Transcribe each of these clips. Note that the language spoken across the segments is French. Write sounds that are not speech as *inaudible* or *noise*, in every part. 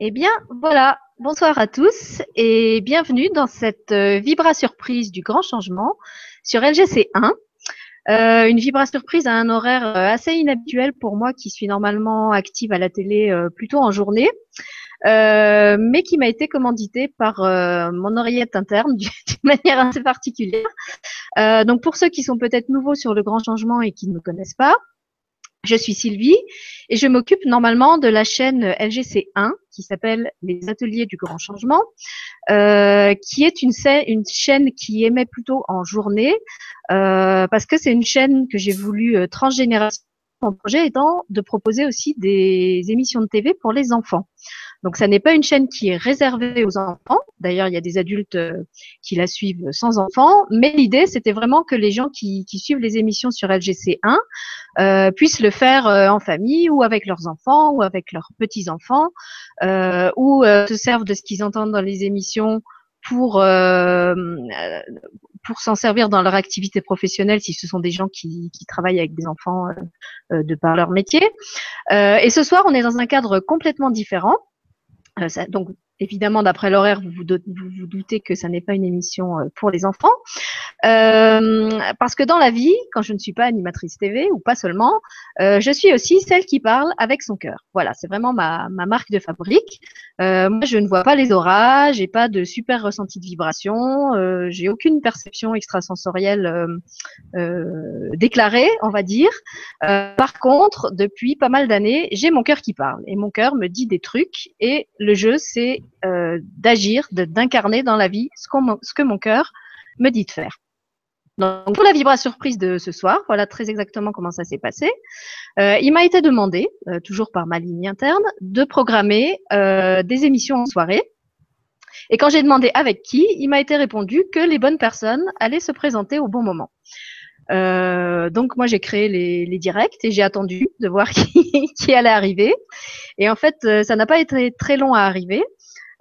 Eh bien, voilà. Bonsoir à tous et bienvenue dans cette euh, Vibra Surprise du grand changement sur LGC 1. Euh, une Vibra Surprise à un horaire euh, assez inhabituel pour moi qui suis normalement active à la télé plutôt en journée, mais qui m'a été commanditée par mon oreillette interne *laughs* d'une manière assez particulière. donc pour ceux qui sont peut-être nouveaux sur le grand changement et qui ne me connaissent pas, je suis Sylvie et je m'occupe normalement de la chaîne LGC1 qui s'appelle Les Ateliers du Grand Changement, euh, qui est une, chaîne qui émet plutôt en journée euh, parce que c'est une chaîne que j'ai voulu euh, transgénération. Mon projet étant de proposer aussi des émissions de TV pour les enfants. Donc, ça n'est pas une chaîne qui est réservée aux enfants. D'ailleurs, il y a des adultes euh, qui la suivent sans enfants. Mais l'idée, c'était vraiment que les gens qui, suivent les émissions sur LGC1 euh, puissent le faire euh, en famille ou avec leurs enfants ou avec leurs petits-enfants ou se servent de ce qu'ils entendent dans les émissions pour pour s'en servir dans leur activité professionnelle si ce sont des gens qui, travaillent avec des enfants de par leur métier. et ce soir, on est dans un cadre complètement différent. Euh, donc, évidemment, d'après l'horaire, vous vous, doutez que ça n'est pas une émission euh, pour les enfants. Euh, parce que dans la vie, quand je ne suis pas animatrice TV, ou pas seulement, je suis aussi celle qui parle avec son cœur. Voilà, c'est vraiment ma, marque de fabrique. Moi, je ne vois pas les orages, j'ai pas de super ressenti de vibration, j'ai aucune perception extrasensorielle déclarée, on va dire. par contre, depuis pas mal d'années, j'ai mon cœur qui parle. Et mon cœur me dit des trucs. Et le jeu, c'est euh, d'agir, d'incarner dans la vie ce que mon cœur me dit de faire. Donc, pour la vibra surprise de ce soir, voilà très exactement comment ça s'est passé. Euh, il m'a été demandé, euh, toujours par ma ligne interne, de programmer des émissions en soirée. Et quand j'ai demandé avec qui, il m'a été répondu que les bonnes personnes allaient se présenter au bon moment. Euh, donc moi j'ai créé les, les, directs et j'ai attendu de voir *laughs* qui, allait arriver. Et en fait, ça n'a pas été très long à arriver.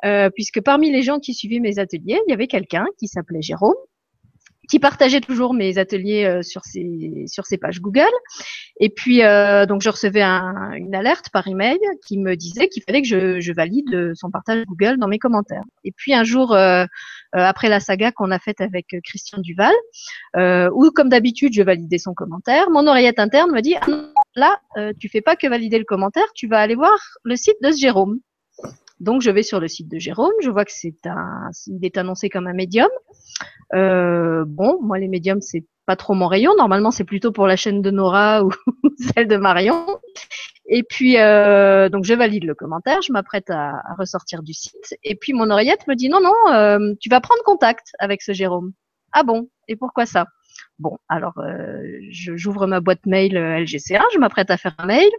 Euh, puisque parmi les gens qui suivaient mes ateliers, il y avait quelqu'un qui s'appelait Jérôme, qui partageait toujours mes ateliers euh, sur ses sur ses pages Google. Et puis euh, donc je recevais un, une alerte par email qui me disait qu'il fallait que je, je, valide son partage Google dans mes commentaires. Et puis un jour après la saga qu'on a faite avec Christian Duval, où comme d'habitude je validais son commentaire, mon oreillette interne me dit ah là tu fais pas que valider le commentaire, tu vas aller voir le site de ce Jérôme. Donc je vais sur le site de Jérôme, je vois que c'est un, il est annoncé comme un médium. Euh, bon, moi les médiums c'est pas trop mon rayon. Normalement c'est plutôt pour la chaîne de Nora *laughs* ou celle de Marion. Et puis euh, donc je valide le commentaire, je m'apprête à, ressortir du site. Et puis mon oreillette me dit non non, euh, tu vas prendre contact avec ce Jérôme. Ah bon? Et pourquoi ça? Bon, alors euh, j'ouvre ma boîte mail euh, LGC1, je m'apprête à faire un mail,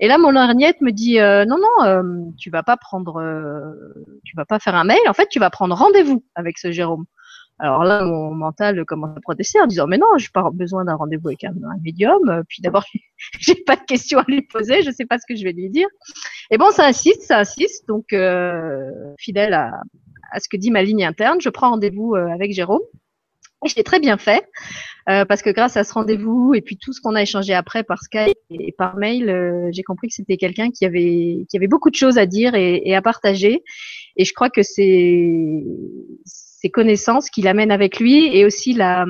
et là mon lorgnette me dit euh, non non, tu vas pas prendre, tu vas pas faire un mail, en fait tu vas prendre rendez-vous avec ce Jérôme. Alors là mon mental commence à protester en disant mais non, j'ai pas besoin d'un rendez-vous avec un, médium, puis d'abord *laughs* j'ai pas de questions à lui poser, je sais pas ce que je vais lui dire. Et bon ça insiste, ça insiste, donc fidèle à, à ce que dit ma ligne interne, je prends rendez-vous avec Jérôme. Et je l'ai très bien fait. Euh, parce que grâce à ce rendez-vous et puis tout ce qu'on a échangé après par Skype et par mail, euh, j'ai compris que c'était quelqu'un qui avait qui avait beaucoup de choses à dire et, et à partager. Et je crois que c'est ces connaissances qu'il amène avec lui et aussi la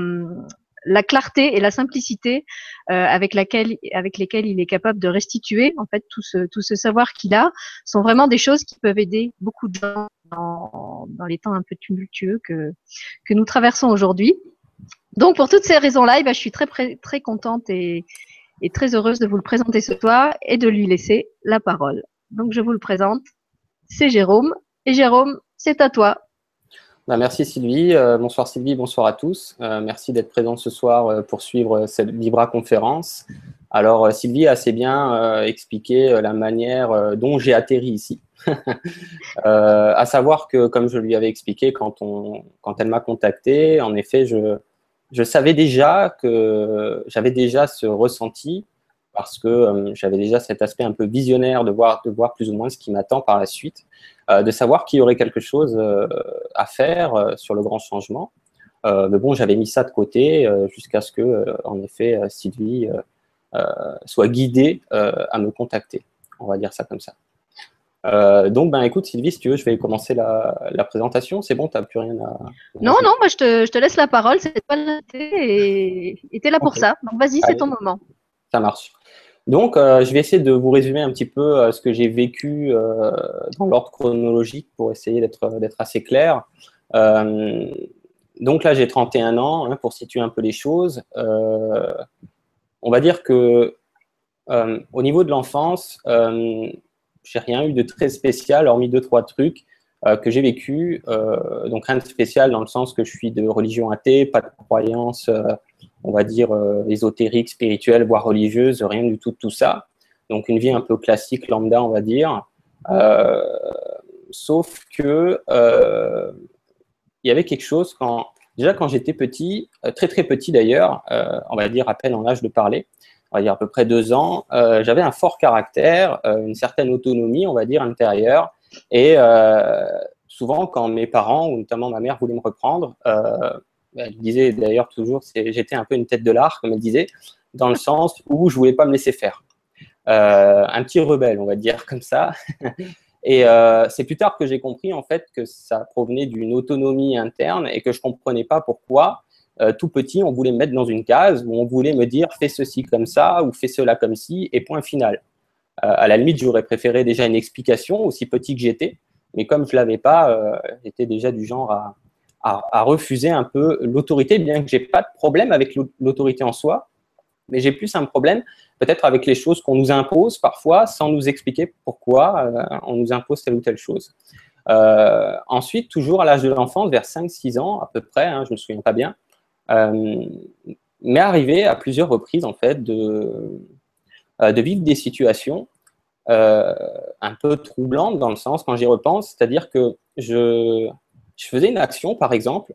la clarté et la simplicité euh, avec laquelle avec lesquelles il est capable de restituer en fait tout ce tout ce savoir qu'il a sont vraiment des choses qui peuvent aider beaucoup de gens dans, les temps un peu tumultueux que nous traversons aujourd'hui. Donc pour toutes ces raisons-là, eh ben, je suis très très contente et, très heureuse de vous le présenter ce soir et de lui laisser la parole. Donc je vous le présente, c'est Jérôme. Et Jérôme, c'est à toi. Ben, merci Sylvie. Euh, bonsoir Sylvie, bonsoir à tous. Euh, merci d'être présent ce soir euh, pour suivre cette Libra conférence. Alors Sylvie a assez bien expliqué la manière dont j'ai atterri ici. *laughs* à savoir que, comme je lui avais expliqué quand, on, quand elle m'a contacté, en effet, je, je savais déjà que j'avais déjà ce ressenti parce que j'avais déjà cet aspect un peu visionnaire de voir, de voir plus ou moins ce qui m'attend par la suite, de savoir qu'il y aurait quelque chose euh, à faire sur le grand changement. mais bon, j'avais mis ça de côté jusqu'à ce que, en effet, Sylvie soit guidée à me contacter. On va dire ça comme ça. Euh, donc, ben, écoute, Sylvie, si tu veux, je vais commencer la, présentation. C'est bon, tu n'as plus rien à. Non, non, moi, je te, je te laisse la parole. C'est pas et tu es là pour ça. Donc, vas-y, c'est ton moment. Ça marche. Donc, euh, je vais essayer de vous résumer un petit peu euh, ce que j'ai vécu dans l'ordre chronologique pour essayer d'être assez clair. donc là, j'ai 31 ans, hein, pour situer un peu les choses. on va dire que au niveau de l'enfance, j'ai rien eu de très spécial, hormis deux, trois trucs euh, que j'ai vécu. Euh, donc rien de spécial dans le sens que je suis de religion athée, pas de croyance, euh, on va dire, ésotérique, spirituelle, voire religieuse, rien du tout de tout ça. Donc une vie un peu classique, lambda, on va dire. sauf que il y avait quelque chose quand, déjà quand j'étais petit, très très petit d'ailleurs, on va dire à peine en âge de parler, il y a à peu près deux ans, euh, j'avais un fort caractère, euh, une certaine autonomie, on va dire, intérieure. Et euh, souvent, quand mes parents, ou notamment ma mère, voulaient me reprendre, elle disait d'ailleurs toujours, j'étais un peu une tête de l'art, comme elle disait, dans le sens où je voulais pas me laisser faire. un petit rebelle, on va dire *laughs* comme ça. Et c'est plus tard que j'ai compris en fait que ça provenait d'une autonomie interne et que je comprenais pas pourquoi euh, tout petit, on voulait me mettre dans une case où on voulait me dire fais ceci comme ça ou fais cela comme ci et point final. Euh, à la limite, j'aurais préféré déjà une explication, aussi petit que j'étais, mais comme je l'avais pas, euh, j'étais déjà du genre à, refuser un peu l'autorité, bien que j'ai pas de problème avec l'autorité en soi, mais j'ai plus un problème peut-être avec les choses qu'on nous impose parfois sans nous expliquer pourquoi on nous impose telle ou telle chose. ensuite, toujours à l'âge de l'enfance, vers 5-6 ans à peu près, hein, je ne me souviens pas bien, euh, m'est arrivé à plusieurs reprises en fait de, euh, vivre des situations euh, un peu troublantes dans le sens quand j'y repense, c'est-à-dire que je, je, faisais une action par exemple,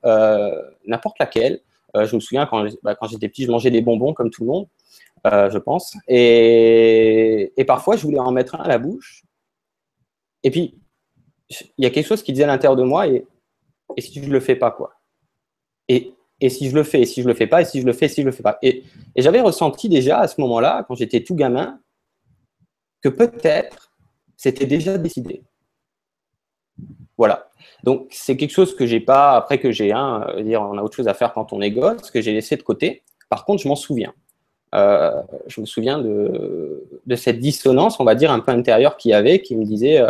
n'importe laquelle. je me souviens quand, bah, quand j'étais petit, je mangeais des bonbons comme tout le monde, je pense, et, parfois je voulais en mettre un à la bouche, et puis il y a quelque chose qui disait à l'intérieur de moi et, si je le fais pas quoi. Et si je le fais, et si je le fais pas, et si je le fais, et si je le fais pas. Et, j'avais ressenti déjà à ce moment-là, quand j'étais tout gamin, que peut-être c'était déjà décidé. Voilà. Donc c'est quelque chose que j'ai pas, après que j'ai un, euh, dire on a autre chose à faire quand on est gosse, que j'ai laissé de côté. Par contre, je m'en souviens. Euh, je me souviens de, cette dissonance, on va dire, un peu intérieure qu'il y avait, qui me disait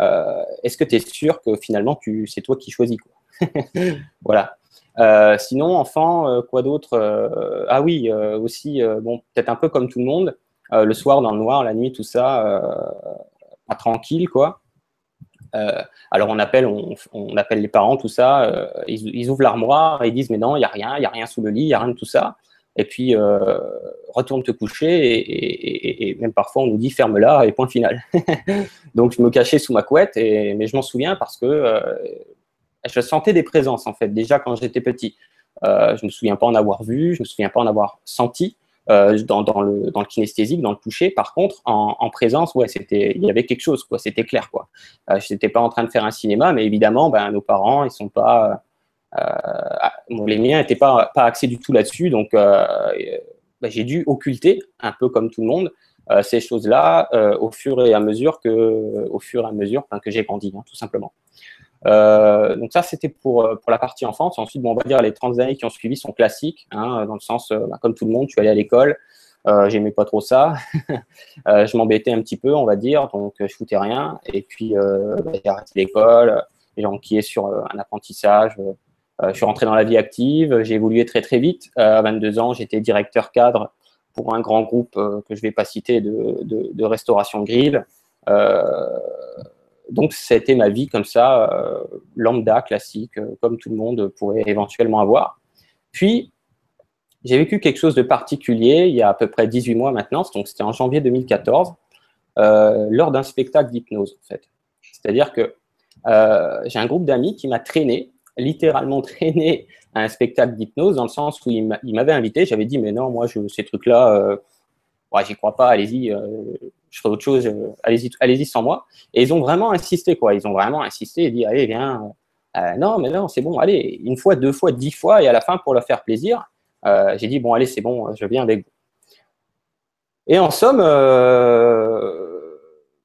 euh, est-ce que tu es sûr que finalement c'est toi qui choisis quoi? *laughs* Voilà. Euh, sinon, enfant, euh, quoi d'autre euh, Ah oui, aussi, bon, peut-être un peu comme tout le monde, le soir dans le noir, la nuit, tout ça, pas tranquille, quoi. Alors on appelle, on, appelle les parents, tout ça. Ils, ouvrent l'armoire et ils disent mais non, il y a rien, il y a rien sous le lit, il y a rien de tout ça. Et puis retourne te coucher et, même parfois on nous dit ferme-la et point final. *laughs* Donc je me cachais sous ma couette et mais je m'en souviens parce que je sentais des présences, en fait, déjà quand j'étais petit. Euh, je ne me souviens pas en avoir vu, je ne me souviens pas en avoir senti euh, dans, le, kinesthésique, dans le toucher. Par contre, en, présence, ouais, il y avait quelque chose. C'était clair, quoi. Euh, je n'étais pas en train de faire un cinéma, mais évidemment, ben, nos parents, ils sont pas, les miens n'étaient pas, axés du tout là-dessus, donc ben, j'ai dû occulter, un peu comme tout le monde, ces choses-là au fur et à mesure que, que j'ai grandi, hein, tout simplement. Euh, donc ça, c'était pour, euh, pour la partie enfance. Ensuite, bon, on va dire les 30 années qui ont suivi sont classiques, hein, dans le sens, euh, bah, comme tout le monde, suis allé à l'école, euh, j'aimais pas trop ça, *laughs* euh, je m'embêtais un petit peu, on va dire, donc je foutais rien. Et puis, bah, j'ai arrêté l'école, j'ai enquillé sur un apprentissage. je suis rentré dans la vie active, j'ai évolué très très vite. à 22 ans, j'étais directeur cadre pour un grand groupe que je vais pas citer de, de, de restauration grill. Euh, donc, c'était ma vie comme ça, euh, lambda, classique, euh, comme tout le monde pourrait éventuellement avoir. Puis, j'ai vécu quelque chose de particulier il y a à peu près 18 mois maintenant, donc c'était en janvier 2014, euh, lors d'un spectacle d'hypnose, en fait. C'est-à-dire que j'ai un groupe d'amis qui m'a traîné, littéralement *laughs* traîné à un spectacle d'hypnose, dans le sens où il m'avait invité, j'avais dit, mais non, moi, je, ces trucs-là, ouais, j'y crois pas, allez-y, je ferai autre chose, euh, allez-y, sans moi. Et ils ont vraiment insisté, quoi. Ils ont vraiment insisté et dit, allez, viens. Euh, non, mais non, c'est bon, allez, une fois, deux fois, dix fois, et à la fin, pour leur faire plaisir, euh, j'ai dit, bon, allez, c'est bon, je viens avec vous. Et en somme,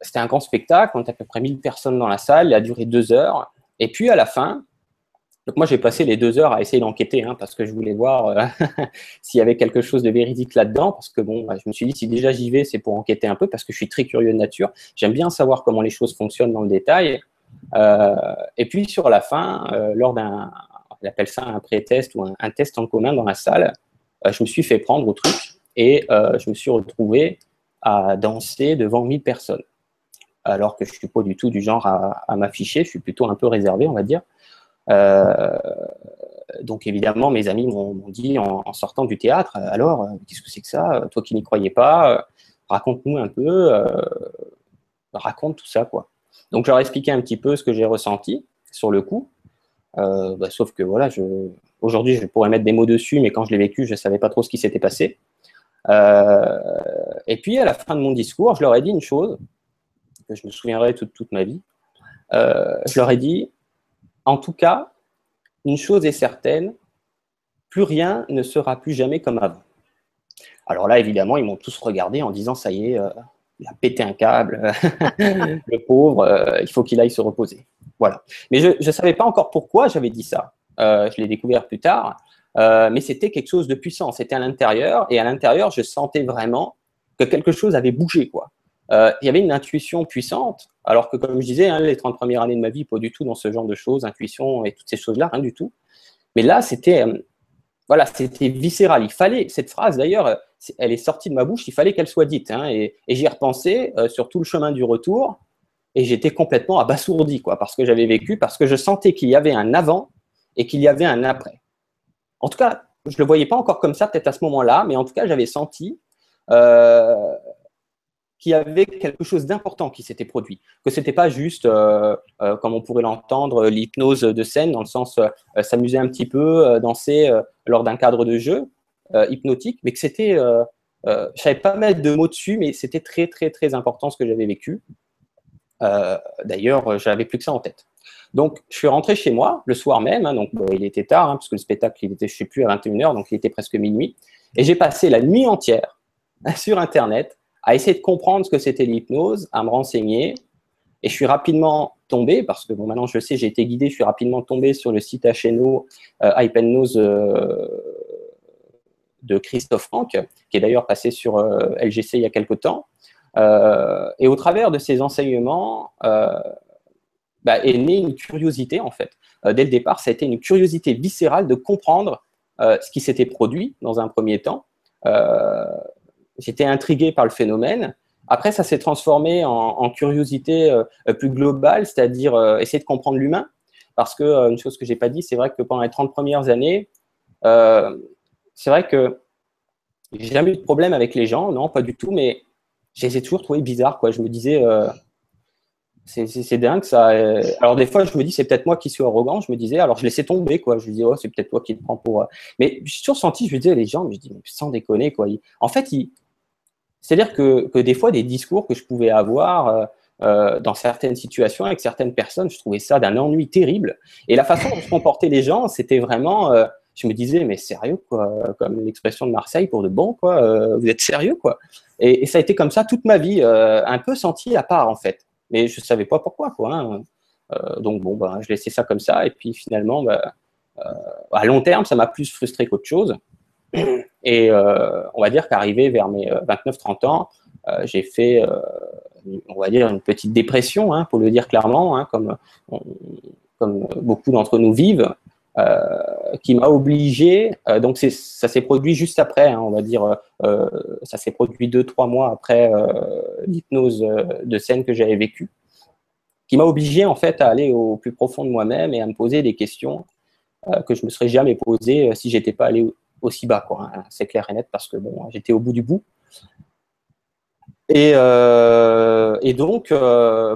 c'était un grand spectacle, on était à peu près 1000 personnes dans la salle, il a duré deux heures. Et puis à la fin, donc moi j'ai passé les deux heures à essayer d'enquêter, hein, parce que je voulais voir euh, *laughs* s'il y avait quelque chose de véridique là-dedans, parce que bon, bah, je me suis dit, si déjà j'y vais, c'est pour enquêter un peu, parce que je suis très curieux de nature. J'aime bien savoir comment les choses fonctionnent dans le détail. Euh, et puis sur la fin, euh, lors d'un, on appelle ça un pré-test ou un, test en commun dans la salle, je me suis fait prendre au truc et je me suis retrouvé à danser devant 1000 personnes alors que je suis pas du tout du genre à, m'afficher, je suis plutôt un peu réservé, on va dire. Euh, donc évidemment, mes amis m'ont dit en, sortant du théâtre, alors, euh, qu'est-ce que c'est que ça Toi qui n'y croyais pas, euh, raconte-nous un peu, raconte tout ça, quoi. Donc je leur ai expliqué un petit peu ce que j'ai ressenti sur le coup, bah, sauf que voilà, aujourd'hui je pourrais mettre des mots dessus, mais quand je l'ai vécu, je ne savais pas trop ce qui s'était passé. et puis à la fin de mon discours, je leur ai dit une chose que je me souviendrai toute, ma vie. Euh, je leur ai dit, en tout cas, une chose est certaine, plus rien ne sera plus jamais comme avant. Alors là, évidemment, ils m'ont tous regardé en disant, ça y est, euh, il a pété un câble, *laughs* le pauvre, euh, il faut qu'il aille se reposer. Voilà. Mais je ne savais pas encore pourquoi j'avais dit ça. je l'ai découvert plus tard. mais c'était quelque chose de puissant. C'était à l'intérieur. Et à l'intérieur, je sentais vraiment que quelque chose avait bougé. Quoi. Euh, il y avait une intuition puissante, alors que comme je disais, hein, les 30 premières années de ma vie, pas du tout dans ce genre de choses, intuition et toutes ces choses-là, rien du tout. Mais là, c'était euh, voilà, c'était viscéral. Il fallait, cette phrase d'ailleurs, elle est sortie de ma bouche, il fallait qu'elle soit dite. Hein, et, j'y ai repensé euh, sur tout le chemin du retour, et j'étais complètement abasourdi, quoi, parce que j'avais vécu, parce que je sentais qu'il y avait un avant et qu'il y avait un après. En tout cas, je ne le voyais pas encore comme ça, peut-être à ce moment-là, mais en tout cas, j'avais senti qu'il y avait quelque chose d'important qui s'était produit, que ce n'était pas juste, euh, euh, comme on pourrait l'entendre, l'hypnose de scène, dans le sens euh, s'amuser un petit peu, danser lors d'un cadre de jeu hypnotique, mais que c'était, je savais pas mettre de mots dessus, mais c'était très, très, très important ce que j'avais vécu. D'ailleurs, j'avais plus que ça en tête. Donc, je suis rentré chez moi le soir même, hein, donc il était tard, hein, parce que le spectacle, il était, je ne sais plus, à 21h, donc il était presque minuit, et j'ai passé la nuit entière *laughs* sur Internet à essayer de comprendre ce que c'était l'hypnose, à me renseigner. Et je suis rapidement tombé, parce que bon, maintenant je sais, j'ai été guidé, je suis rapidement tombé sur le site HNO euh, Hypnose euh, de Christophe Franck, qui est d'ailleurs passé sur euh, LGC il y a quelque temps. Euh, et au travers de ces enseignements, bah, est née une curiosité en fait. dès le départ, ça a été une curiosité viscérale de comprendre ce qui s'était produit dans un premier temps. Euh, j'étais intrigué par le phénomène. Après, ça s'est transformé en, curiosité euh, plus globale, c'est-à-dire euh, essayer de comprendre l'humain. Parce que, euh, une chose que j'ai pas dit, c'est vrai que pendant les 30 premières années, c'est vrai que j'ai jamais eu de problème avec les gens, non, pas du tout, mais je les ai toujours trouvés bizarres. Quoi. Je me disais, c'est dingue ça. Alors des fois, je me dis, c'est peut-être moi qui suis arrogant. Je me disais, alors je laissais tomber, quoi. Je me disais, oh, c'est peut-être toi qui te prends pour. Mais j'ai toujours senti, je me disais, les gens, je me dis, sans déconner, quoi. En fait, ils, c'est-à-dire que, des fois, des discours que je pouvais avoir euh, euh, dans certaines situations avec certaines personnes, je trouvais ça d'un ennui terrible. Et la façon dont se comportaient les gens, c'était vraiment, euh, je me disais, mais sérieux, quoi, comme l'expression de Marseille pour de bon, quoi, vous êtes sérieux, quoi. Et, ça a été comme ça toute ma vie, un peu senti à part, en fait. Mais je ne savais pas pourquoi, quoi. Hein. donc, bon, ben, je laissais ça comme ça. Et puis, finalement, ben, à long terme, ça m'a plus frustré qu'autre chose. Et euh, on va dire qu'arrivé vers mes 29-30 euh, ans, euh, j'ai fait, on va dire, une petite dépression, hein, pour le dire clairement, hein, comme, beaucoup d'entre nous vivent, qui m'a obligé, donc ça s'est produit juste après, hein, on va dire, ça s'est produit deux, trois mois après l'hypnose de scène que j'avais vécue, qui m'a obligé en fait à aller au plus profond de moi-même et à me poser des questions que je ne me serais jamais posées si j'étais pas allé aussi bas, quoi. Hein, c'est clair et net parce que bon, j'étais au bout du bout. Et, euh, et donc, euh,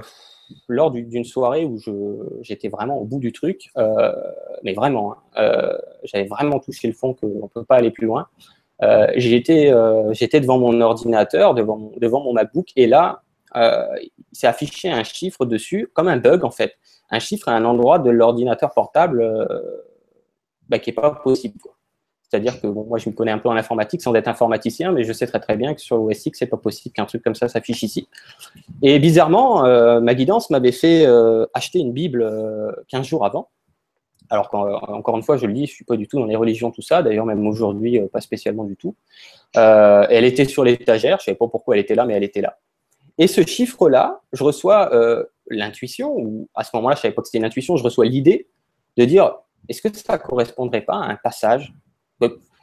lors d'une soirée où j'étais vraiment au bout du truc, euh, mais vraiment, hein, j'avais vraiment touché le fond qu'on ne peut pas aller plus loin. j'étais devant mon ordinateur, devant mon, devant mon MacBook, et là, il s'est affiché un chiffre dessus, comme un bug en fait, un chiffre à un endroit de l'ordinateur portable bah, qui n'est pas possible. C'est-à-dire que moi, je me connais un peu en informatique sans être informaticien, mais je sais très très bien que sur OS X, c'est pas possible qu'un truc comme ça s'affiche ici. Et bizarrement, euh, ma guidance m'avait fait euh, acheter une Bible 15 jours avant. Alors encore une fois, je le dis, je suis pas du tout dans les religions, tout ça. D'ailleurs, même aujourd'hui, pas spécialement du tout. elle était sur l'étagère. Je savais pas pourquoi elle était là, mais elle était là. Et ce chiffre-là, je reçois l'intuition, ou à ce moment-là, je savais pas que c'était une intuition, je reçois l'idée de dire est-ce que ça correspondrait pas à un passage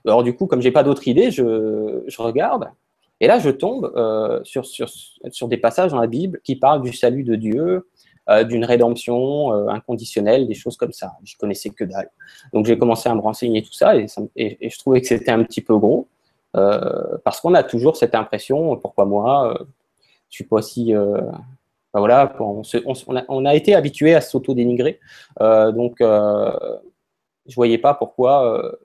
Alors du coup, comme j'ai pas d'autre idée, je, regarde et là je tombe euh, sur, sur, sur, des passages dans la Bible qui parlent du salut de Dieu, euh, d'une rédemption euh, inconditionnelle, des choses comme ça. Je connaissais que dalle. Donc j'ai commencé à me renseigner tout ça et, et, je trouvais que c'était un petit peu gros parce qu'on a toujours cette impression, pourquoi moi, je suis pas aussi voilà, on, on, a, été habitué à s'auto-dénigrer. Donc, je ne voyais pas pourquoi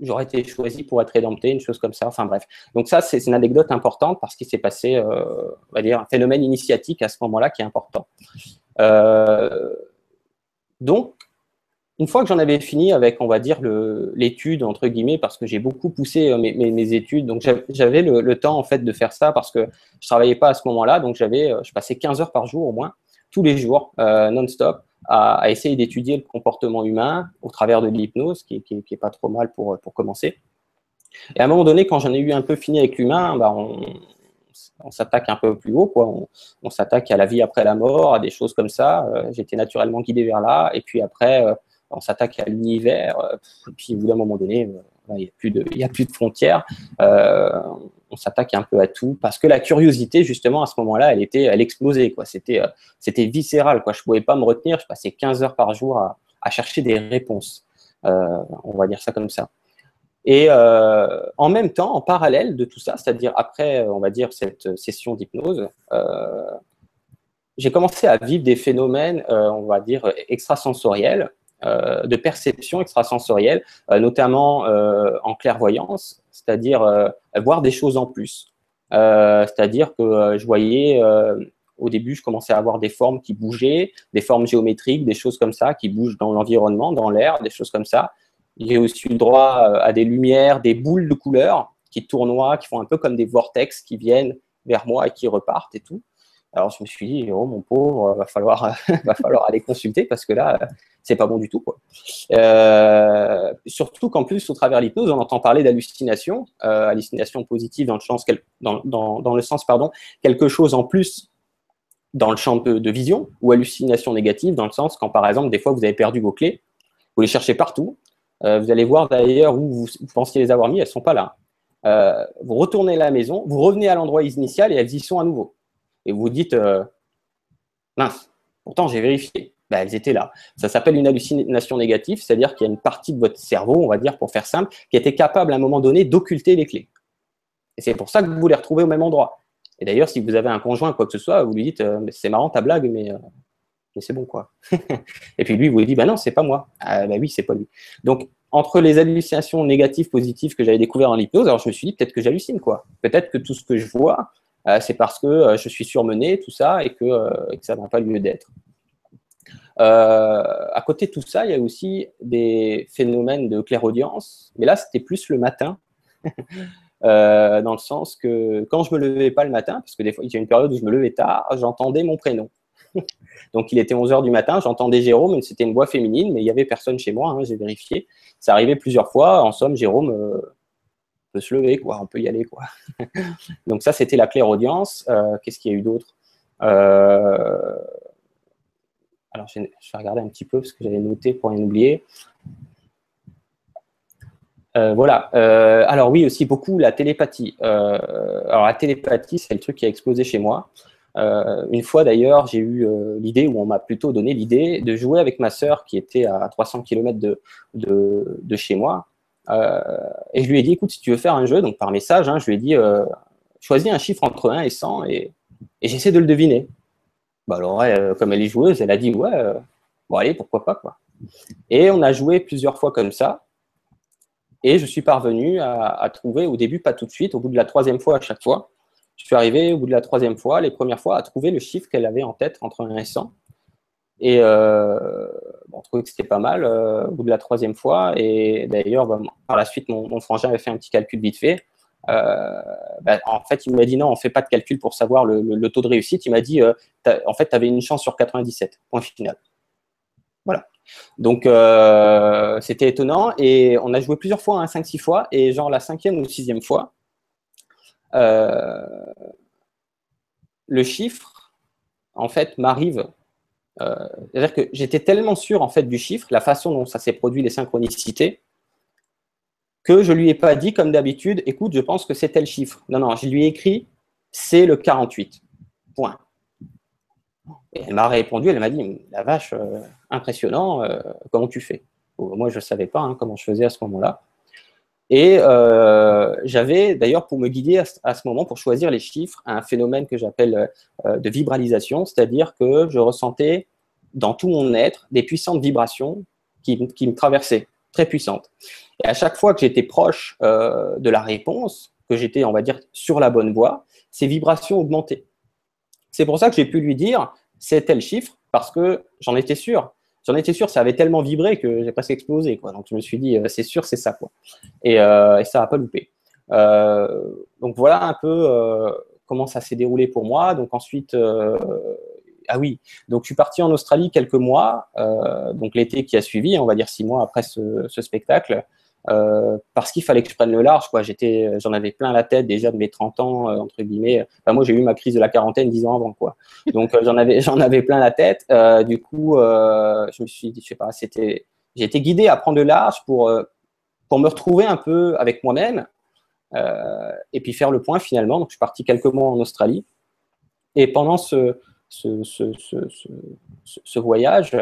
j'aurais été choisi pour être rédempté, une chose comme ça. Enfin bref. Donc ça, c'est une anecdote importante parce qu'il s'est passé, on va dire, un phénomène initiatique à ce moment-là qui est important. donc, une fois que j'en avais fini avec, on va dire, l'étude, entre guillemets, parce que j'ai beaucoup poussé euh, mes, études, donc j'avais le, temps, en fait, de faire ça parce que je travaillais pas à ce moment-là, donc j'avais, euh, je passais 15 heures par jour au moins, tous les jours, euh, non-stop, à, essayer d'étudier le comportement humain au travers de l'hypnose, qui, qui, est pas trop mal pour, pour commencer. Et à un moment donné, quand j'en ai eu un peu fini avec l'humain, bah on, s'attaque un peu plus haut, quoi. On, s'attaque à la vie après la mort, à des choses comme ça. J'étais naturellement guidé vers là. Et puis après, on s'attaque à l'univers, euh, puis au bout d'un moment donné, euh, il n'y a, plus de, a plus de frontières. Euh, on s'attaque un peu à tout parce que la curiosité, justement, à ce moment-là, elle était, elle explosait. Quoi. C'était, c'était viscéral. Quoi. Je ne pouvais pas me retenir. Je passais 15 heures par jour à, chercher des réponses. on va dire ça comme ça. Et en même temps, en parallèle de tout ça, c'est-à-dire après, on va dire, cette session d'hypnose, j'ai commencé à vivre des phénomènes, on va dire, extrasensoriels, euh, de perception extrasensorielle, euh, notamment euh, en clairvoyance, c'est-à-dire voir des choses en plus. c'est-à-dire que je voyais au début, je commençais à avoir des formes qui bougeaient, des formes géométriques, des choses comme ça qui bougent dans l'environnement, dans l'air, des choses comme ça. J'ai aussi eu droit à des lumières, des boules de couleurs qui tournoient, qui font un peu comme des vortex qui viennent vers moi et qui repartent et tout. Alors je me suis dit, oh mon pauvre, va falloir, *laughs* va falloir aller consulter parce que là, c'est pas bon du tout. Euh, surtout qu'en plus, au travers l'hypnose, on entend parler d'hallucination, euh, hallucination positive dans le sens, quelque chose en plus dans le champ de, vision, ou hallucination négative dans le sens quand par exemple, des fois, vous avez perdu vos clés, vous les cherchez partout, euh, vous allez voir d'ailleurs où vous, pensiez les avoir mis, elles sont pas là. Euh, vous retournez à la maison, vous revenez à l'endroit initial et elles y sont à nouveau. Et vous vous dites, mince, pourtant j'ai vérifié. Ben, elles étaient là. Ça s'appelle une hallucination négative, c'est-à-dire qu'il y a une partie de votre cerveau, on va dire pour faire simple, qui était capable à un moment donné d'occulter les clés. Et c'est pour ça que vous les retrouvez au même endroit. Et d'ailleurs, si vous avez un conjoint, quoi que ce soit, vous lui dites euh, c'est marrant ta blague, mais, euh, c'est bon quoi. *laughs* et puis lui, vous lui dit bah non, c'est pas moi. Ah bah oui, c'est pas lui. Donc entre les hallucinations négatives, positives que j'avais découvert en hypnose, alors je me suis dit peut-être que j'hallucine quoi. Peut-être que tout ce que je vois, euh, c'est parce que je suis surmené, tout ça, et que, et que ça n'a pas lieu d'être. Euh, à côté de tout ça, il y a aussi des phénomènes de clairaudience, mais là, c'était plus le matin. *laughs* Euh, dans le sens que quand je me levais pas le matin, parce que des fois, il y a une période où je me levais tard, j'entendais mon prénom. *laughs* Donc, il était 11 heures du matin, j'entendais Jérôme, c'était une voix féminine, mais il y avait personne chez moi, hein, j'ai vérifié. Ça arrivait plusieurs fois. En somme, Jérôme euh, peut se lever, quoi, on peut y aller, quoi. *laughs* Donc, ça, c'était la clairaudience. Euh, Qu'est-ce qu'il y a eu d'autre? Alors, je vais regarder un petit peu parce que j'avais noté pour rien oublier. Euh, voilà. Euh, alors oui, aussi beaucoup la télépathie. Euh, alors la télépathie, c'est le truc qui a explosé chez moi. une fois d'ailleurs, j'ai eu l'idée, ou on m'a plutôt donné l'idée, de jouer avec ma sœur qui était à 300 km de, chez moi. et je lui ai dit, écoute, si tu veux faire un jeu, donc par message, hein, je lui ai dit, choisis un chiffre entre 1 et 100 et j'essaie de le deviner. Bah, alors, euh, comme elle est joueuse, elle a dit ouais, euh, bon allez, pourquoi pas quoi. Et on a joué plusieurs fois comme ça. Et je suis parvenu à, trouver, au début pas tout de suite, au bout de la troisième fois à chaque fois, je suis arrivé au bout de la troisième fois, les premières fois, à trouver le chiffre qu'elle avait en tête entre 1 et 100. Et euh, on trouvait que c'était pas mal au bout de la troisième fois. Et d'ailleurs, bah, par la suite, mon, mon, frangin avait fait un petit calcul vite fait. Bah, en fait, il m'a dit non, on fait pas de calcul pour savoir le, taux de réussite. Il m'a dit, en fait, tu avais une chance sur 97, point final. Voilà. Donc, euh, c'était étonnant. Et on a joué plusieurs fois, hein, 5-6 fois. Et genre la cinquième ou sixième fois, euh, le chiffre, en fait, m'arrive. Euh, c'est-à-dire que j'étais tellement sûr, en fait, du chiffre, la façon dont ça s'est produit, les synchronicités, que je lui ai pas dit, comme d'habitude, écoute, je pense que c'est tel chiffre. Non, non, je lui ai écrit, c'est le 48. Point. Et elle m'a répondu, elle m'a dit, la vache, euh, impressionnant, euh, comment tu fais? Moi, je ne savais pas hein, comment je faisais à ce moment-là. Et euh, j'avais d'ailleurs pour me guider à, ce moment, pour choisir les chiffres, un phénomène que j'appelle de vibralisation, c'est-à-dire que je ressentais dans tout mon être des puissantes vibrations qui, qui me traversaient, très puissantes. Et à chaque fois que j'étais proche de la réponse, que j'étais, on va dire, sur la bonne voie, ces vibrations augmentaient. C'est pour ça que j'ai pu lui dire, c'est tel chiffre, parce que j'en étais sûr. J'en étais sûr, ça avait tellement vibré que j'ai presque explosé. Quoi. Donc je me suis dit, euh, c'est sûr, c'est ça. Quoi. Et, euh, ça n'a pas loupé. Euh, donc voilà un peu comment ça s'est déroulé pour moi. Donc ensuite, ah oui, donc je suis parti en Australie quelques mois, donc l'été qui a suivi, on va dire six mois après ce spectacle. Euh, parce qu'il fallait que je prenne le large. Quoi. J'étais, j'en avais plein la tête déjà de mes 30 ans, euh, entre guillemets. Enfin, moi, j'ai eu ma crise de la quarantaine 10 ans avant. Quoi. Donc, euh, j'en, avais, *laughs* j'en avais plein la tête. du coup, je me suis dit, je sais pas, c'était, j'ai été guidé à prendre le large pour, pour me retrouver un peu avec moi-même et puis faire le point finalement. Donc, je suis parti quelques mois en Australie. Et pendant ce, ce, voyage,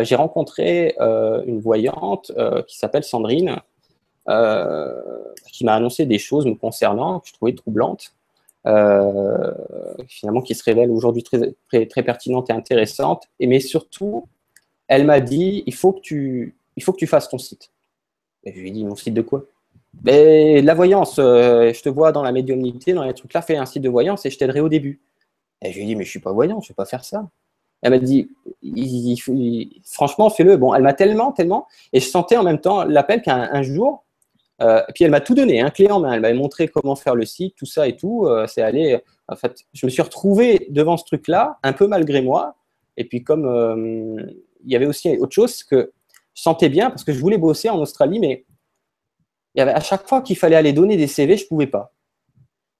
j'ai rencontré une voyante qui s'appelle Sandrine, euh, qui m'a annoncé des choses me concernant que je trouvais troublantes, euh, finalement qui se révèlent aujourd'hui très, très, pertinentes et intéressantes. Et, mais surtout, elle m'a dit il faut, que tu, il faut que tu fasses ton site. Je lui ai dit mon site de quoi? Mais la voyance, euh, je te vois dans la médiumnité, dans les trucs là, fais un site de voyance et je t'aiderai au début. Et je lui ai dit, mais je suis pas voyant, je ne vais pas faire ça. Elle m'a dit, franchement, fais-le. Bon, elle m'a tellement, tellement, et je sentais en même temps l'appel qu'un jour, euh, puis elle m'a tout donné, un clé en main. Elle m'avait montré comment faire le site, tout ça et tout. Euh, c'est allé. En fait, je me suis retrouvé devant ce truc-là, un peu malgré moi. Et puis comme euh, il y avait aussi autre chose que je sentais bien parce que je voulais bosser en Australie, mais il y avait à chaque fois qu'il fallait aller donner des CV, je pouvais pas.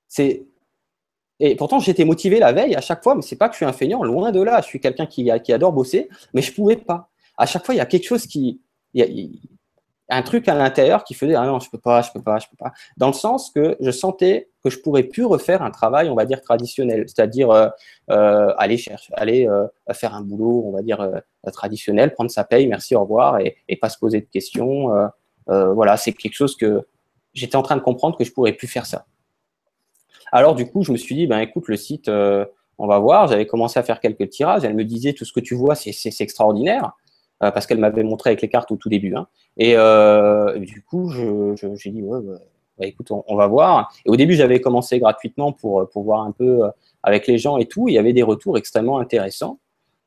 C'est et pourtant, j'étais motivé la veille à chaque fois, mais c'est pas que je suis un feignant, loin de là. Je suis quelqu'un qui, adore bosser, mais je pouvais pas. À chaque fois, il y a quelque chose qui, a, un truc à l'intérieur qui faisait ah non, je peux pas, je peux pas, je peux pas. Dans le sens que je sentais que je pourrais plus refaire un travail, on va dire traditionnel, c'est-à-dire euh, euh aller chercher, aller euh, faire un boulot, on va dire traditionnel, prendre sa paye, merci, au revoir, et, et pas se poser de questions. voilà, c'est quelque chose que j'étais en train de comprendre que je pourrais plus faire ça. Alors du coup, je me suis dit, ben écoute, le site, euh, on va voir. J'avais commencé à faire quelques tirages. Elle me disait, tout ce que tu vois, c'est extraordinaire. Euh, parce qu'elle m'avait montré avec les cartes au tout début. Hein. Euh, et, du coup, j'ai dit, bah, écoute, on, va voir. Et au début, j'avais commencé gratuitement pour, pour voir un peu avec les gens et tout. Il y avait des retours extrêmement intéressants.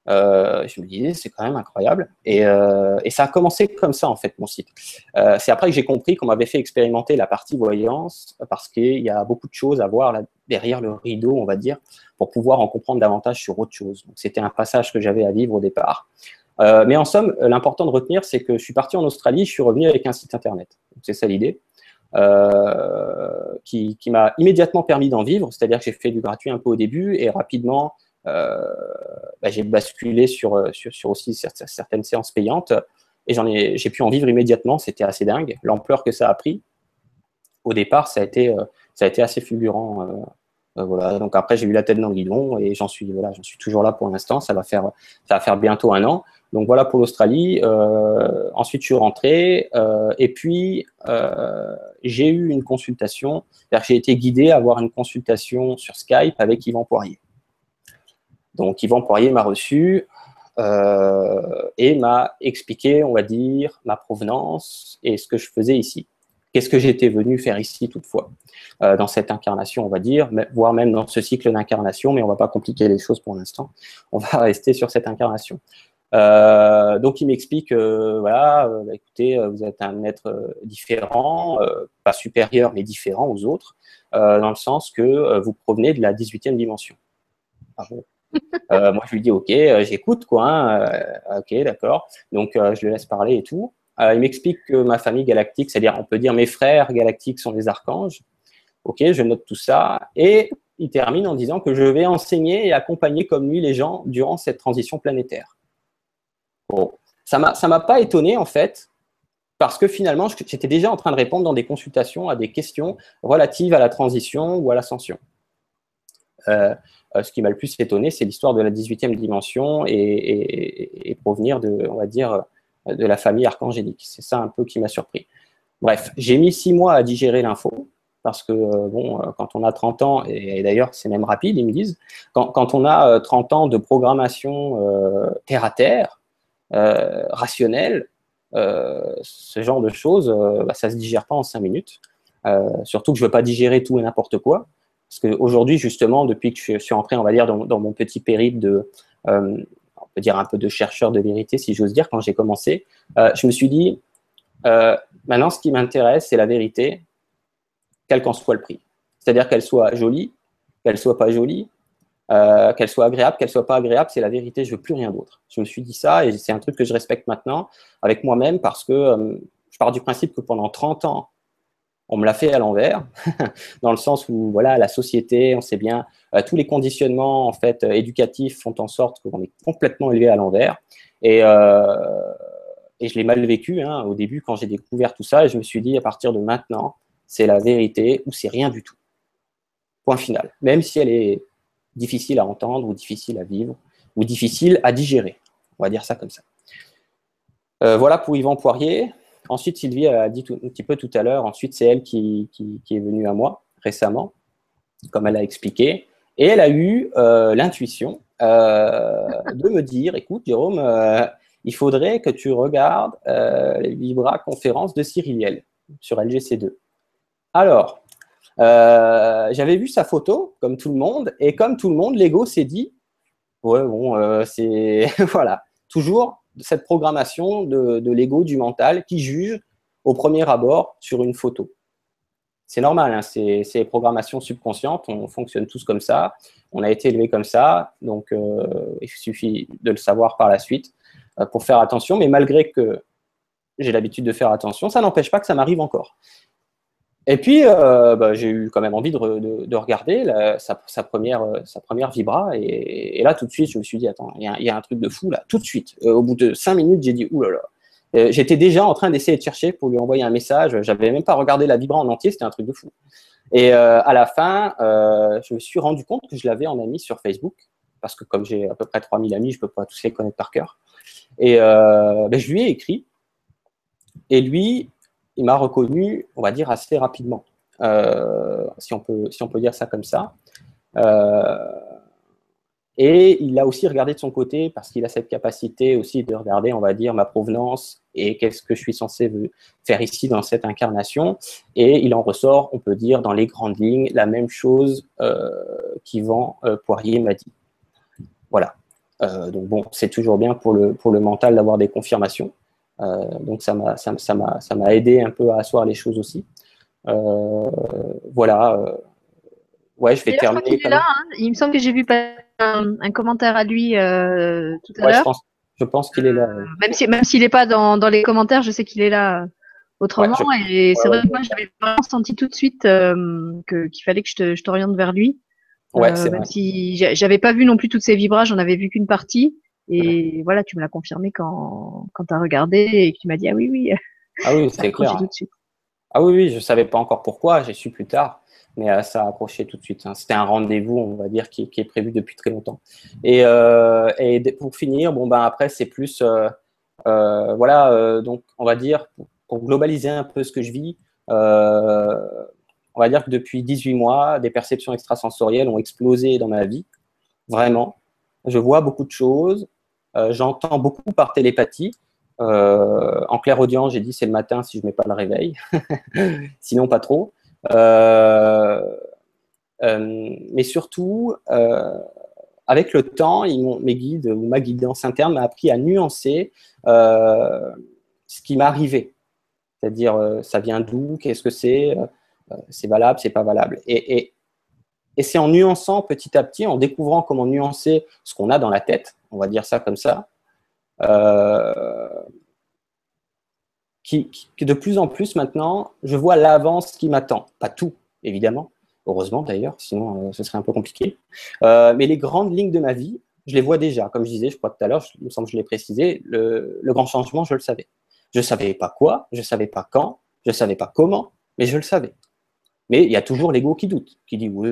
Euh, je me disais, c'est quand même incroyable. Et, euh, et, ça a commencé comme ça, en fait, mon site. Euh, c'est après que j'ai compris qu'on m'avait fait expérimenter la partie voyance, parce qu'il y a beaucoup de choses à voir derrière le rideau, on va dire, pour pouvoir en comprendre davantage sur autre chose. C'était un passage que j'avais à vivre au départ. Mais en somme, l'important de retenir, c'est que je suis parti en Australie, je suis revenu avec un site internet. C'est ça l'idée. Qui, m'a immédiatement permis d'en vivre, c'est-à-dire que j'ai fait du gratuit un peu au début et rapidement bah, j'ai basculé sur, euh, sur, sur, aussi certaines séances payantes et j'en ai, j'ai pu en vivre immédiatement. C'était assez dingue, l'ampleur que ça a pris. Au départ, ça a été, euh, ça a été assez fulgurant. voilà. Donc après, j'ai eu la tête dans le guidon et j'en suis, voilà, j'en suis toujours là pour l'instant. Ça va faire, ça va faire bientôt un an. Donc voilà pour l'Australie. Euh, ensuite, je suis rentré euh, et puis euh, j'ai eu une consultation. J'ai été guidé à avoir une consultation sur Skype avec Yvan Poirier. Donc Yvan Poirier m'a reçu euh, et m'a expliqué, on va dire, ma provenance et ce que je faisais ici. Qu'est-ce que j'étais venu faire ici toutefois, euh, dans cette incarnation, on va dire, voire même dans ce cycle d'incarnation, mais on va pas compliquer les choses pour l'instant. On va *laughs* rester sur cette incarnation. donc il m'explique, voilà, bah, écoutez, vous êtes un être différent, pas supérieur, mais différent aux autres, dans le sens que vous provenez de la 18e dimension. Ah moi, je lui dis, ok, j'écoute, quoi, hein, ok, d'accord. Donc, je le laisse parler et tout. il m'explique que ma famille galactique, c'est-à-dire, on peut dire mes frères galactiques sont des archanges. Ok, je note tout ça. Et il termine en disant que je vais enseigner et accompagner comme lui les gens durant cette transition planétaire. Bon, ça ne m'a pas étonné en fait, parce que finalement, j'étais déjà en train de répondre dans des consultations à des questions relatives à la transition ou à l'ascension. Euh, euh, ce qui m'a le plus étonné, c'est l'histoire de la 18e dimension et, provenir de, on va dire, de la famille archangélique. C'est ça un peu qui m'a surpris. Bref, j'ai mis six mois à digérer l'info parce que euh, bon, euh, quand on a 30 ans, et, d'ailleurs c'est même rapide, ils me disent, quand, on a 30 euh, ans de programmation terre à terre, rationnelle, ce genre de choses, bah, ça ne se digère pas en 5 minutes. surtout que je ne veux pas digérer tout et n'importe quoi. Parce qu'aujourd'hui, justement, depuis que je suis entré, on va dire, dans, mon petit périple de, peut dire un peu de chercheur de vérité, si j'ose dire, quand j'ai commencé, je me suis dit, maintenant, ce qui m'intéresse, c'est la vérité, quel qu'en soit le prix. C'est-à-dire qu'elle soit jolie, qu'elle soit pas jolie, euh, qu'elle soit agréable, qu'elle soit pas agréable, c'est la vérité, je veux plus rien d'autre. Je me suis dit ça et c'est un truc que je respecte maintenant avec moi-même parce que euh, je pars du principe que pendant 30 ans, on me l'a fait à l'envers, *laughs* dans le sens où voilà, la société, on sait bien, euh, tous les conditionnements en fait éducatifs font en sorte qu'on est complètement élevé à l'envers. Et, et je l'ai mal vécu hein, au début quand j'ai découvert tout ça et je me suis dit à partir de maintenant, c'est la vérité ou c'est rien du tout. Point final. Même si elle est difficile à entendre ou difficile à vivre ou difficile à digérer. On va dire ça comme ça. Euh, voilà pour Yvan Poirier. Ensuite, Sylvie a dit un petit peu tout à l'heure, ensuite c'est elle qui, est venue à moi récemment, comme elle a expliqué, et elle a eu euh, l'intuition euh, de me dire, écoute Jérôme, il faudrait que tu regardes les Vibra conférences de Cyriliel sur LGC2. Alors, euh, j'avais vu sa photo, comme tout le monde, et comme tout le monde, l'ego s'est dit, ouais, bon, euh, c'est, *laughs* voilà, toujours cette programmation de, l'ego, du mental, qui juge au premier abord sur une photo. C'est normal, hein, c'est, programmation subconsciente, on fonctionne tous comme ça, on a été élevé comme ça, donc euh, il suffit de le savoir par la suite pour faire attention, mais malgré que j'ai l'habitude de faire attention, ça n'empêche pas que ça m'arrive encore. Et puis, euh, bah, j'ai eu quand même envie de, regarder sa, première, sa première vibra. Et, là, tout de suite, je me suis dit, attends, il y, a un truc de fou là, tout de suite. Euh, au bout de cinq minutes, j'ai dit, oulala. Euh, J'étais déjà en train d'essayer de chercher pour lui envoyer un message. J'avais même pas regardé la vibra en entier, c'était un truc de fou. Et à la fin, je me suis rendu compte que je l'avais en ami sur Facebook. Parce que comme j'ai à peu près 3000 amis, je peux pas tous les connaître par cœur. Et ben, je lui ai écrit. Et lui, il m'a reconnu, on va dire, assez rapidement, euh, si, on peut, si on peut dire ça comme ça. Euh, et il a aussi regardé de son côté, parce qu'il a cette capacité aussi de regarder, on va dire, ma provenance et qu'est-ce que je suis censé faire ici dans cette incarnation. Et il en ressort, on peut dire, dans les grandes lignes, la même chose euh, qu'Yvan Poirier m'a dit. Voilà. donc bon, c'est toujours bien pour le, pour le mental d'avoir des confirmations. Euh, donc ça m'a ça, ça m'a aidé un peu à asseoir les choses aussi. Euh, voilà. Euh, ouais, je vais terminer. Il, là, hein. il me semble que j'ai vu un, un, commentaire à lui tout à l'heure. Je pense, qu'il est là. même s'il même s'il n'est pas dans, dans, les commentaires, je sais qu'il est là autrement. et c'est vrai que moi, j'avais vraiment senti tout de suite qu'il fallait que je t'oriente vers lui. Ouais, même vrai. si j'avais pas vu non plus toutes ces vibrages, j'en avais vu qu'une partie. Et voilà, tu me l'as confirmé quand, quand tu as regardé et tu m'as dit Ah oui, oui. Ah oui, c'est clair. Tout de suite. Ah oui, oui, je ne savais pas encore pourquoi, j'ai su plus tard, mais euh, ça a accroché tout de suite. Hein. C'était un rendez-vous, on va dire, qui, qui, est prévu depuis très longtemps. Et, euh, et pour finir, bon, ben, après, c'est plus. Euh, voilà, donc, on va dire, pour, pour, globaliser un peu ce que je vis, on va dire que depuis 18 mois, des perceptions extrasensorielles ont explosé dans ma vie, vraiment. Je vois beaucoup de choses, j'entends beaucoup par télépathie. Euh, en clair audience, j'ai dit c'est le matin si je ne mets pas le réveil. *laughs* Sinon, pas trop. Euh, mais surtout, avec le temps, mes guides ou ma guidance interne m'a appris à nuancer ce qui m'arrivait. C'est-à-dire, ça vient d'où, qu'est-ce que c'est, c'est valable, c'est pas valable? C'est en nuançant petit à petit, en découvrant comment nuancer ce qu'on a dans la tête, on va dire ça comme ça, euh, qui, de plus en plus maintenant, je vois l'avance qui m'attend. Pas tout, évidemment, heureusement d'ailleurs, sinon euh, ce serait un peu compliqué. Euh, mais les grandes lignes de ma vie, je les vois déjà. Comme je disais, je crois tout à l'heure, il me semble que je l'ai précisé, le, le, grand changement, je le savais. Je ne savais pas quoi, je ne savais pas quand, je ne savais pas comment, mais je le savais. Mais il y a toujours l'ego qui doute, qui dit oui,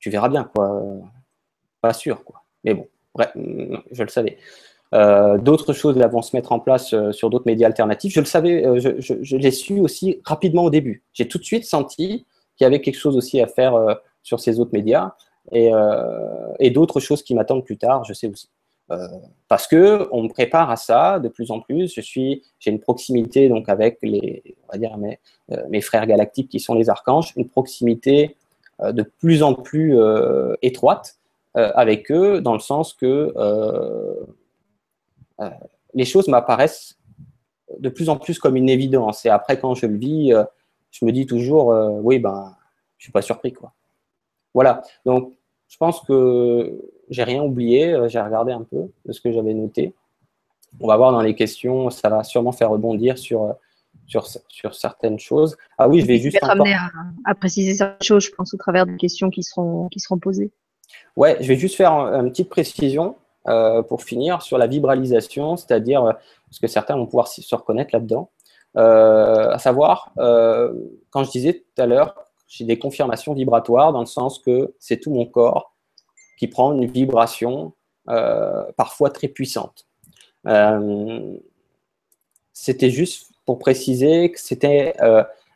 tu verras bien, quoi. Pas sûr, quoi. Mais bon, bref, je le savais. Euh, d'autres choses vont se mettre en place euh, sur d'autres médias alternatifs. Je le savais, euh, je, l'ai su aussi rapidement au début. J'ai tout de suite senti qu'il y avait quelque chose aussi à faire sur ces autres médias et, et d'autres choses qui m'attendent plus tard, je sais aussi. Parce que on me prépare à ça de plus en plus. Je suis, j'ai une proximité donc avec les, on va dire mes, mes frères galactiques qui sont les archanges, une proximité de plus en plus étroite avec eux, dans le sens que euh, les choses m'apparaissent de plus en plus comme une évidence. Et après, quand je le vis, euh, je me dis toujours, euh, oui, ben, je suis pas surpris, quoi. Voilà. Donc, je pense que j'ai rien oublié. J'ai regardé un peu de ce que j'avais noté. On va voir dans les questions, ça va sûrement faire rebondir sur, sur, sur certaines choses. Ah oui, je vais juste. Être amené à, préciser certaines choses, je pense, au travers des questions qui seront, qui seront posées. Ouais, je vais juste faire une petite précision. Euh, pour finir, sur la vibralisation, c'est-à-dire, euh, parce que certains vont pouvoir se reconnaître là-dedans, euh, à savoir, quand je disais tout à l'heure, j'ai des confirmations vibratoires dans le sens que c'est tout mon corps qui prend une vibration parfois très puissante. c'était juste pour préciser que c'était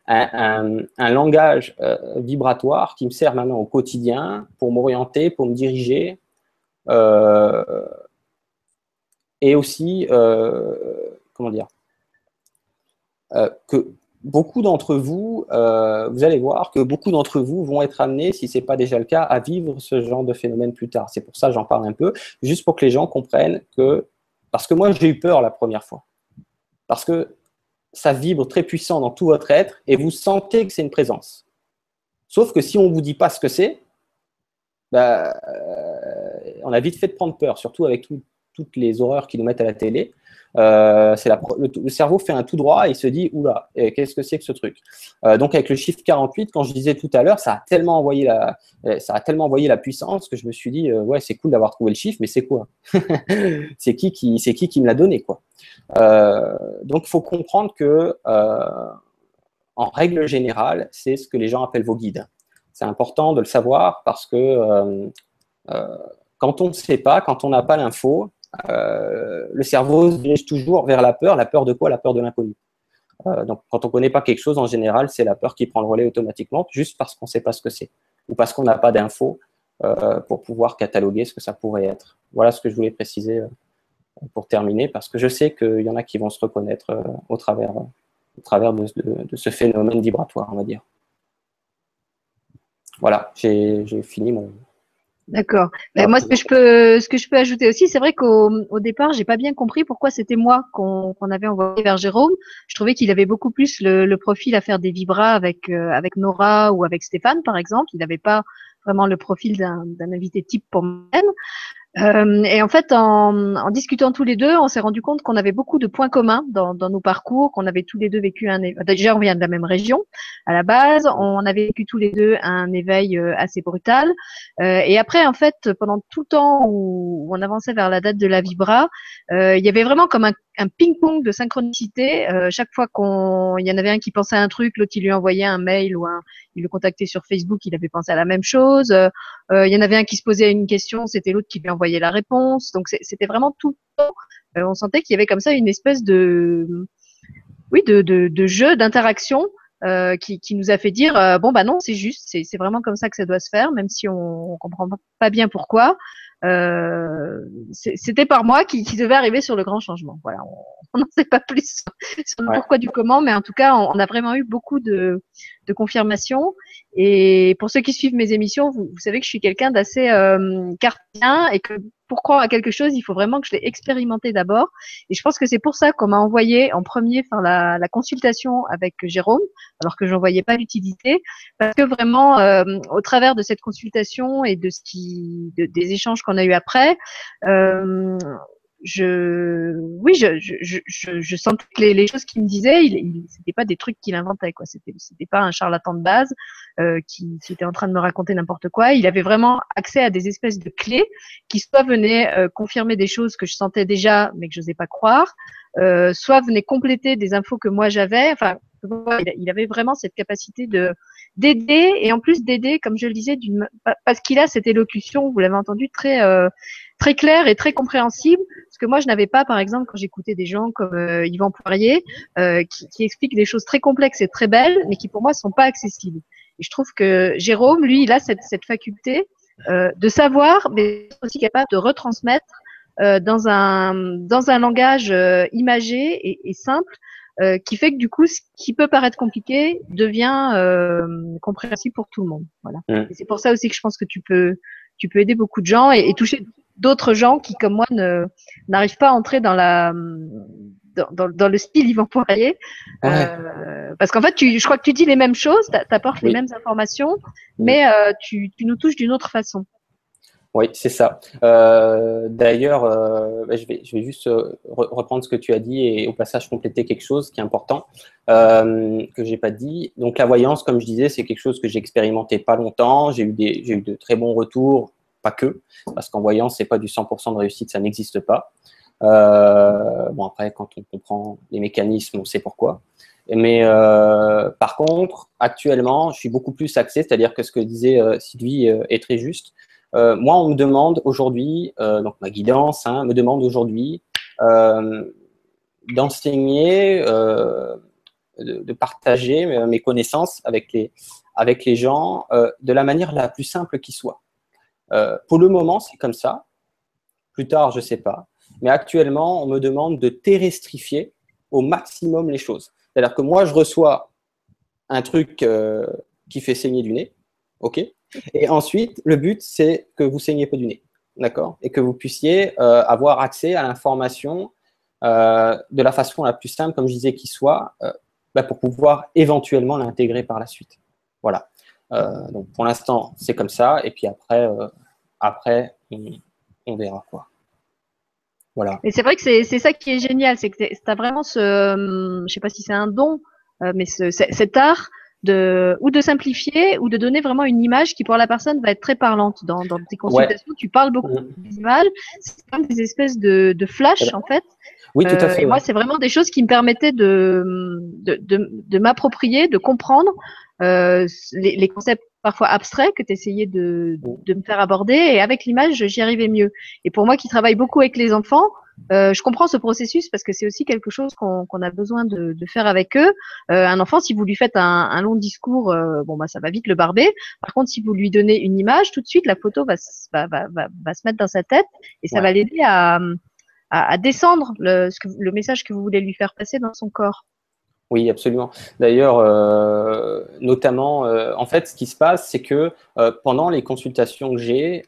un, un, langage vibratoire qui me sert maintenant au quotidien pour m'orienter, pour me diriger, euh, et aussi, euh, comment dire, euh, que beaucoup d'entre vous, vous allez voir que beaucoup d'entre vous vont être amenés, si ce n'est pas déjà le cas, à vivre ce genre de phénomène plus tard. C'est pour ça que j'en parle un peu, juste pour que les gens comprennent que, parce que moi j'ai eu peur la première fois, parce que ça vibre très puissant dans tout votre être et vous sentez que c'est une présence. Sauf que si on ne vous dit pas ce que c'est, bah, on a vite fait de prendre peur, surtout avec toutes les horreurs qu'ils nous mettent à la télé. Euh, le, cerveau fait un tout droit et il se dit oula, qu'est-ce que c'est que ce truc? Euh, Donc avec le chiffre 48, quand je disais tout à l'heure, ça a tellement envoyé la, ça a tellement envoyé la puissance que je me suis dit euh, ouais c'est cool d'avoir trouvé le chiffre, mais c'est quoi? *laughs* C'est qui qui, qui qui me l'a donné quoi? Donc il faut comprendre que en règle générale, c'est ce que les gens appellent vos guides. C'est important de le savoir parce que quand on ne sait pas, quand on n'a pas l'info, le cerveau se dirige toujours vers la peur. La peur de quoi? La peur de l'inconnu. Euh, donc, quand on ne connaît pas quelque chose, en général, c'est la peur qui prend le relais automatiquement, juste parce qu'on ne sait pas ce que c'est, ou parce qu'on n'a pas d'infos euh, pour pouvoir cataloguer ce que ça pourrait être. Voilà ce que je voulais préciser pour terminer, parce que je sais qu'il y en a qui vont se reconnaître au travers, au travers de, ce phénomène vibratoire, on va dire. Voilà, j'ai fini mon, D'accord. Ben, moi, ce que je peux, ce que je peux ajouter aussi, c'est vrai qu'au au départ, j'ai pas bien compris pourquoi c'était moi qu'on avait envoyé vers Jérôme. Je trouvais qu'il avait beaucoup plus le, le, profil à faire des vibras avec euh, avec Nora ou avec Stéphane, par exemple. Il n'avait pas vraiment le profil d'un invité type pour moi. Euh, et en fait, en, en, discutant tous les deux, on s'est rendu compte qu'on avait beaucoup de points communs dans, dans nos parcours, qu'on avait tous les deux vécu un déjà on vient de la même région à la base, on avait vécu tous les deux un éveil euh, assez brutal. Euh, et après, en fait, pendant tout le temps où, on avançait vers la date de la Vibra, euh, il y avait vraiment comme un, un ping-pong de synchronicité. Euh, chaque fois qu'on, il y en avait un qui pensait à un truc, l'autre il lui envoyait un mail ou un, il le contactait sur Facebook, il avait pensé à la même chose. Il y en avait un qui se posait une question, c'était l'autre qui lui envoyait la réponse. Donc c'était vraiment tout le temps. Euh, on sentait qu'il y avait comme ça une espèce de, oui, de, de, de jeu d'interaction. Euh, qui, qui, nous a fait dire bon bah non c'est juste c'est vraiment comme ça que ça doit se faire même si on, on comprend pas bien pourquoi euh, c'était par moi qui, qui, devait arriver sur le grand changement. Voilà, on *laughs* n'en sait pas plus sur le pourquoi du comment, mais en tout cas, on, a vraiment eu beaucoup de, de confirmations. Et pour ceux qui suivent mes émissions, vous, vous savez que je suis quelqu'un d'assez euh, cartien et que pour croire à quelque chose, il faut vraiment que je l'ai expérimenté d'abord. Et je pense que c'est pour ça qu'on m'a envoyé en premier faire la, la, consultation avec Jérôme, alors que j'en voyais pas l'utilité, parce que vraiment, euh, au travers de cette consultation et de ce qui, de, des échanges qu'on a eu après, euh, je, oui, je, je, je, je sentais que les, les, choses qu'il me disait, il, il c'était pas des trucs qu'il inventait, quoi. C'était, c'était pas un charlatan de base euh, qui, qui, était en train de me raconter n'importe quoi. Il avait vraiment accès à des espèces de clés qui soit venaient euh, confirmer des choses que je sentais déjà, mais que je n'osais pas croire, euh, soit venaient compléter des infos que moi j'avais. Enfin, il avait vraiment cette capacité de d'aider et en plus d'aider, comme je le disais, d'une parce qu'il a cette élocution, vous l'avez entendu, très euh, très claire et très compréhensible. Ce que moi je n'avais pas, par exemple, quand j'écoutais des gens comme euh, Yvan Poirier, euh, qui, qui, expliquent des choses très complexes et très belles, mais qui pour moi sont pas accessibles. Et je trouve que Jérôme, lui, il a cette, cette faculté euh, de savoir, mais aussi capable de retransmettre euh, dans un dans un langage euh, imagé et, et simple euh, qui fait que du coup, ce qui peut paraître compliqué devient euh, compréhensible pour tout le monde. Voilà. C'est pour ça aussi que je pense que tu peux, tu peux aider beaucoup de gens et, et toucher d'autres gens qui, comme moi, ne n'arrivent pas à entrer dans la dans, dans, dans le style Yvan Poirier. Euh, parce qu'en fait, tu, je crois que tu dis les mêmes choses, tu apportes oui. les mêmes informations, mais euh, tu, tu nous touches d'une autre façon. Oui, c'est ça. Euh, D'ailleurs, euh, je, vais, je vais juste euh, reprendre ce que tu as dit et au passage compléter quelque chose qui est important que j'ai pas dit. Donc la voyance, comme je disais, c'est quelque chose que j'ai expérimenté pas longtemps. J'ai eu eu de très bons retours, pas que, parce qu'en voyance, c'est pas du 100% de réussite, ça n'existe pas. Bon après, quand on comprend les mécanismes, on sait pourquoi. Mais par contre, actuellement, je suis beaucoup plus axé, c'est-à-dire que ce que disait Sylvie est très juste. Euh, moi, on me demande aujourd'hui, euh, donc ma guidance hein, me demande aujourd'hui euh, d'enseigner, de, partager mes connaissances avec les, gens de la manière la plus simple qui soit. pour le moment, c'est comme ça. Plus tard, je ne sais pas. Mais actuellement, on me demande de terrestrifier au maximum les choses. C'est-à-dire que moi, je reçois un truc qui fait saigner du nez, ok? Et ensuite, le but, c'est que vous saignez pas du nez, d'accord? Et que vous puissiez euh, avoir accès à l'information euh, de la façon la plus simple, comme je disais, qui soit, euh, bah, pour pouvoir éventuellement l'intégrer par la suite. Voilà. Donc, pour l'instant, c'est comme ça. Et puis après, après on, verra quoi. Voilà. Et c'est vrai que c'est ça qui est génial, c'est que tu as vraiment ce, hum, je sais pas si c'est un don, mais ce, cet art de ou de simplifier ou de donner vraiment une image qui pour la personne va être très parlante. Dans, dans tes consultations ouais. tu parles beaucoup mmh. d'images c'est comme des espèces de, de flash en fait. Oui tout à fait euh, et moi c'est vraiment des choses qui me permettaient de de, de, de m'approprier de comprendre euh, les, les, concepts parfois abstraits que tu essayais de, de me faire aborder. Et avec l'image j'y arrivais mieux. Et pour moi qui travaille beaucoup avec les enfants euh, je comprends ce processus parce que c'est aussi quelque chose qu'on qu a besoin de, de, faire avec eux. Euh, un enfant, si vous lui faites un, un long discours, euh, bon bah ça va vite le barber. Par contre, si vous lui donnez une image, tout de suite la photo va, va, va, va, va se mettre dans sa tête et ça ouais. va l'aider à, à, à, descendre le, ce que, le message que vous voulez lui faire passer dans son corps. Oui, absolument. D'ailleurs, euh, notamment, euh, en fait, ce qui se passe, c'est que euh, pendant les consultations que j'ai,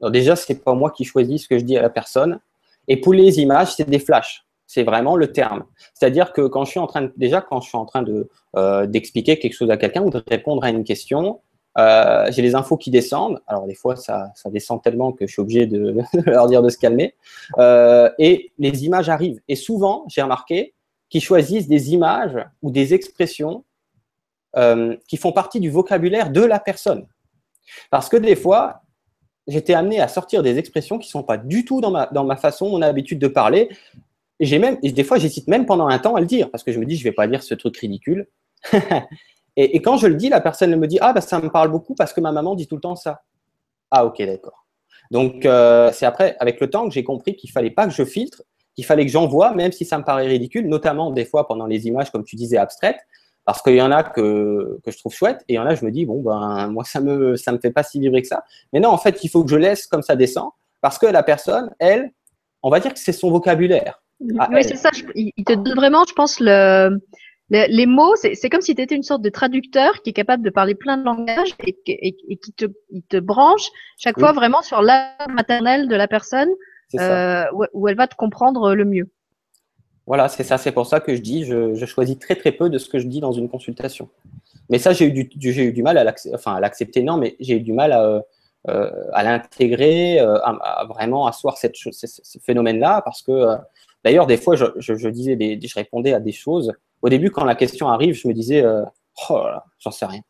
alors déjà, c'est pas moi qui choisis ce que je dis à la personne. Et pour les images, c'est des flashs. C'est vraiment le terme. C'est-à-dire que quand je suis en train déjà quand je suis en train de euh, d'expliquer quelque chose à quelqu'un ou de répondre à une question, euh, j'ai les infos qui descendent. Alors des fois, ça, ça descend tellement que je suis obligé de *laughs* leur dire de se calmer. Euh, et les images arrivent. Et souvent, j'ai remarqué qu'ils choisissent des images ou des expressions qui font partie du vocabulaire de la personne. Parce que des fois, j'étais amené à sortir des expressions qui ne sont pas du tout dans ma, dans ma façon, mon habitude de parler. J'ai même, des fois, j'hésite même pendant un temps à le dire parce que je me dis, je ne vais pas dire ce truc ridicule. *laughs* et, quand je le dis, la personne me dit, ah, bah, ça me parle beaucoup parce que ma maman dit tout le temps ça. Ah, ok, d'accord. Donc, euh, c'est après, avec le temps, que j'ai compris qu'il fallait pas que je filtre, qu'il fallait que j'envoie, même si ça me paraît ridicule, notamment des fois pendant les images, comme tu disais, abstraites, Parce qu'il y en a que, que je trouve chouette et il y en a, je me dis, bon, ben, moi, ça me, ça me fait pas si vibrer que ça. Mais non, en fait, il faut que je laisse comme ça descend parce que la personne, elle, on va dire que c'est son vocabulaire. oui, c'est ça. il te donne vraiment, je pense, le, les mots, c'est comme si tu étais une sorte de traducteur qui est capable de parler plein de langages et, qui te, il te branche chaque fois vraiment sur la maternelle de la personne euh, où, elle va te comprendre le mieux. Voilà, c'est ça. C'est pour ça que je dis, je, choisis très très peu de ce que je dis dans une consultation. Mais ça, j'ai eu, du, eu du mal à l'accepter, non, mais j'ai eu du mal à, euh, l'intégrer, euh, à, vraiment asseoir ce, phénomène-là, parce que d'ailleurs, des fois, je, disais, je répondais à des choses au début, quand la question arrive, je me disais, euh, oh j'en sais rien.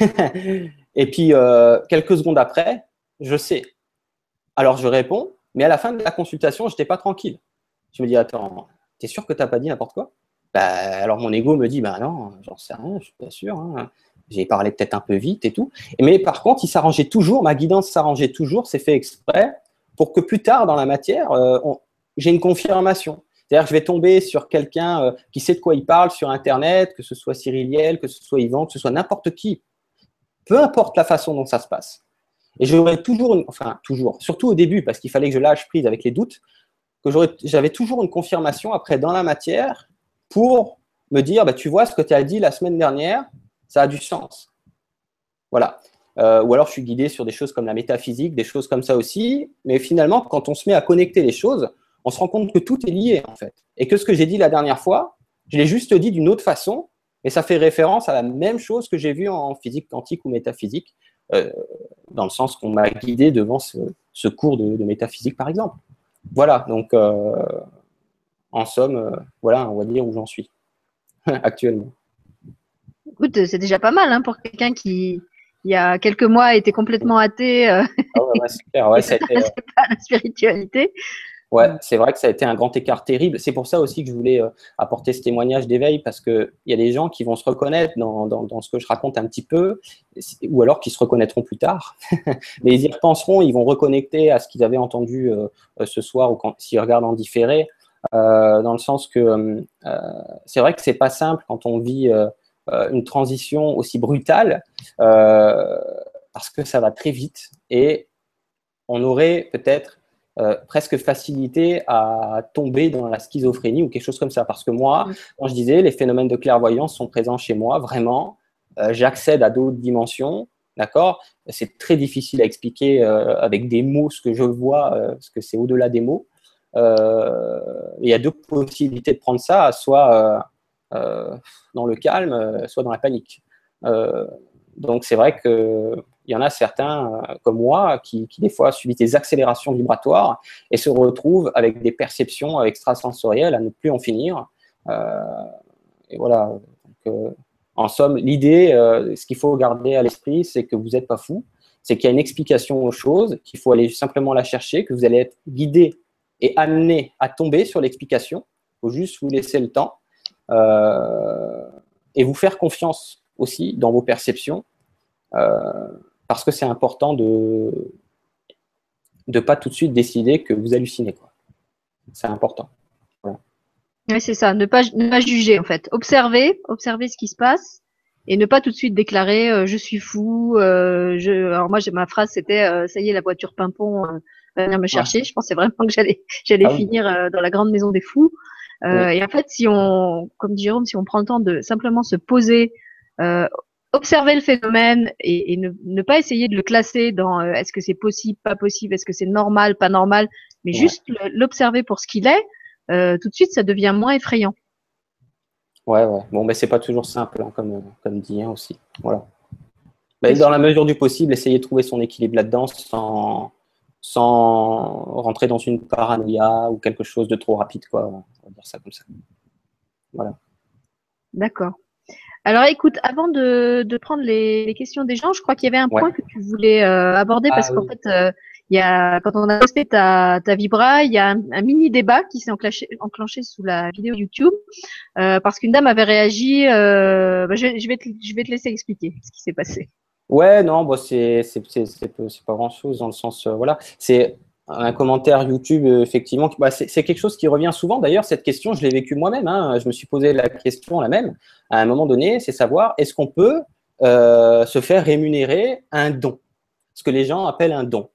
*laughs* et puis, euh, quelques secondes après, je sais. Alors, je réponds, mais à la fin de la consultation, je n'étais pas tranquille. Je me dis, attends, t'es sûr que tu n'as pas dit n'importe quoi? Bah, Alors, mon ego me dit, bah non, j'en sais rien, je suis pas sûr. Hein. J'ai parlé peut-être un peu vite et tout. Mais par contre, il s'arrangeait toujours, ma guidance s'arrangeait toujours, c'est fait exprès, pour que plus tard dans la matière, euh, j'ai une confirmation. C'est-à-dire que je vais tomber sur quelqu'un euh, qui sait de quoi il parle sur Internet, que ce soit Cyriliel, que ce soit Yvan, que ce soit n'importe qui. Peu importe la façon dont ça se passe. Et j'aurais toujours, enfin toujours, surtout au début, parce qu'il fallait que je lâche prise avec les doutes, que j'avais toujours une confirmation après dans la matière pour me dire, bah, tu vois, ce que tu as dit la semaine dernière, ça a du sens. Voilà. Euh, ou alors je suis guidé sur des choses comme la métaphysique, des choses comme ça aussi. Mais finalement, quand on se met à connecter les choses, on se rend compte que tout est lié en fait. Et que ce que j'ai dit la dernière fois, je l'ai juste dit d'une autre façon, et ça fait référence à la même chose que j'ai vu en physique quantique ou métaphysique, euh, dans le sens qu'on m'a guidé devant ce, cours de, métaphysique par exemple. Voilà, donc euh, en somme, euh, voilà, on va dire où j'en suis *laughs* actuellement. Écoute, c'est déjà pas mal hein, pour quelqu'un qui, il y a quelques mois, était complètement athée. Ah ouais, c'est clair, ouais, *laughs* pas la spiritualité. Ouais, c'est vrai que ça a été un grand écart terrible. C'est pour ça aussi que je voulais euh, apporter ce témoignage d'éveil, parce qu'il y a des gens qui vont se reconnaître dans, dans, ce que je raconte un petit peu, ou alors qui se reconnaîtront plus tard. *laughs* Mais ils y repenseront, ils vont reconnecter à ce qu'ils avaient entendu euh, euh, ce soir ou s'ils regardent en différé, dans le sens que c'est vrai que c'est pas simple quand on vit une transition aussi brutale, parce que ça va très vite et on aurait peut-être euh, presque facilité à tomber dans la schizophrénie ou quelque chose comme ça. Parce que moi, quand je disais, les phénomènes de clairvoyance sont présents chez moi, vraiment, euh, j'accède à d'autres dimensions, d'accord? C'est très difficile à expliquer euh, avec des mots ce que je vois, parce que c'est au-delà des mots. Il y a deux possibilités de prendre ça, soit dans le calme, soit dans la panique. donc c'est vrai que il y en a certains, euh, comme moi, qui, des fois subissent des accélérations vibratoires et se retrouvent avec des perceptions extrasensorielles à ne plus en finir. Euh, et voilà. Euh, en somme, l'idée, ce qu'il faut garder à l'esprit, c'est que vous n'êtes pas fou, c'est qu'il y a une explication aux choses, qu'il faut aller simplement la chercher, que vous allez être guidé et amené à tomber sur l'explication. Il faut juste vous laisser le temps et vous faire confiance aussi dans vos perceptions parce que c'est important de ne pas tout de suite décider que vous hallucinez. C'est important. Oui, c'est ça. Ne pas, ne pas juger, en fait. Observer, observer ce qui se passe et ne pas tout de suite déclarer euh, je suis fou. Euh, je... Alors moi, ma phrase c'était euh, ça y est, la voiture pimpon va venir me chercher. Je pensais vraiment que j'allais j'allais ah finir dans la grande maison des fous. Et en fait, si on, comme dit Jérôme, si on prend le temps de simplement se poser, observer le phénomène et, ne, pas essayer de le classer dans euh, est-ce que c'est possible, pas possible, est-ce que c'est normal, pas normal, mais juste l'observer pour ce qu'il est, euh, tout de suite, ça devient moins effrayant. Ouais, ouais. Bon, mais c'est pas toujours simple, hein, comme, comme dit hein, aussi. Voilà. dans la mesure du possible, essayer de trouver son équilibre là-dedans sans, sans rentrer dans une paranoïa ou quelque chose de trop rapide, quoi. On va dire ça comme ça. Voilà. D'accord. Alors écoute, avant de, prendre les, questions des gens, je crois qu'il y avait un point que tu voulais euh, aborder parce ah qu'en fait, euh, il y a, quand on a posté ta, ta Vibra, il y a un, mini débat qui s'est enclenché, enclenché sous la vidéo YouTube euh, parce qu'une dame avait réagi. Bah, je, vais te, je vais te laisser expliquer ce qui s'est passé. Ouais, non, bah, c'est c'est pas grand chose dans le sens voilà, c'est un commentaire YouTube, effectivement, bah, c'est quelque chose qui revient souvent. D'ailleurs, cette question, je l'ai vécue moi-même. Hein. Je me suis posé la question la même à un moment donné, c'est savoir est-ce qu'on peut euh, se faire rémunérer un don, ce que les gens appellent un don.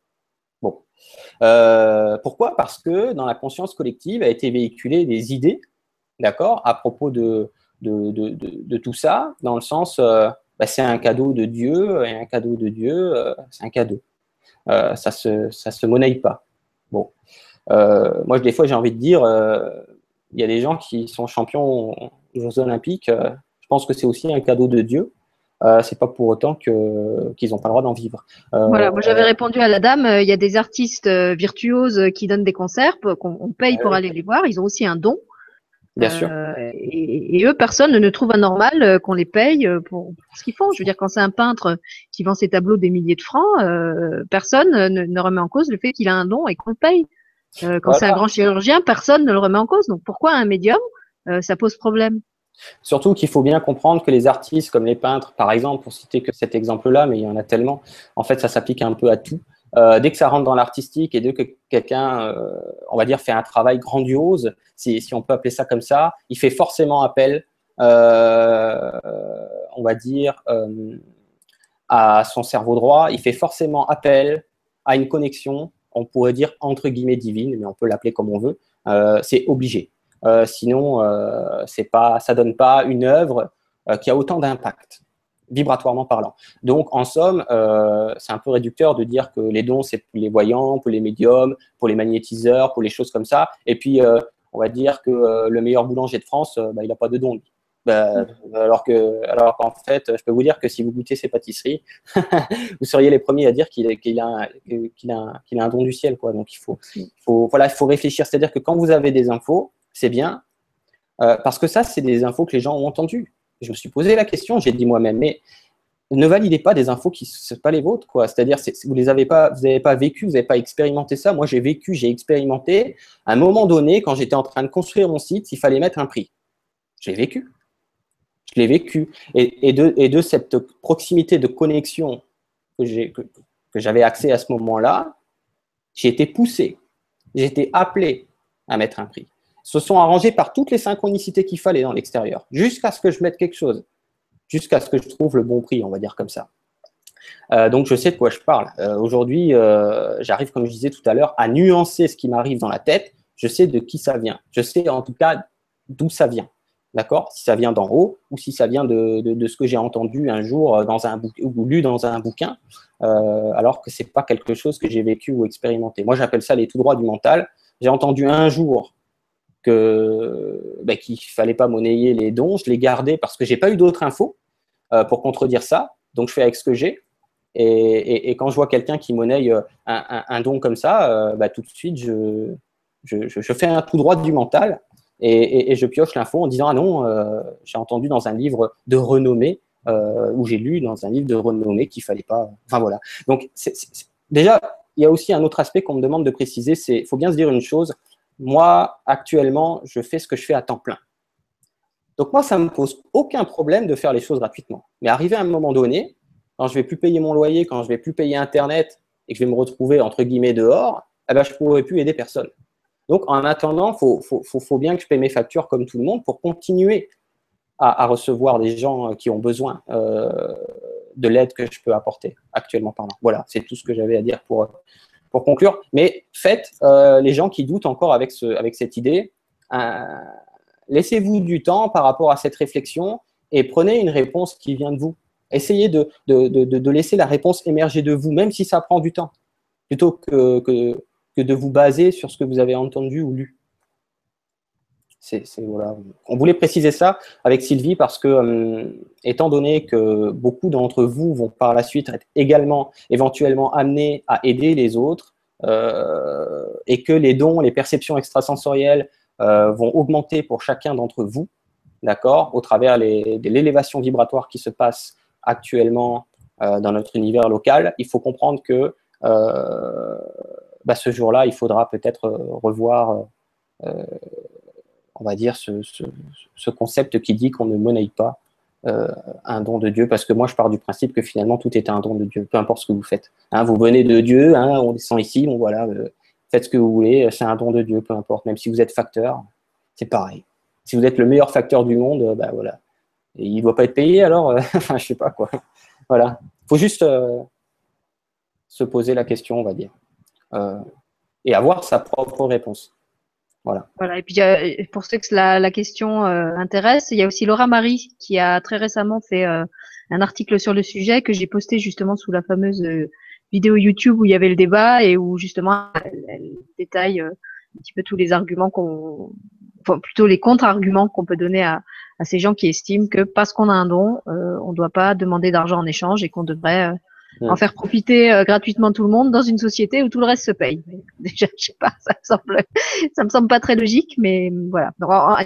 Euh, pourquoi? Parce que dans la conscience collective a été véhiculée des idées, d'accord, à propos de, tout ça, dans le sens, euh, bah, c'est un cadeau de Dieu, et un cadeau de Dieu, c'est un cadeau. Ça se ça se monnaie pas. Bon, moi des fois j'ai envie de dire, il y a des gens qui sont champions aux Jeux Olympiques. je pense que c'est aussi un cadeau de Dieu euh, c'est pas pour autant que qu'ils n'ont pas le droit d'en vivre. Euh, voilà, moi j'avais répondu à la dame, euh, il y a des artistes virtuoses qui donnent des concerts, qu'on paye pour aller les voir, ils ont aussi un don. Bien sûr. Et, eux, personne ne trouve anormal qu'on les paye pour, ce qu'ils font. Je veux dire, quand c'est un peintre qui vend ses tableaux des milliers de francs, personne ne, remet en cause le fait qu'il a un don et qu'on le paye. quand c'est un grand chirurgien, personne ne le remet en cause. Donc pourquoi un médium Ça pose problème? Surtout qu'il faut bien comprendre que les artistes, comme les peintres, par exemple, pour citer que cet exemple-là, mais il y en a tellement, en fait, ça s'applique un peu à tout. Euh, dès que ça rentre dans l'artistique et dès que quelqu'un, euh, on va dire, fait un travail grandiose, si, on peut appeler ça comme ça, il fait forcément appel, euh, à son cerveau droit, il fait forcément appel à une connexion, on pourrait dire entre guillemets divine, mais on peut l'appeler comme on veut, c'est obligé. Sinon, c'est pas, ça donne pas une œuvre qui a autant d'impact vibratoirement parlant. Donc, en somme, c'est un peu réducteur de dire que les dons, c'est pour les voyants, pour les médiums, pour les magnétiseurs, pour les choses comme ça. Et puis, on va dire que le meilleur boulanger de France, bah, il n'a pas de dons. Bah, alors que, alors qu'en fait, je peux vous dire que si vous goûtez ces pâtisseries, *laughs* vous seriez les premiers à dire qu'il a, qu'il a, qu'il a, un don du ciel, quoi. Donc il faut, faut, voilà, il faut réfléchir. C'est-à-dire que quand vous avez des infos, c'est bien, euh, parce que ça, c'est des infos que les gens ont entendues. Je me suis posé la question, j'ai dit moi-même, mais ne validez pas des infos qui ne sont pas les vôtres, quoi. C'est-à-dire, vous les avez pas, vous n'avez pas vécu, vous n'avez pas expérimenté ça. Moi, j'ai vécu, j'ai expérimenté. À un moment donné, quand j'étais en train de construire mon site, il fallait mettre un prix. J'ai vécu. Je l'ai vécu. Et, de, et, de, cette proximité de connexion que j'avais accès à ce moment-là, j'ai été poussé, j'ai été appelé à mettre un prix se sont arrangés par toutes les synchronicités qu'il fallait dans l'extérieur, jusqu'à ce que je mette quelque chose, jusqu'à ce que je trouve le bon prix, on va dire comme ça. Euh, donc je sais de quoi je parle. Euh, aujourd'hui, euh, j'arrive, comme je disais tout à l'heure, à nuancer ce qui m'arrive dans la tête. Je sais de qui ça vient. Je sais en tout cas d'où ça vient. D'accord? Si ça vient d'en haut ou si ça vient de, ce que j'ai entendu un jour dans un ou lu dans un bouquin, alors que c'est pas quelque chose que j'ai vécu ou expérimenté. Moi, j'appelle ça les tout droits du mental. J'ai entendu un jour que ben, qu'il fallait pas monnayer les dons. Je l'ai gardé parce que j'ai pas eu d'autres infos euh, pour contredire ça. Donc je fais avec ce que j'ai. Et, quand je vois quelqu'un qui monnaie euh, un, don comme ça, euh, bah, tout de suite je, je, fais un tout droit du mental et, et je pioche l'info en disant ah non, j'ai entendu dans un livre de renommée ou j'ai lu dans un livre de renommée qu'il fallait pas. Enfin voilà. Donc déjà il y a aussi un autre aspect qu'on me demande de préciser, c'est faut bien se dire une chose moi, actuellement, je fais ce que je fais à temps plein. Donc moi, ça ne me pose aucun problème de faire les choses gratuitement. Mais arrivé à un moment donné, quand je vais plus payer mon loyer, quand je vais plus payer Internet et que je vais me retrouver entre guillemets dehors, eh ben, je ne pourrai plus aider personne. Donc en attendant, il faut, bien que je paye mes factures comme tout le monde pour continuer à, recevoir des gens qui ont besoin euh, de l'aide que je peux apporter actuellement parlant. Voilà, c'est tout ce que j'avais à dire pour, pour conclure, mais faites euh, les gens qui doutent encore avec, ce, avec cette idée, euh, laissez-vous du temps par rapport à cette réflexion et prenez une réponse qui vient de vous. Essayez de, laisser la réponse émerger de vous, même si ça prend du temps, plutôt que de vous baser sur ce que vous avez entendu ou lu On voulait préciser ça avec Sylvie parce que, euh, étant donné que beaucoup d'entre vous vont par la suite être également éventuellement amenés à aider les autres euh, et que les dons, les perceptions extrasensorielles euh, vont augmenter pour chacun d'entre vous, d'accord, au travers de l'élévation vibratoire qui se passe actuellement dans notre univers local, il faut comprendre que bah, ce jour-là, il faudra peut-être revoir on va dire, ce, concept qui dit qu'on ne monnaie pas euh, un don de Dieu, parce que moi je pars du principe que finalement tout est un don de Dieu, peu importe ce que vous faites. Hein, vous venez de Dieu, hein, on descend ici, voilà, euh, faites ce que vous voulez, c'est un don de Dieu, peu importe. Même si vous êtes facteur, c'est pareil. Si vous êtes le meilleur facteur du monde, ben voilà. Et il ne doit pas être payé alors, *laughs* enfin, je sais pas quoi. Voilà. Il faut juste se poser la question, on va dire, et avoir sa propre réponse. Voilà. Et puis pour ceux que la, question intéresse, il y a aussi Laura Marie qui a très récemment fait un article sur le sujet que j'ai posté justement sous la fameuse euh, vidéo YouTube où il y avait le débat et où justement elle, détaille euh, un petit peu tous les arguments qu'on, enfin plutôt les contre-arguments qu'on peut donner à, ces gens qui estiment que parce qu'on a un don, euh, on ne doit pas demander d'argent en échange et qu'on devrait en faire profiter gratuitement tout le monde dans une société où tout le reste se paye. *laughs* Déjà, je sais pas, ça me semble, ça me semble pas très logique, mais voilà.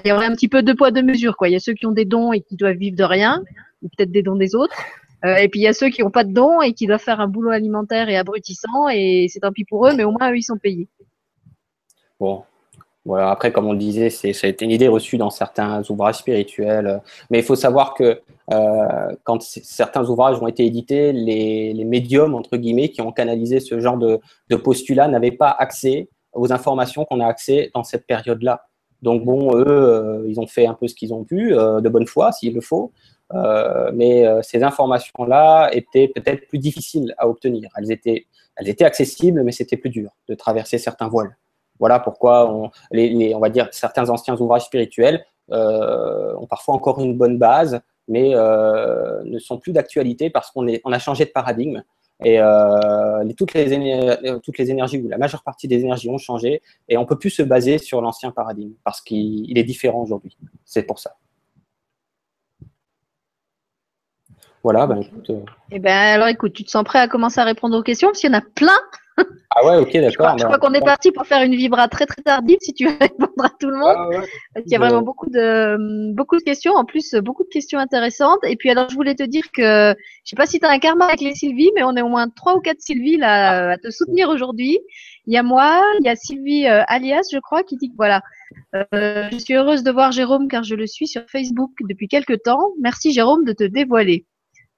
il y aurait un petit peu deux poids deux mesures, quoi. Il y a ceux qui ont des dons et qui doivent vivre de rien, ou peut-être des dons des autres. Euh, et puis il y a ceux qui n'ont pas de dons et qui doivent faire un boulot alimentaire et abrutissant, et c'est tant pis pour eux, mais au moins eux ils sont payés. Bon, voilà. Après, comme on le disait, c'est, ça a été une idée reçue dans certains ouvrages spirituels. Mais il faut savoir que euh, quand certains ouvrages ont été édités, les, médiums, entre guillemets, qui ont canalisé ce genre de, de postulat n'avaient pas accès aux informations qu'on a accès dans cette période-là. Donc bon, eux, euh, ils ont fait un peu ce qu'ils ont pu, de bonne foi, s'il le faut. Euh, mais euh, ces informations-là étaient peut-être plus difficiles à obtenir. Elles étaient, elles étaient accessibles, mais c'était plus dur de traverser certains voiles. Voilà pourquoi va dire certains anciens ouvrages spirituels euh, ont parfois encore une bonne base, mais euh, ne sont plus d'actualité parce qu'on on a changé de paradigme. Et euh, toutes, les énergies, ou la majeure partie des énergies ont changé, et on peut plus se baser sur l'ancien paradigme parce qu'il est différent aujourd'hui. C'est pour ça. Voilà, ben. Eh ben alors écoute, tu te sens prêt à commencer à répondre aux questions? Parce qu'il y en a plein. Ah ouais, ok, d'accord. Je crois, qu'on est parti pour faire une vibra très très tardive si tu veux répondre à tout le monde. Ah parce qu'il y a vraiment beaucoup de beaucoup de questions, en plus beaucoup de questions intéressantes. Et puis alors je voulais te dire que je sais pas si tu as un karma avec les Sylvie, mais on est au moins trois ou quatre Sylvie là à te soutenir aujourd'hui. Il y a moi, il y a Sylvie euh, alias, je crois, qui dit que voilà, euh, je suis heureuse de voir Jérôme car je le suis sur Facebook depuis quelques temps. Merci Jérôme de te dévoiler.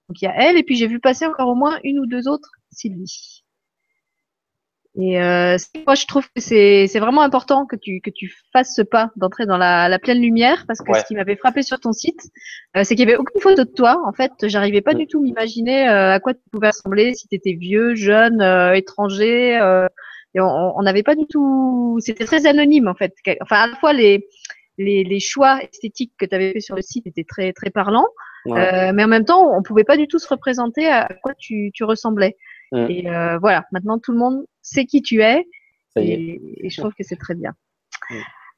Donc il y a elle, et puis j'ai vu passer encore au moins une ou deux autres Sylvie. Et euh, moi, je trouve que c'est vraiment important que tu, que tu fasses ce pas d'entrer dans la, la, pleine lumière, parce que ce qui m'avait frappé sur ton site, euh, c'est qu'il n'y avait aucune photo de toi. En fait, j'arrivais pas du tout m'imaginer euh, à quoi tu pouvais ressembler, si tu étais vieux, jeune, étranger. et on n'avait pas du tout. C'était très anonyme, en fait. Enfin, à la fois les, les, les choix esthétiques que tu avais fait sur le site étaient très, très parlants. Mais en même temps, on pouvait pas du tout se représenter à quoi tu, tu ressemblais. Et euh, voilà, maintenant tout le monde sait qui tu es. Et, je trouve que c'est très bien.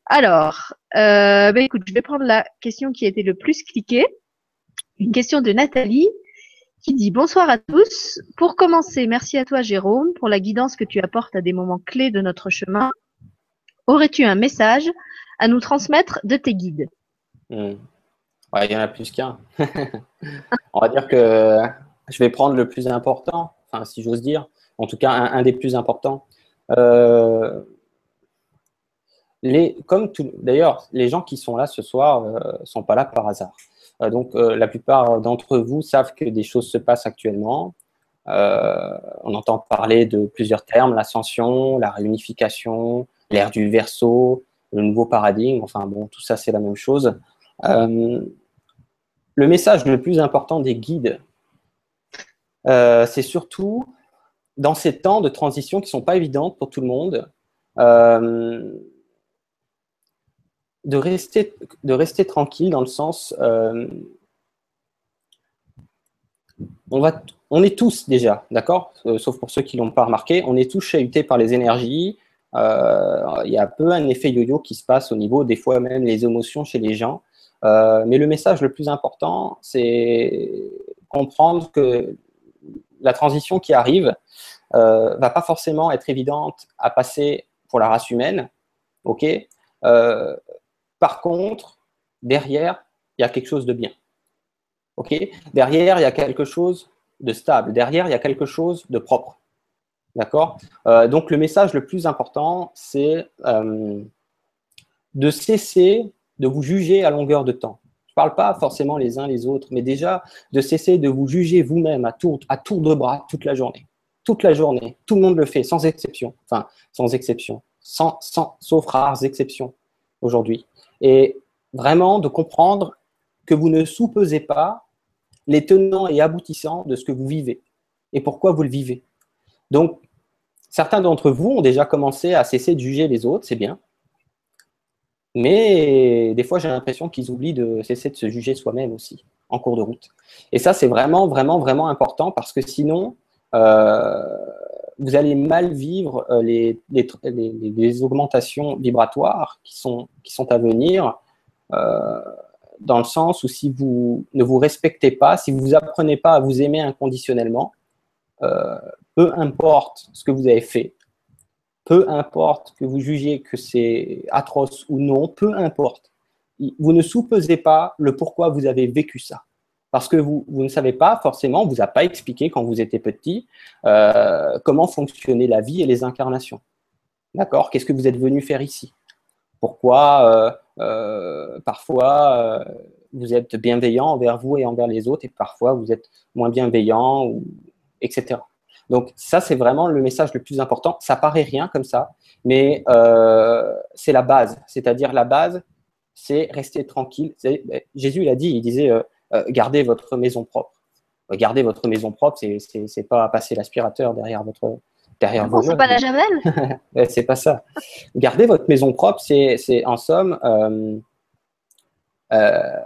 Alors, euh, bah, écoute, je vais prendre la question qui a été le plus cliquée. Une question de Nathalie qui dit Bonsoir à tous. Pour commencer, merci à toi Jérôme pour la guidance que tu apportes à des moments clés de notre chemin. Aurais-tu un message à nous transmettre de tes guides? Hmm il y en a plus qu'un. *laughs* On va dire que je vais prendre le plus important, enfin, si j'ose dire, en tout cas un, des plus importants. Euh, les, comme d'ailleurs, les gens qui sont là ce soir ne euh, sont pas là par hasard. Euh, donc, la plupart d'entre vous savent que des choses se passent actuellement. on entend parler de plusieurs termes l'ascension, la réunification, l'ère du verso, le nouveau paradigme. Enfin, bon, tout ça, c'est la même chose le message le plus important des guides, c'est surtout dans ces temps de transition qui ne sont pas évidentes pour tout le monde, euh, de, rester, tranquille dans le sens, euh, on, est tous déjà, d'accord? Sauf pour ceux qui ne l'ont pas remarqué, on est tous chahutés par les énergies. Il y a un peu un effet yo-yo qui se passe au niveau des fois même les émotions chez les gens. Euh, mais le message le plus important, c'est comprendre que la transition qui arrive euh, va pas forcément être évidente à passer pour la race humaine. Ok? Euh, par contre, derrière, il y a quelque chose de bien. Ok? Derrière, il y a quelque chose de stable. Derrière, il y a quelque chose de propre. D'accord? Euh, donc le message le plus important, c'est de cesser de vous juger à longueur de temps. Parle pas forcément les uns les autres, mais déjà de cesser de vous juger vous-même à tour, à tour de bras toute la journée. toute la journée. Tout le monde le fait, sans exception. Enfin, sans exception. Sans, sans, sauf rares exceptions aujourd'hui. Et vraiment de comprendre que vous ne sous-pesez pas les tenants et aboutissants de ce que vous vivez et pourquoi vous le vivez. Donc, certains d'entre vous ont déjà commencé à cesser de juger les autres, c'est bien. Mais des fois, j'ai l'impression qu'ils oublient de cesser de se juger soi-même aussi, en cours de route. Et ça, c'est vraiment, vraiment, vraiment important parce que sinon, euh, vous allez mal vivre euh, les, les, augmentations vibratoires qui sont, qui sont à venir, euh, dans le sens où si vous ne vous respectez pas, si vous apprenez pas à vous aimer inconditionnellement, peu importe ce que vous avez fait, peu importe que vous jugiez que c'est atroce ou non, peu importe, vous ne sous-pesez pas le pourquoi vous avez vécu ça parce que vous, ne savez pas forcément, on vous a pas expliqué quand vous étiez petit euh, comment fonctionnait la vie et les incarnations. D'accord? Qu'est-ce que vous êtes venu faire ici? Pourquoi euh, euh, parfois vous êtes bienveillant envers vous et envers les autres et parfois vous êtes moins bienveillant, etc. Donc ça, c'est vraiment le message le plus important. Ça paraît rien comme ça, mais c'est la base. C'est-à-dire la base, c'est rester tranquille. Jésus, il a dit, il disait, euh, gardez votre maison propre. Euh, gardez votre maison propre, c'est pas passer l'aspirateur derrière votre derrière vos C'est pas la javel? *laughs* C'est pas ça. Gardez votre maison propre, c'est en somme euh,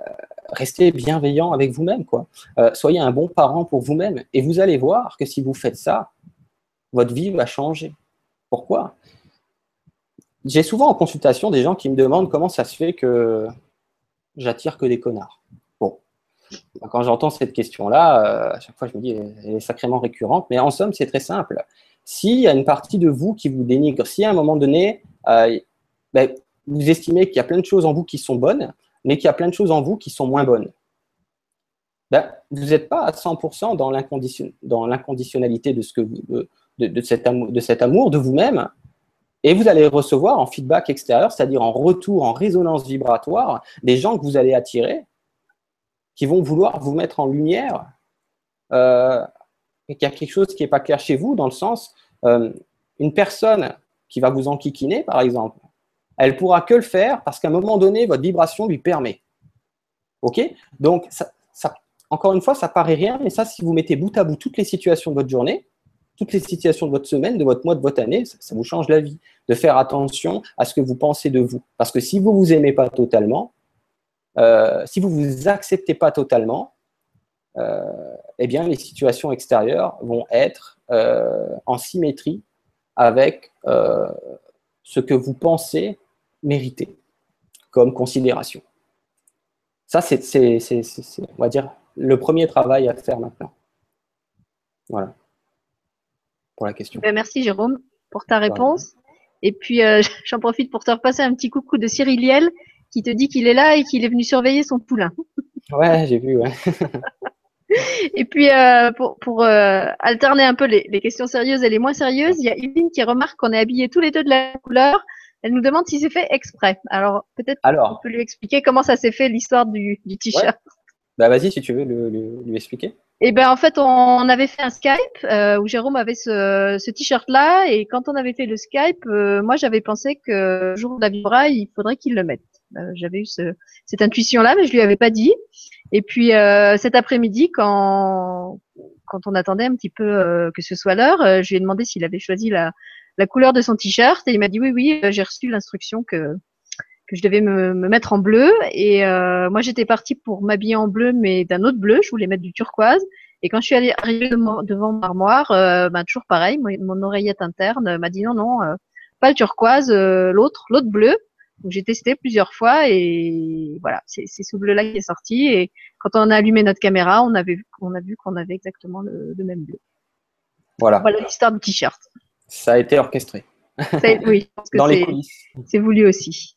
restez bienveillant avec vous-même, quoi. soyez un bon parent pour vous-même, et vous allez voir que si vous faites ça, votre vie va changer. Pourquoi? J'ai souvent en consultation des gens qui me demandent comment ça se fait que j'attire que des connards. Quand j'entends cette question-là, euh, à chaque fois, je me dis, elle est sacrément récurrente. Mais en somme, c'est très simple. S'il y a une partie de vous qui vous dénigre, si à un moment donné, euh, ben, vous estimez qu'il y a plein de choses en vous qui sont bonnes, mais qu'il y a plein de choses en vous qui sont moins bonnes, ben, vous n'êtes pas à 100% dans l'inconditionnalité de, ce que de, de, cet amour, de cet amour de vous-même. Et vous allez recevoir en feedback extérieur, c'est-à-dire en retour, en résonance vibratoire, des gens que vous allez attirer qui vont vouloir vous mettre en lumière euh, et qu'il y a quelque chose qui n'est pas clair chez vous, dans le sens, euh, une personne qui va vous enquiquiner, par exemple, elle pourra que le faire parce qu'à un moment donné, votre vibration lui permet. OK? Donc, encore une fois, ça paraît rien, mais ça, si vous mettez bout à bout toutes les situations de votre journée, toutes les situations de votre semaine, de votre mois, de votre année, ça, ça vous change la vie. De faire attention à ce que vous pensez de vous. Parce que si vous ne vous aimez pas totalement, euh, si vous ne vous acceptez pas totalement, euh, eh bien, les situations extérieures vont être euh, en symétrie avec ce que vous pensez mériter comme considération. Ça, c'est, on va dire, le premier travail à faire maintenant. Voilà. Pour la question. Ben, merci Jérôme pour ta réponse. Et puis, *laughs* j'en profite pour te repasser un petit coucou de Cyril Liel qui te dit qu'il est là et qu'il est venu surveiller son poulain. *laughs* Ouais, j'ai vu, ouais. *laughs* et puis, euh, pour, pour euh, alterner un peu les, les, questions sérieuses et les moins sérieuses, il y a Yvine qui remarque qu'on est habillés tous les deux de la couleur. Elle nous demande si c'est fait exprès. Alors, peut-être qu'on peut lui expliquer comment ça s'est fait l'histoire du, du t-shirt. Bah, vas-y, si tu veux le, lui expliquer. Eh ben en fait, on avait fait un Skype euh, où Jérôme avait ce, ce t-shirt-là et quand on avait fait le Skype, euh, moi j'avais pensé que le jour de la vibra, il faudrait qu'il le mette. Euh, j'avais eu ce, cette intuition-là, mais je lui avais pas dit. Et puis cet après-midi, quand quand on attendait un petit peu que ce soit l'heure, je lui ai demandé s'il avait choisi la, la couleur de son t-shirt et il m'a dit oui oui, j'ai reçu l'instruction que que je devais me, me mettre en bleu et moi j'étais partie pour m'habiller en bleu mais d'un autre bleu, je voulais mettre du turquoise. Et quand je suis allée arrivée devant mon armoire, ben, toujours pareil, mon, mon oreillette interne m'a dit non non, pas le turquoise, l'autre, l'autre bleu. Donc j'ai testé plusieurs fois et voilà, c'est ce bleu-là qui est sorti. Et quand on a allumé notre caméra, on avait on a vu qu'on avait exactement le, même bleu. Voilà. Voilà l'histoire du t-shirt. Ça a été orchestré. oui, parce que c'est voulu aussi.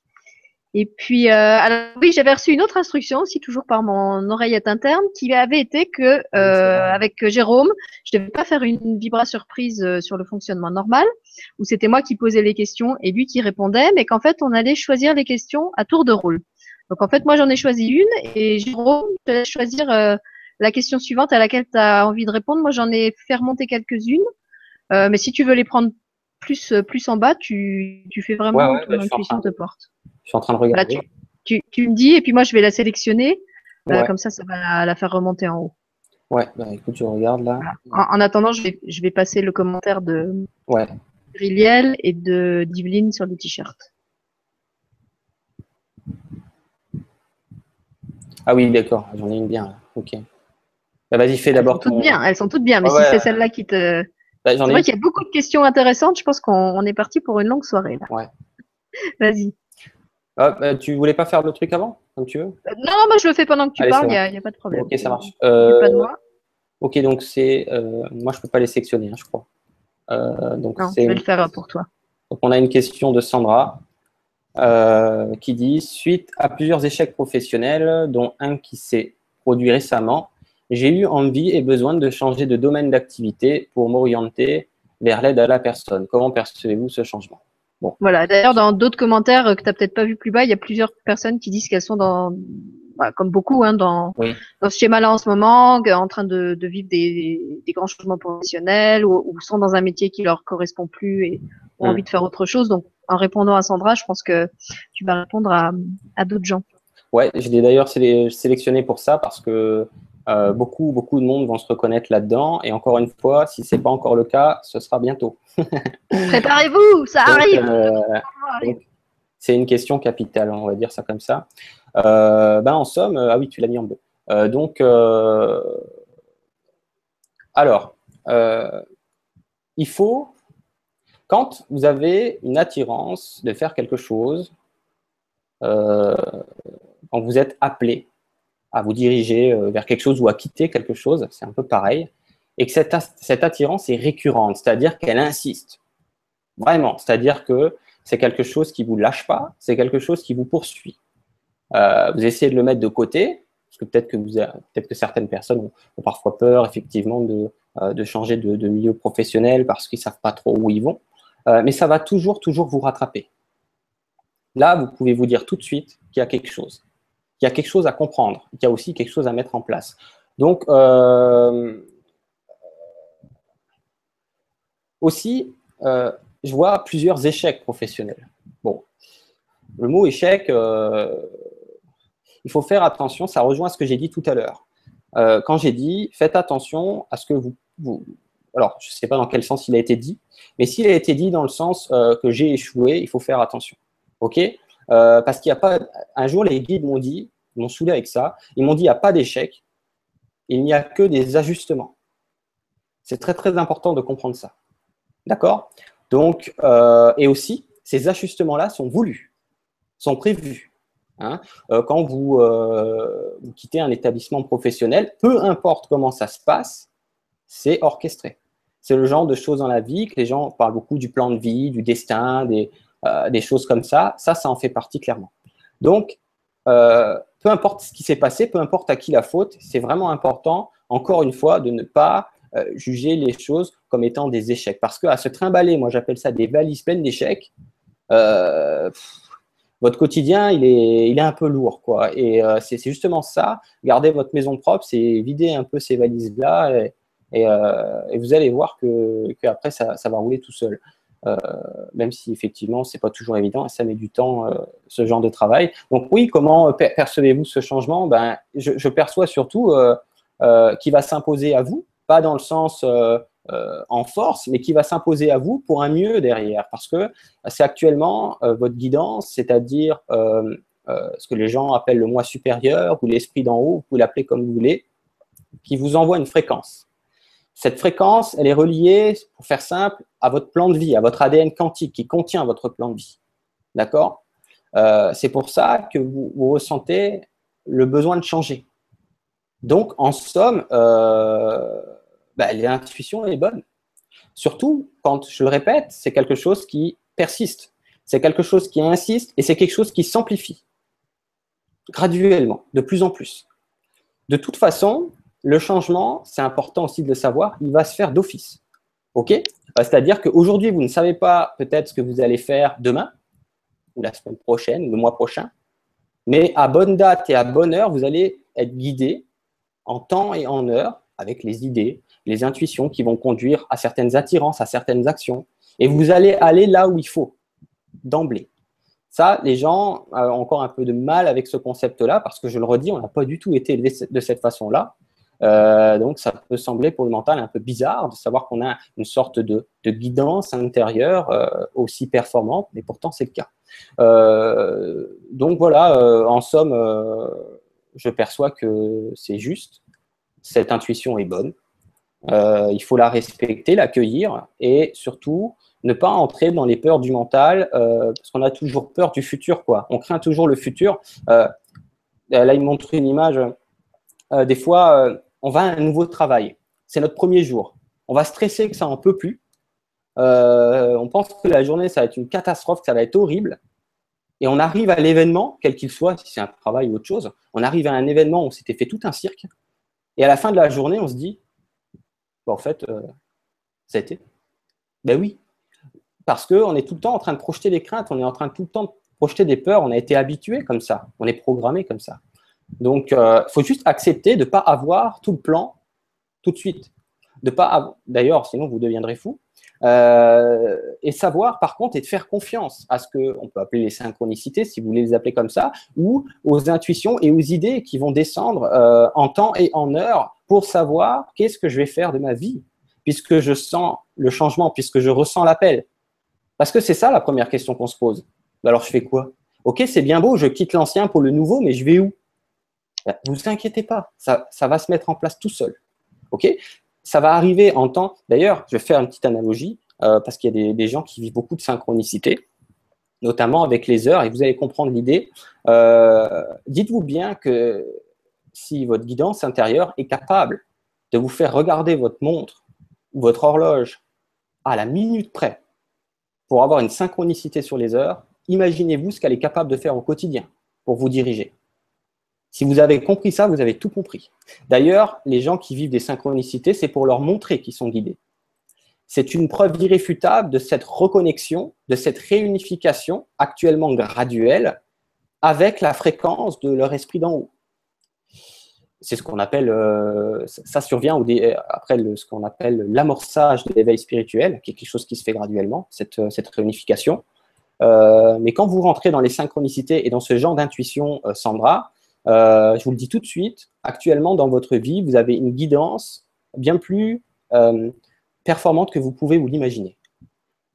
Et puis, euh, alors oui, j'avais reçu une autre instruction aussi, toujours par mon oreillette interne, qui avait été que euh, avec Jérôme, je devais pas faire une vibra surprise euh, sur le fonctionnement normal, où c'était moi qui posais les questions et lui qui répondait, mais qu'en fait, on allait choisir les questions à tour de rôle. Donc en fait, moi j'en ai choisi une et Jérôme, je vais choisir euh, la question suivante à laquelle tu as envie de répondre. Moi j'en ai fait remonter quelques-unes. Euh, mais si tu veux les prendre plus, plus en bas, tu, tu fais vraiment Ouais, ouais, ton bah, intuition te porte. Je suis en train de Voilà, regarder. tu, tu, tu me dis et puis moi je vais la sélectionner. Euh, Ouais. comme ça, ça va la, la faire remonter en haut. Ouais, bah, écoute, je regarde là. En, en attendant, je vais, je vais passer le commentaire de Ouais. Et de d'Yveline sur le t-shirt. Ah oui, d'accord, j'en ai une bien là. Ok. Bah, vas-y, fais Elles sont d'abord toutes ton- bien, elles sont toutes bien. Mais si c'est celle-là qui te, Bah, j'en c'est ai vrai une. qu'il y a beaucoup de questions intéressantes. Je pense qu'on on est parti pour une longue soirée là. Ouais. *laughs* Vas-y. Ah, bah, tu voulais pas faire le truc avant, comme tu veux? Euh, Non, moi je le fais pendant que tu Allez, parles. Il n'y a, il pas de problème. Ok, ça marche. Pas de Euh, moi. ok, donc c'est. euh, moi, je peux pas les sectionner, hein, je crois. Euh, donc, Non, je vais le faire euh, pour toi. Donc, on a une question de Sandra euh, qui dit Suite à plusieurs échecs professionnels, dont un qui s'est produit récemment, j'ai eu envie et besoin de changer de domaine d'activité pour m'orienter vers l'aide à la personne. Comment percevez-vous ce changement? Voilà. D'ailleurs, dans d'autres commentaires que tu n'as peut-être pas vu plus bas, il y a plusieurs personnes qui disent qu'elles sont dans, voilà, comme beaucoup, hein, dans, Oui. dans ce schéma-là en ce moment, en train de, de vivre des, des grands changements professionnels ou, ou sont dans un métier qui leur correspond plus et ont Mm. envie de faire autre chose. Donc, en répondant à Sandra, je pense que tu vas répondre à, à d'autres gens. Ouais, je l'ai d'ailleurs sélectionné pour ça parce que euh, beaucoup, beaucoup de monde vont se reconnaître là-dedans. Et encore une fois, si ce n'est pas encore le cas, ce sera bientôt. *laughs* Préparez-vous, ça arrive. euh, c'est une question capitale, on va dire ça comme ça. Euh, ben, en somme, ah oui, tu l'as mis en bleu. Donc, alors, il faut, quand vous avez une attirance de faire quelque chose, quand vous êtes appelé à vous diriger euh, vers quelque chose ou à quitter quelque chose, c'est un peu pareil, et que cette, attirance est récurrente, c'est-à-dire qu'elle insiste. Vraiment, c'est-à-dire que c'est quelque chose qui vous lâche pas, c'est quelque chose qui vous poursuit. Euh, vous essayez de le mettre de côté, parce que peut-être que, que certaines personnes ont, parfois peur, effectivement, de, euh, changer de, milieu professionnel parce qu'ils savent pas trop où ils vont. Mais ça va toujours, toujours vous rattraper. Là, vous pouvez vous dire tout de suite qu'il y a quelque chose, qu'il y a quelque chose à comprendre, qu'il y a aussi quelque chose à mettre en place. Donc, euh, aussi, euh, je vois plusieurs échecs professionnels. Bon, le mot échec, euh, il faut faire attention, ça rejoint ce que j'ai dit tout à l'heure. Quand j'ai dit, faites attention à ce que vous... alors, je ne sais pas dans quel sens il a été dit, mais s'il a été dit dans le sens que j'ai échoué, il faut faire attention. OK? Euh, Parce qu'il n'y a pas... Un jour, les guides m'ont dit, ils m'ont saoulé avec ça, ils m'ont dit, il n'y a pas d'échec, il n'y a que des ajustements. C'est très, très important de comprendre ça. D'accord? Donc, euh, et aussi, ces ajustements-là sont voulus, sont prévus. Hein Euh, quand vous, vous quittez un établissement professionnel, peu importe comment ça se passe, c'est orchestré. C'est le genre de choses dans la vie que les gens parlent beaucoup du plan de vie, du destin, des, euh, des choses comme ça. Ça, ça en fait partie clairement. Donc, euh, peu importe ce qui s'est passé, peu importe à qui la faute, c'est vraiment important, encore une fois, de ne pas euh, juger les choses comme étant des échecs. Parce qu'à se trimballer, moi j'appelle ça des valises pleines d'échecs, votre quotidien, il est, il est un peu lourd. Quoi. Et c'est justement ça, garder votre maison propre, c'est vider un peu ces valises-là et vous allez voir que, que après ça, ça va rouler tout seul. Euh, même si effectivement c'est pas toujours évident et ça met du temps euh, ce genre de travail. Donc oui, comment per- percevez-vous ce changement? Ben je, perçois surtout euh, euh, qui va s'imposer à vous, pas dans le sens euh, euh, en force, mais qui va s'imposer à vous pour un mieux derrière, parce que c'est actuellement euh, votre guidance, c'est-à-dire euh, euh, ce que les gens appellent le moi supérieur ou l'esprit d'en haut, vous pouvez l'appeler comme vous voulez, qui vous envoie une fréquence. Cette fréquence, elle est reliée, pour faire simple, à votre plan de vie, à votre ADN quantique qui contient votre plan de vie. D'accord? Euh, C'est pour ça que vous, ressentez le besoin de changer. Donc, en somme, euh, bah, l'intuition est bonne. Surtout quand, je le répète, c'est quelque chose qui persiste, c'est quelque chose qui insiste et c'est quelque chose qui s'amplifie graduellement, de plus en plus. De toute façon, le changement, c'est important aussi de le savoir, il va se faire d'office. OK? C'est-à-dire qu'aujourd'hui, vous ne savez pas peut-être ce que vous allez faire demain, ou la semaine prochaine, ou le mois prochain, mais à bonne date et à bonne heure, vous allez être guidé en temps et en heure avec les idées, les intuitions qui vont conduire à certaines attirances, à certaines actions. Et vous allez aller là où il faut, d'emblée. Ça, les gens ont encore un peu de mal avec ce concept-là, parce que je le redis, on n'a pas du tout été de cette façon-là. Euh, donc, ça peut sembler pour le mental un peu bizarre de savoir qu'on a une sorte de, guidance intérieure euh, aussi performante, mais pourtant c'est le cas. Euh, donc voilà, en somme, je perçois que c'est juste, cette intuition est bonne, il faut la respecter, l'accueillir et surtout ne pas entrer dans les peurs du mental, parce qu'on a toujours peur du futur, quoi. On craint toujours le futur. là, il montre une image. des fois, on va à un nouveau travail. C'est notre premier jour. On va stresser que ça en peut plus. Euh, on pense que la journée, ça va être une catastrophe, que ça va être horrible. Et on arrive à l'événement, quel qu'il soit, si c'est un travail ou autre chose, on arrive à un événement où on s'était fait tout un cirque. Et à la fin de la journée, on se dit, en fait, euh, ça a été. Ben oui. Parce qu'on est tout le temps en train de projeter des craintes, on est en train tout le temps de projeter des peurs, on a été habitué comme ça, on est programmé comme ça. Donc, il euh, faut juste accepter de ne pas avoir tout le plan tout de suite. De pas D'ailleurs, sinon vous deviendrez fou. Euh, et savoir, par contre, et de faire confiance à ce que on peut appeler les synchronicités, si vous voulez les appeler comme ça, ou aux intuitions et aux idées qui vont descendre euh, en temps et en heure pour savoir qu'est-ce que je vais faire de ma vie, puisque je sens le changement, puisque je ressens l'appel. Parce que c'est ça la première question qu'on se pose. Alors, je fais quoi? Ok, c'est bien beau, je quitte l'ancien pour le nouveau, mais je vais où? Bah, vous vous inquiétez pas, ça, va se mettre en place tout seul. OK? Ça va arriver en temps. D'ailleurs, je vais faire une petite analogie euh, parce qu'il y a des, gens qui vivent beaucoup de synchronicité, notamment avec les heures, et vous allez comprendre l'idée. Euh, dites-vous bien que si votre guidance intérieure est capable de vous faire regarder votre montre ou votre horloge à la minute près pour avoir une synchronicité sur les heures, imaginez-vous ce qu'elle est capable de faire au quotidien pour vous diriger. Si vous avez compris ça, vous avez tout compris. D'ailleurs, les gens qui vivent des synchronicités, c'est pour leur montrer qu'ils sont guidés. C'est une preuve irréfutable de cette reconnexion, de cette réunification actuellement graduelle avec la fréquence de leur esprit d'en haut. C'est ce qu'on appelle, euh, ça survient après ce qu'on appelle l'amorçage de l'éveil spirituel, qui est quelque chose qui se fait graduellement, cette, réunification. Euh, mais quand vous rentrez dans les synchronicités et dans ce genre d'intuition, euh, Sandra, euh, je vous le dis tout de suite, actuellement dans votre vie, vous avez une guidance bien plus euh, performante que vous pouvez vous l'imaginer.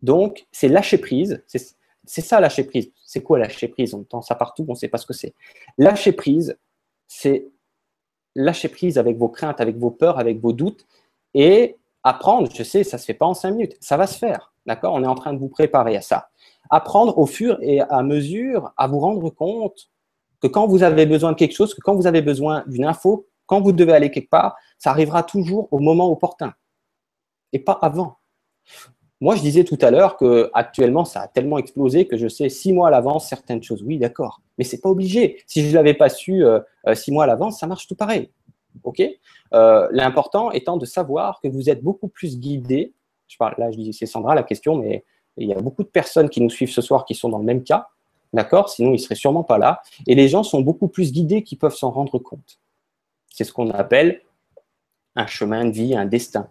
Donc, c'est lâcher prise. C'est ça lâcher prise. C'est quoi lâcher prise? On entend ça partout, on ne sait pas ce que c'est. Lâcher prise, c'est lâcher prise avec vos craintes, avec vos peurs, avec vos doutes et apprendre. Je sais, ça ne se fait pas en cinq minutes. Ça va se faire. D'accord? On est en train de vous préparer à ça. Apprendre au fur et à mesure à vous rendre compte que quand vous avez besoin de quelque chose, que quand vous avez besoin d'une info, quand vous devez aller quelque part, ça arrivera toujours au moment opportun et pas avant. Moi, je disais tout à l'heure que actuellement, ça a tellement explosé que je sais six mois à l'avance certaines choses. Oui, d'accord, mais c'est pas obligé. Si je l'avais pas su euh, euh, six mois à l'avance, ça marche tout pareil. Ok? Euh, L'important étant de savoir que vous êtes beaucoup plus guidé. Je parle là, je dis c'est Sandra la question, mais il y a beaucoup de personnes qui nous suivent ce soir qui sont dans le même cas. D'accord? Sinon, il ne serait sûrement pas là. Et les gens sont beaucoup plus guidés qu'ils peuvent s'en rendre compte. C'est ce qu'on appelle un chemin de vie, un destin.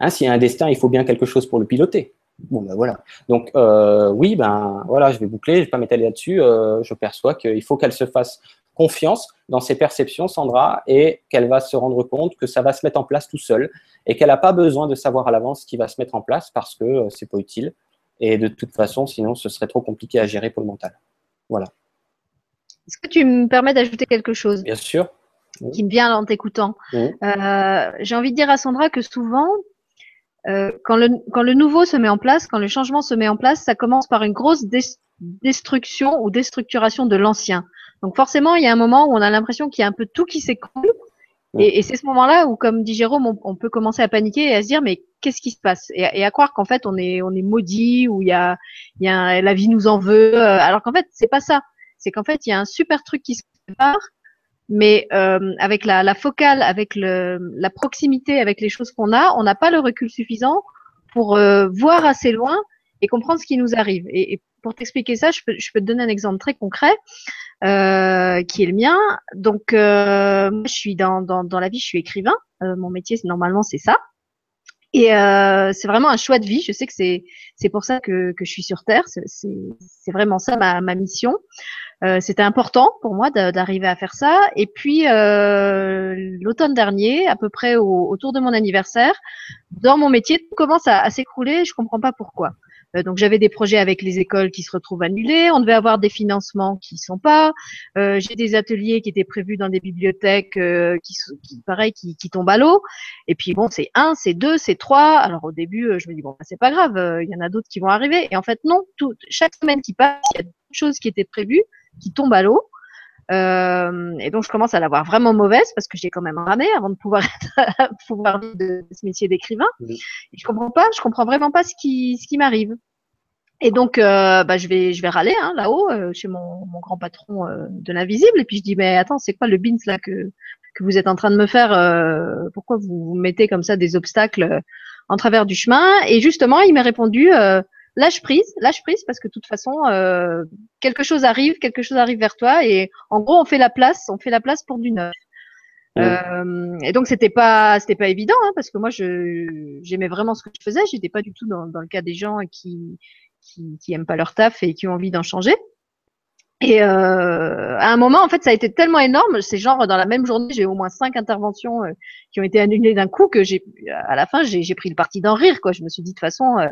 Hein, S'il y a un destin, il faut bien quelque chose pour le piloter. Bon, ben voilà. Donc, euh, oui, ben voilà, je vais boucler, je ne vais pas m'étaler là-dessus. Euh, je perçois qu'il faut qu'elle se fasse confiance dans ses perceptions, Sandra, et qu'elle va se rendre compte que ça va se mettre en place tout seul et qu'elle n'a pas besoin de savoir à l'avance ce qui va se mettre en place parce que euh, c'est pas utile. Et de toute façon, sinon, ce serait trop compliqué à gérer pour le mental. Voilà. Est-ce que tu me permets d'ajouter quelque chose Bien sûr. Qui me vient en t'écoutant? Euh, j'ai envie de dire à Sandra que souvent, euh, quand, le, quand le nouveau se met en place, quand le changement se met en place, ça commence par une grosse destruction ou déstructuration de l'ancien. Donc forcément, il y a un moment où on a l'impression qu'il y a un peu tout qui s'écroule. Et, c'est ce moment-là où, comme dit Jérôme, on, peut commencer à paniquer et à se dire mais qu'est-ce qui se passe? Et, à croire qu'en fait on est on est maudit ou il y a y a la vie nous en veut. Euh, alors qu'en fait c'est pas ça. C'est qu'en fait il y a un super truc qui se prépare, mais euh, avec la, la, focale, avec le, la proximité, avec les choses qu'on a, on n'a pas le recul suffisant pour euh, voir assez loin et comprendre ce qui nous arrive. Et, pour t'expliquer ça, je peux, je peux, te donner un exemple très concret euh, qui est le mien. Donc, euh, moi, je suis dans, dans, dans, la vie, je suis écrivain. Euh, mon métier, normalement, c'est ça. Et euh, c'est vraiment un choix de vie. Je sais que c'est c'est pour ça que, que je suis sur Terre. C'est vraiment ça ma, ma mission. Euh, C'était important pour moi d'arriver à faire ça. Et puis euh, l'automne dernier, à peu près au, autour de mon anniversaire, dans mon métier, tout commence à, à s'écrouler. Je comprends pas pourquoi. Euh, donc j'avais des projets avec les écoles qui se retrouvent annulés. On devait avoir des financements qui sont pas. Euh, j'ai des ateliers qui étaient prévus dans des bibliothèques euh, qui, qui, pareil, qui, tombent à l'eau. Et puis bon, c'est un, c'est deux, c'est trois. Alors au début, je me dis bon, bah, c'est pas grave, il y en a d'autres qui vont arriver. Et en fait non, tout, chaque semaine qui passe, il y a des choses qui étaient prévues qui tombent à l'eau. Euh, et donc je commence à l'avoir vraiment mauvaise parce que j'ai quand même ramé avant de pouvoir *laughs* pouvoir vivre de, ce métier d'écrivain. Je comprends pas, je comprends vraiment pas ce qui ce qui m'arrive. Et donc euh, bah, je vais je vais râler hein, là-haut euh, chez mon, mon, grand patron euh, de l'invisible et puis je dis mais attends c'est quoi le bins là que que vous êtes en train de me faire Pourquoi vous, vous mettez comme ça des obstacles en travers du chemin? Et justement il m'a répondu lâche prise, lâche prise parce que de toute façon, euh, quelque chose arrive, quelque chose arrive vers toi et en gros, on fait la place, on fait la place pour du neuf. Euh, et donc c'était pas c'était pas évident hein, parce que moi je j'aimais vraiment ce que je faisais, j'étais pas du tout dans, dans le cas des gens qui, qui qui aiment pas leur taf et qui ont envie d'en changer. Et euh, à un moment, en fait, ça a été tellement énorme. C'est genre dans la même journée, j'ai au moins cinq interventions euh, qui ont été annulées d'un coup que j'ai, à la fin, j'ai pris le parti d'en rire. Quoi. Je me suis dit de toute façon, euh,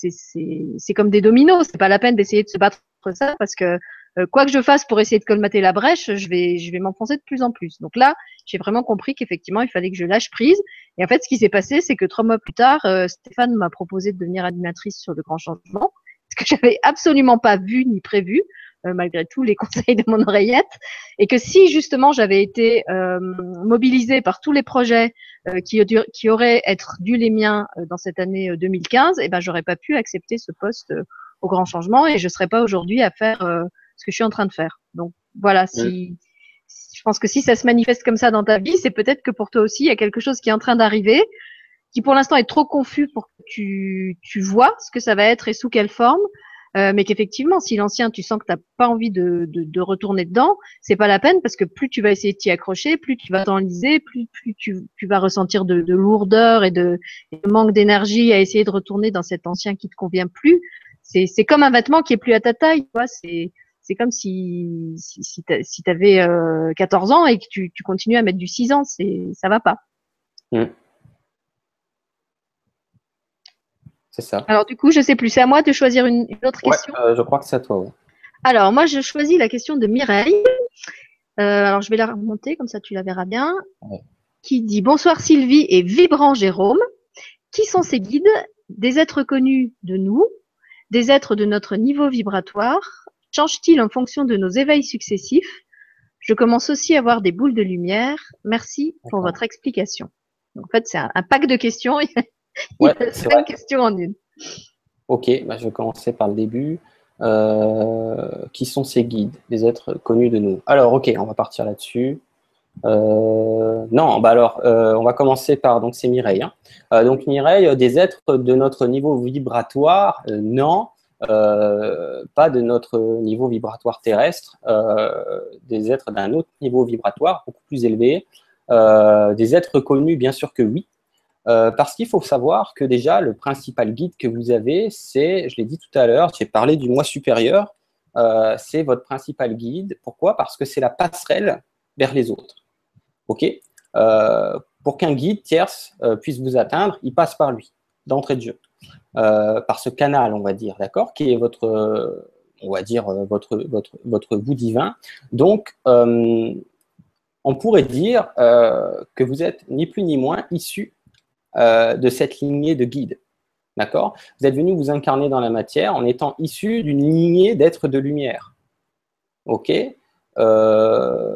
c'est comme des dominos. C'est pas la peine d'essayer de se battre contre ça parce que euh, quoi que je fasse pour essayer de colmater la brèche, je vais, je vais m'enfoncer de plus en plus. Donc là, j'ai vraiment compris qu'effectivement, il fallait que je lâche prise. Et en fait, ce qui s'est passé, c'est que trois mois plus tard, euh, Stéphane m'a proposé de devenir animatrice sur le grand changement, que j'avais absolument pas vu ni prévu. Euh, malgré tous les *laughs* conseils de mon oreillette, et que si justement j'avais été euh, mobilisée par tous les projets euh, qui, qui auraient être dû les miens dans cette année 2015, eh ben j'aurais pas pu accepter ce poste au grand changement et je serais pas aujourd'hui à faire ce que je suis en train de faire. Donc voilà, si je pense que si ça se manifeste comme ça dans ta vie, c'est peut-être que pour toi aussi il y a quelque chose qui est en train d'arriver, qui pour l'instant est trop confus pour que tu, tu vois ce que ça va être et sous quelle forme. Euh, mais qu'effectivement, si l'ancien, tu sens que tu n'as pas envie de, de, de, retourner dedans, c'est pas la peine parce que plus tu vas essayer de t'y accrocher, plus tu vas t'enliser, plus, plus tu, tu, vas ressentir de, de lourdeur et de, manque d'énergie à essayer de retourner dans cet ancien qui te convient plus. C'est comme un vêtement qui est plus à ta taille. C'est c'est comme si si, si tu avais euh, 14 ans et que tu, tu continues à mettre du 6 ans, c'est ça va pas. Mmh. Alors du coup, je sais plus. C'est à moi de choisir une, autre question. Euh, je crois que c'est à toi. Alors moi, je choisis la question de Mireille. Euh, alors je vais la remonter comme ça, tu la verras bien. Qui dit bonsoir Sylvie et vibrant Jérôme. Qui sont ces guides? Des êtres connus de nous, des êtres de notre niveau vibratoire. Changent-ils en fonction de nos éveils successifs? Je commence aussi à avoir des boules de lumière. Merci pour votre explication. en fait, c'est un, pack de questions. *laughs* Ouais, c'est une question en une. Ok, bah, je vais commencer par le début. Euh, qui sont ces guides, des êtres connus de nous? Alors, ok, on va partir là-dessus. Euh, non, bah alors, euh, on va commencer par, donc c'est Mireille. Hein. donc Mireille, des êtres de notre niveau vibratoire, non, pas de notre niveau vibratoire terrestre, des êtres d'un autre niveau vibratoire, beaucoup plus élevé. des êtres connus, bien sûr que oui, euh, parce qu'il faut savoir que déjà, le principal guide que vous avez, c'est, je l'ai dit tout à l'heure, j'ai parlé du moi supérieur, euh, c'est votre principal guide. Pourquoi? Parce que c'est la passerelle vers les autres. OK? Euh, Pour qu'un guide tierce puisse vous atteindre, il passe par lui, d'entrée de jeu. par ce canal, on va dire, d'accord? Qui est votre, on va dire, votre, votre, votre bout divin. Donc, on pourrait dire que vous êtes ni plus ni moins issu euh, de cette lignée de guides. D'accord? Vous êtes venu vous incarner dans la matière en étant issu d'une lignée d'êtres de lumière. OK? Euh,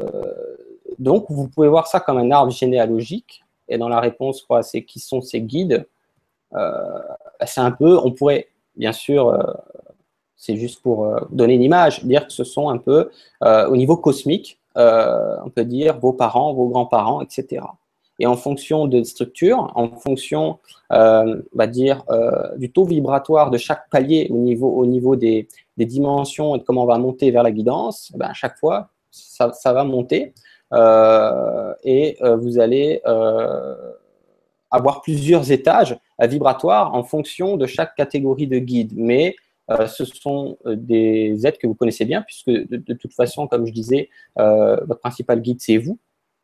Donc, vous pouvez voir ça comme un arbre généalogique. Et dans la réponse, quoi, c'est qui sont ces guides? Euh, C'est un peu, on pourrait, bien sûr, c'est juste pour donner une image, dire que ce sont un peu, au niveau cosmique, on peut dire vos parents, vos grands-parents, etc. et en fonction de structure, en fonction, euh, dire, euh, du taux vibratoire de chaque palier au niveau, au niveau des, dimensions et de comment on va monter vers la guidance, ben à chaque fois, ça, va monter euh, et vous allez avoir plusieurs étages vibratoires en fonction de chaque catégorie de guide. Mais ce sont des êtres que vous connaissez bien, puisque de toute façon, comme je disais, votre principal guide, c'est vous.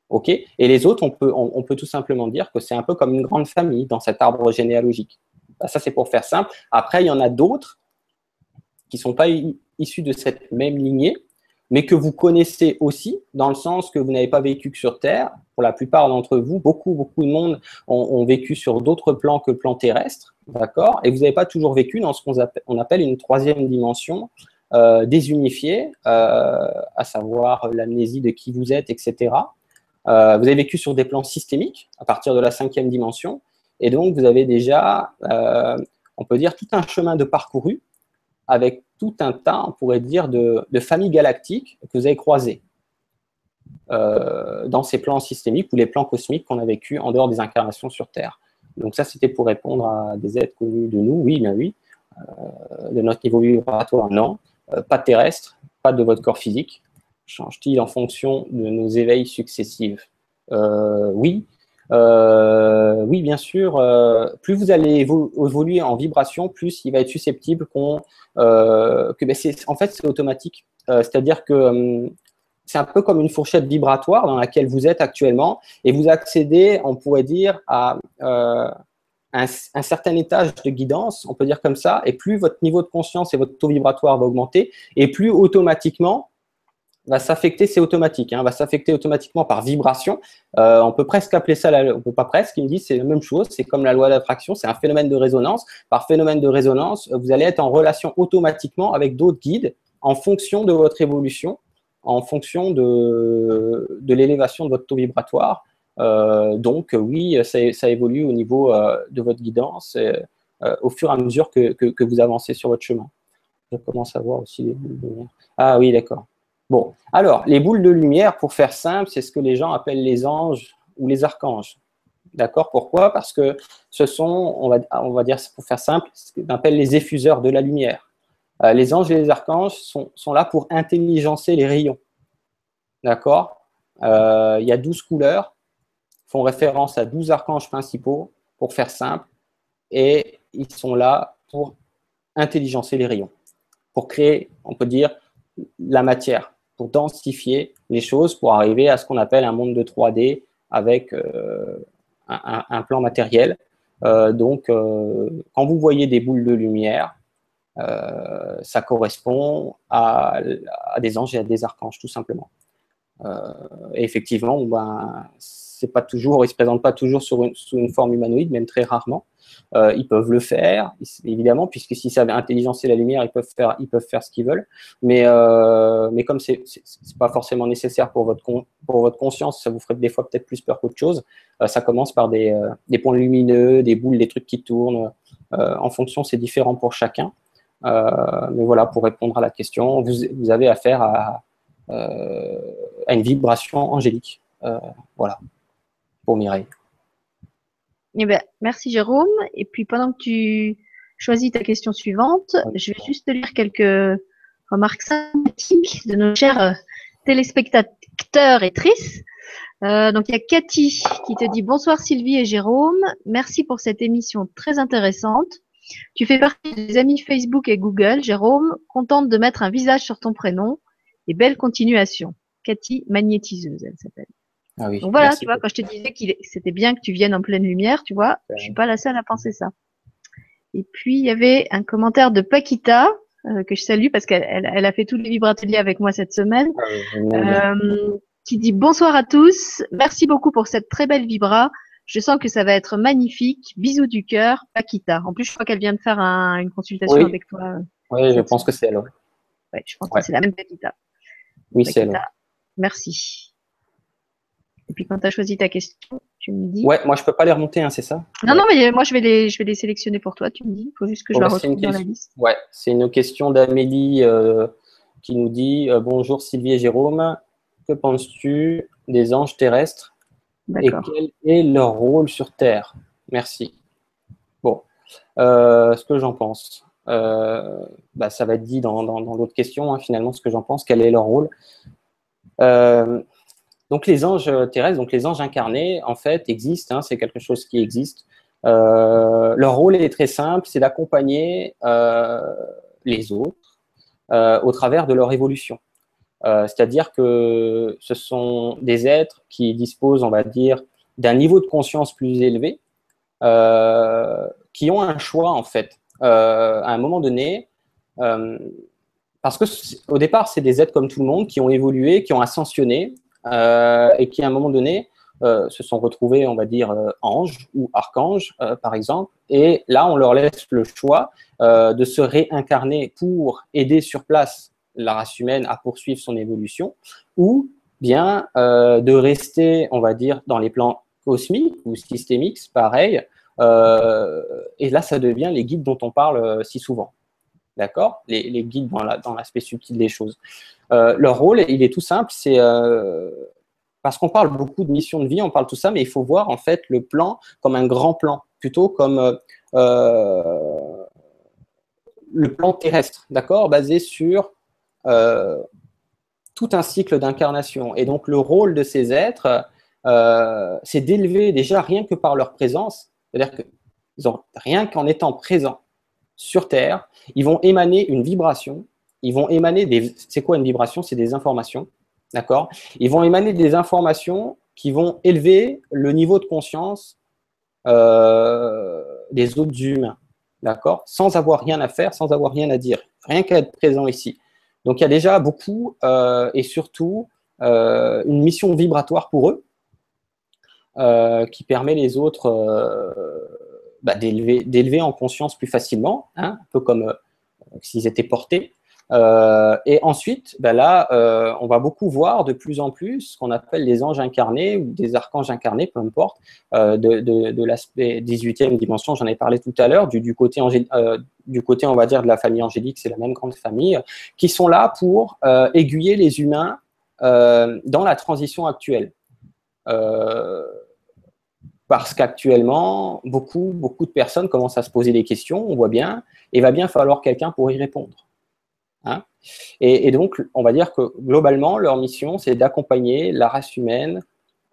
Ok? Et les autres, on peut, on, peut tout simplement dire que c'est un peu comme une grande famille dans cet arbre généalogique. Ça, c'est pour faire simple. Après, il y en a d'autres qui ne sont pas issus de cette même lignée, mais que vous connaissez aussi, dans le sens que vous n'avez pas vécu que sur Terre. Pour la plupart d'entre vous, beaucoup, beaucoup de monde ont, vécu sur d'autres plans que le plan terrestre, d'accord? Et vous n'avez pas toujours vécu dans ce qu'on appelle, appelle, une troisième dimension euh, désunifiée, euh, à savoir l'amnésie de qui vous êtes, etc. Euh, vous avez vécu sur des plans systémiques, à partir de la cinquième dimension, et donc vous avez déjà, euh, on peut dire, tout un chemin de parcouru avec tout un tas, on pourrait dire, de, familles galactiques que vous avez croisées euh, dans ces plans systémiques ou les plans cosmiques qu'on a vécu en dehors des incarnations sur Terre. Donc ça, c'était pour répondre à des êtres connus de nous, oui, bien oui. De notre niveau vibratoire, non. Pas terrestre, pas de votre corps physique. Change-t-il en fonction de nos éveils successifs Oui. Euh, oui, bien sûr, euh, plus vous allez évoluer en vibration, plus il va être susceptible qu'on, euh, ben en fait c'est automatique. C'est-à-dire que hum, c'est un peu comme une fourchette vibratoire dans laquelle vous êtes actuellement et vous accédez, on pourrait dire, à un, certain étage de guidance, on peut dire comme ça, et plus votre niveau de conscience et votre taux vibratoire va augmenter, et plus automatiquement va s'affecter, c'est automatique, hein, va s'affecter automatiquement par vibration. Euh, on peut presque appeler ça, la, on peut pas presque, il me dit c'est la même chose, c'est comme la loi d'attraction, c'est un phénomène de résonance. Par phénomène de résonance, vous allez être en relation automatiquement avec d'autres guides en fonction de votre évolution, en fonction de, de l'élévation de votre taux vibratoire. Euh, donc oui, ça, ça, évolue au niveau euh, de votre guidance euh, au fur et à mesure que, que, que, vous avancez sur votre chemin. Je commence à voir aussi les Ah oui, d'accord. Bon, alors, les boules de lumière, pour faire simple, c'est ce que les gens appellent les anges ou les archanges. D'accord? Pourquoi? Parce que ce sont, on va, dire, pour faire simple, ce qu'on appelle les effuseurs de la lumière. Euh, les anges et les archanges sont, sont, là pour intelligencer les rayons. D'accord? Euh, Il y a 12 couleurs, font référence à 12 archanges principaux, pour faire simple, et ils sont là pour intelligencer les rayons, pour créer, on peut dire, la matière densifier les choses, pour arriver à ce qu'on appelle un monde de 3D avec euh, un, plan matériel. Euh, donc, euh, quand vous voyez des boules de lumière, ça correspond à, des anges et à des archanges, tout simplement. effectivement, ben, c'est pas toujours, ils se présentent pas toujours sous une forme humanoïde, même très rarement. Euh, ils peuvent le faire, évidemment, puisque s'ils savent intelligencer la lumière, ils peuvent faire, ils peuvent faire ce qu'ils veulent. Mais, euh, mais comme c'est pas forcément nécessaire pour votre, pour votre conscience, ça vous ferait des fois peut-être plus peur qu'autre chose. Euh, ça commence par des, des, points lumineux, des boules, des trucs qui tournent. en fonction, c'est différent pour chacun. mais voilà, pour répondre à la question, vous, vous avez affaire à, à une vibration angélique. voilà, pour Mireille. Eh ben, merci Jérôme. Et puis pendant que tu choisis ta question suivante, je vais juste te lire quelques remarques sympathiques de nos chers euh, téléspectateurs et tristes. Euh, donc il y a Cathy qui te dit bonsoir Sylvie et Jérôme, merci pour cette émission très intéressante. Tu fais partie des amis Facebook et Google. Jérôme, contente de mettre un visage sur ton prénom et belle continuation. Cathy magnétiseuse, elle s'appelle. Ah Donc voilà, tu vois, quand je te disais qu'il c'était bien que tu viennes en pleine lumière, tu vois, je suis pas la seule à penser ça. Et puis il y avait un commentaire de Paquita euh, que je salue parce qu'elle elle, a fait tous les vibrateliers avec moi cette semaine, ah euh, qui dit bonsoir à tous, merci beaucoup pour cette très belle vibra. Je sens que ça va être magnifique. Bisous du cœur, Paquita. En plus, je crois qu'elle vient de faire une consultation avec toi. Oui, je pense que c'est elle. Ouais, je pense que c'est la même Paquita. Oui, c'est elle. Merci. Et puis quand tu as choisi ta question, tu me dis. Ouais, moi je peux pas les remonter, hein, c'est ça? Non, non, mais moi je vais les, je vais les sélectionner pour toi. Tu me dis. Il faut juste que je la bah, retrouve dans la liste. Ouais, c'est une question d'Amélie euh, qui nous dit euh, bonjour Sylvie et Jérôme. Que penses-tu des anges terrestres Et quel est leur rôle sur Terre? Merci. Bon, euh, ce que j'en pense. Bah, ça va être dit dans, dans, l'autre question, hein, finalement, ce que j'en pense, quel est leur rôle. Euh, donc les anges terrestres, donc les anges incarnés, en fait, existent, hein, c'est quelque chose qui existe. leur rôle est très simple, c'est d'accompagner les autres au travers de leur évolution. C'est-à-dire que ce sont des êtres qui disposent, on va dire, d'un niveau de conscience plus élevé, qui ont un choix en fait euh, à un moment donné, euh, parce que au départ, c'est des êtres comme tout le monde qui ont évolué, qui ont ascensionné euh, et qui, à un moment donné, se sont retrouvés, on va dire, anges ou archanges, par exemple. Et là, on leur laisse le choix de se réincarner pour aider sur place la race humaine à poursuivre son évolution, ou bien de rester, on va dire, dans les plans cosmiques ou systémiques, pareil, euh, et là, ça devient les guides dont on parle euh, si souvent. D'accord? Les, guides dans l'aspect subtil des choses. Euh, leur rôle, il est tout simple, c'est parce qu'on parle beaucoup de mission de vie, on parle tout ça, mais il faut voir en fait le plan comme un grand plan, plutôt comme le plan terrestre, d'accord, basé sur tout un cycle d'incarnation. Et donc le rôle de ces êtres, c'est d'élever déjà rien que par leur présence c'est-à-dire que rien qu'en étant présents sur Terre, ils vont émaner une vibration. Ils vont émaner des. C'est quoi une vibration? C'est des informations. D'accord? Ils vont émaner des informations qui vont élever le niveau de conscience euh, des autres humains. D'accord? Sans avoir rien à faire, sans avoir rien à dire. Rien qu'à être présent ici. Donc il y a déjà beaucoup euh, et surtout euh, une mission vibratoire pour eux qui permet les autres bah, d'élever en conscience plus facilement, hein, un peu comme euh, s'ils étaient portés. et ensuite, bah, là, on va beaucoup voir de plus en plus ce qu'on appelle les anges incarnés ou des archanges incarnés, peu importe, de, l'aspect 18e dimension, j'en ai parlé tout à l'heure, du, côté du côté, on va dire, de la famille angélique, c'est la même grande famille, qui sont là pour aiguiller les humains dans la transition actuelle. Euh, parce qu'actuellement, beaucoup, beaucoup de personnes commencent à se poser des questions, on voit bien, et il va bien falloir quelqu'un pour y répondre. Hein. et, donc, on va dire que globalement, leur mission, c'est d'accompagner la race humaine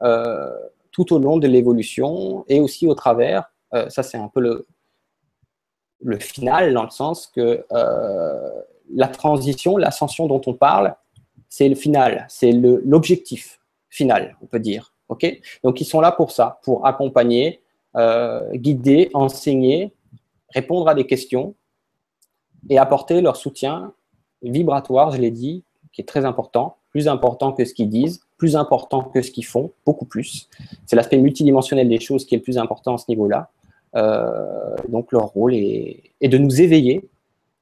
euh, tout au long de l'évolution et aussi au travers, euh, ça c'est un peu le, le final, dans le sens que la transition, l'ascension dont on parle, c'est le final, c'est l'objectif final, on peut dire. Donc, ils sont là pour ça, pour accompagner, euh, guider, enseigner, répondre à des questions et apporter leur soutien vibratoire, je l'ai dit, qui est très important, plus important que ce qu'ils disent, plus important que ce qu'ils font, beaucoup plus. C'est l'aspect multidimensionnel des choses qui est le plus important à ce niveau-là. Euh, donc leur rôle est, de nous éveiller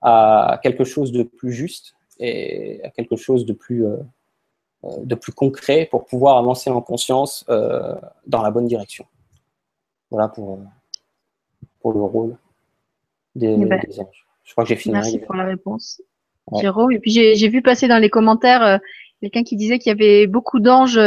à quelque chose de plus juste et à quelque chose de plus, euh, de plus concret pour pouvoir avancer en conscience euh, dans la bonne direction. Voilà pour, pour le rôle des, eh ben, anges. Je crois que j'ai fini. Merci pour la réponse, Jérôme. Et puis j'ai vu passer dans les commentaires euh, quelqu'un qui disait qu'il y avait beaucoup d'anges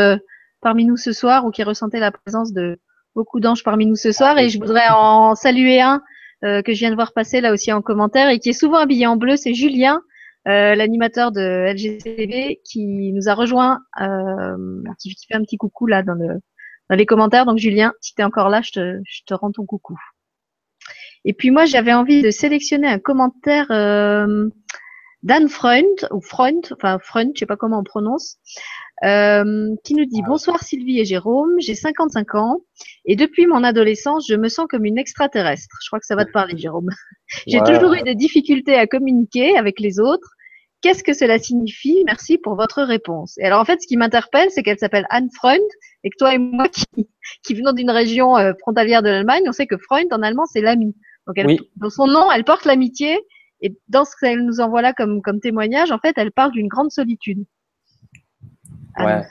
parmi nous ce soir ou qui ressentait la présence de beaucoup d'anges parmi nous ce soir. Et je voudrais en saluer un que je viens de voir passer là aussi en commentaire et qui est souvent habillé en bleu, c'est Julien. Euh, l'animateur de LGTV qui nous a rejoint, euh, qui, fait un petit coucou là dans, le, dans les commentaires. Donc Julien, si tu es encore là, je te, je te rends ton coucou. Et puis moi, j'avais envie de sélectionner un commentaire euh, d'Anne Freund, ou Freund, enfin Freund, je sais pas comment on prononce, euh, qui nous dit Bonsoir Sylvie et Jérôme, j'ai 55 ans et depuis mon adolescence, je me sens comme une extraterrestre. Je crois que ça va te parler, Jérôme. *laughs* j'ai toujours eu des difficultés à communiquer avec les autres Qu'est-ce que cela signifie? Merci pour votre réponse. Et alors en fait, ce qui m'interpelle, c'est qu'elle s'appelle Anne Freund et que toi et moi qui, qui venons d'une région euh, frontalière de l'Allemagne, on sait que Freund en allemand c'est l'ami. Donc elle, dans son nom, elle porte l'amitié et dans ce qu'elle nous envoie là comme, comme témoignage, en fait, elle parle d'une grande solitude. Ouais.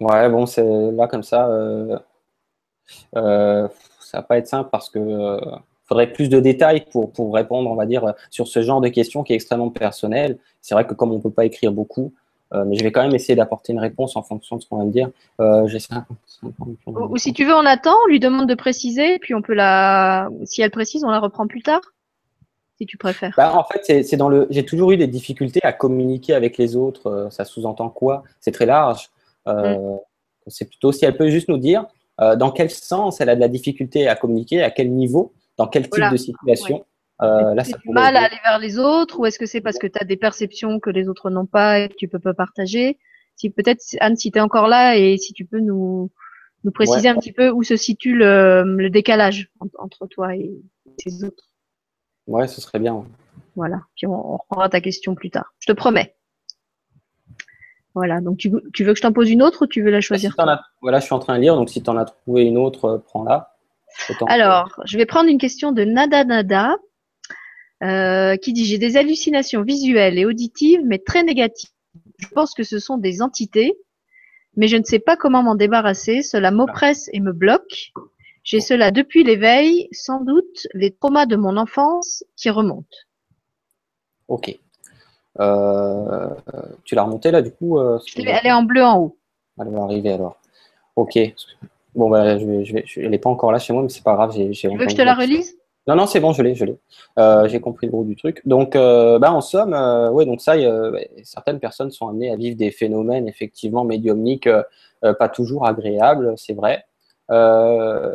Ouais, bon, c'est là comme ça. Euh, euh, ça va pas être simple parce que euh, faudrait plus de détails pour, pour répondre, on va dire, sur ce genre de questions qui est extrêmement personnel. C'est vrai que comme on ne peut pas écrire beaucoup, mais je vais quand même essayer d'apporter une réponse en fonction de ce qu'on va me dire. ou, si tu veux, on attend, on lui demande de préciser, puis on peut la. Si elle précise, on la reprend plus tard si tu préfères bah, En fait, c'est dans le. J'ai toujours eu des difficultés à communiquer avec les autres. Euh, ça sous-entend quoi? C'est très large. Euh, mm. C'est plutôt si elle peut juste nous dire euh, dans quel sens elle a de la difficulté à communiquer, à quel niveau, dans quel type de situation. Euh, là, ça du mal à aller vers les autres ou est-ce que c'est parce que tu as des perceptions que les autres n'ont pas et que tu peux pas partager? Si peut-être Anne, si tu es encore là et si tu peux nous, nous préciser un petit peu où se situe le, le décalage entre toi et ces autres. Ouais, ce serait bien. Voilà, puis on, reprendra ta question plus tard. Je te promets. Voilà, donc tu, veux que je t'en pose une autre ou tu veux la choisir Voilà, je suis en train de lire, donc si tu en as trouvé une autre, euh, Alors, je vais prendre une question de Nada Nada euh, qui dit J'ai des hallucinations visuelles et auditives, mais très négatives. Je pense que ce sont des entités, mais je ne sais pas comment m'en débarrasser. Cela m'oppresse et me bloque. J'ai cela depuis l'éveil, sans doute les traumas de mon enfance qui remontent. Ok. Euh, tu l'as remonté là du coup euh, Elle est en bleu en haut. Elle va arriver alors. Ok. Bon, bah, je vais, elle n'est pas encore là chez moi, mais c'est pas grave. tu veux que je te la relise? Non, non, c'est bon, je l'ai, je l'ai. Euh, j'ai compris le gros du truc. Donc, bah, en somme, ouais, donc ça, certaines personnes sont amenées à vivre des phénomènes effectivement médiumniques, pas toujours agréables, c'est vrai. Euh,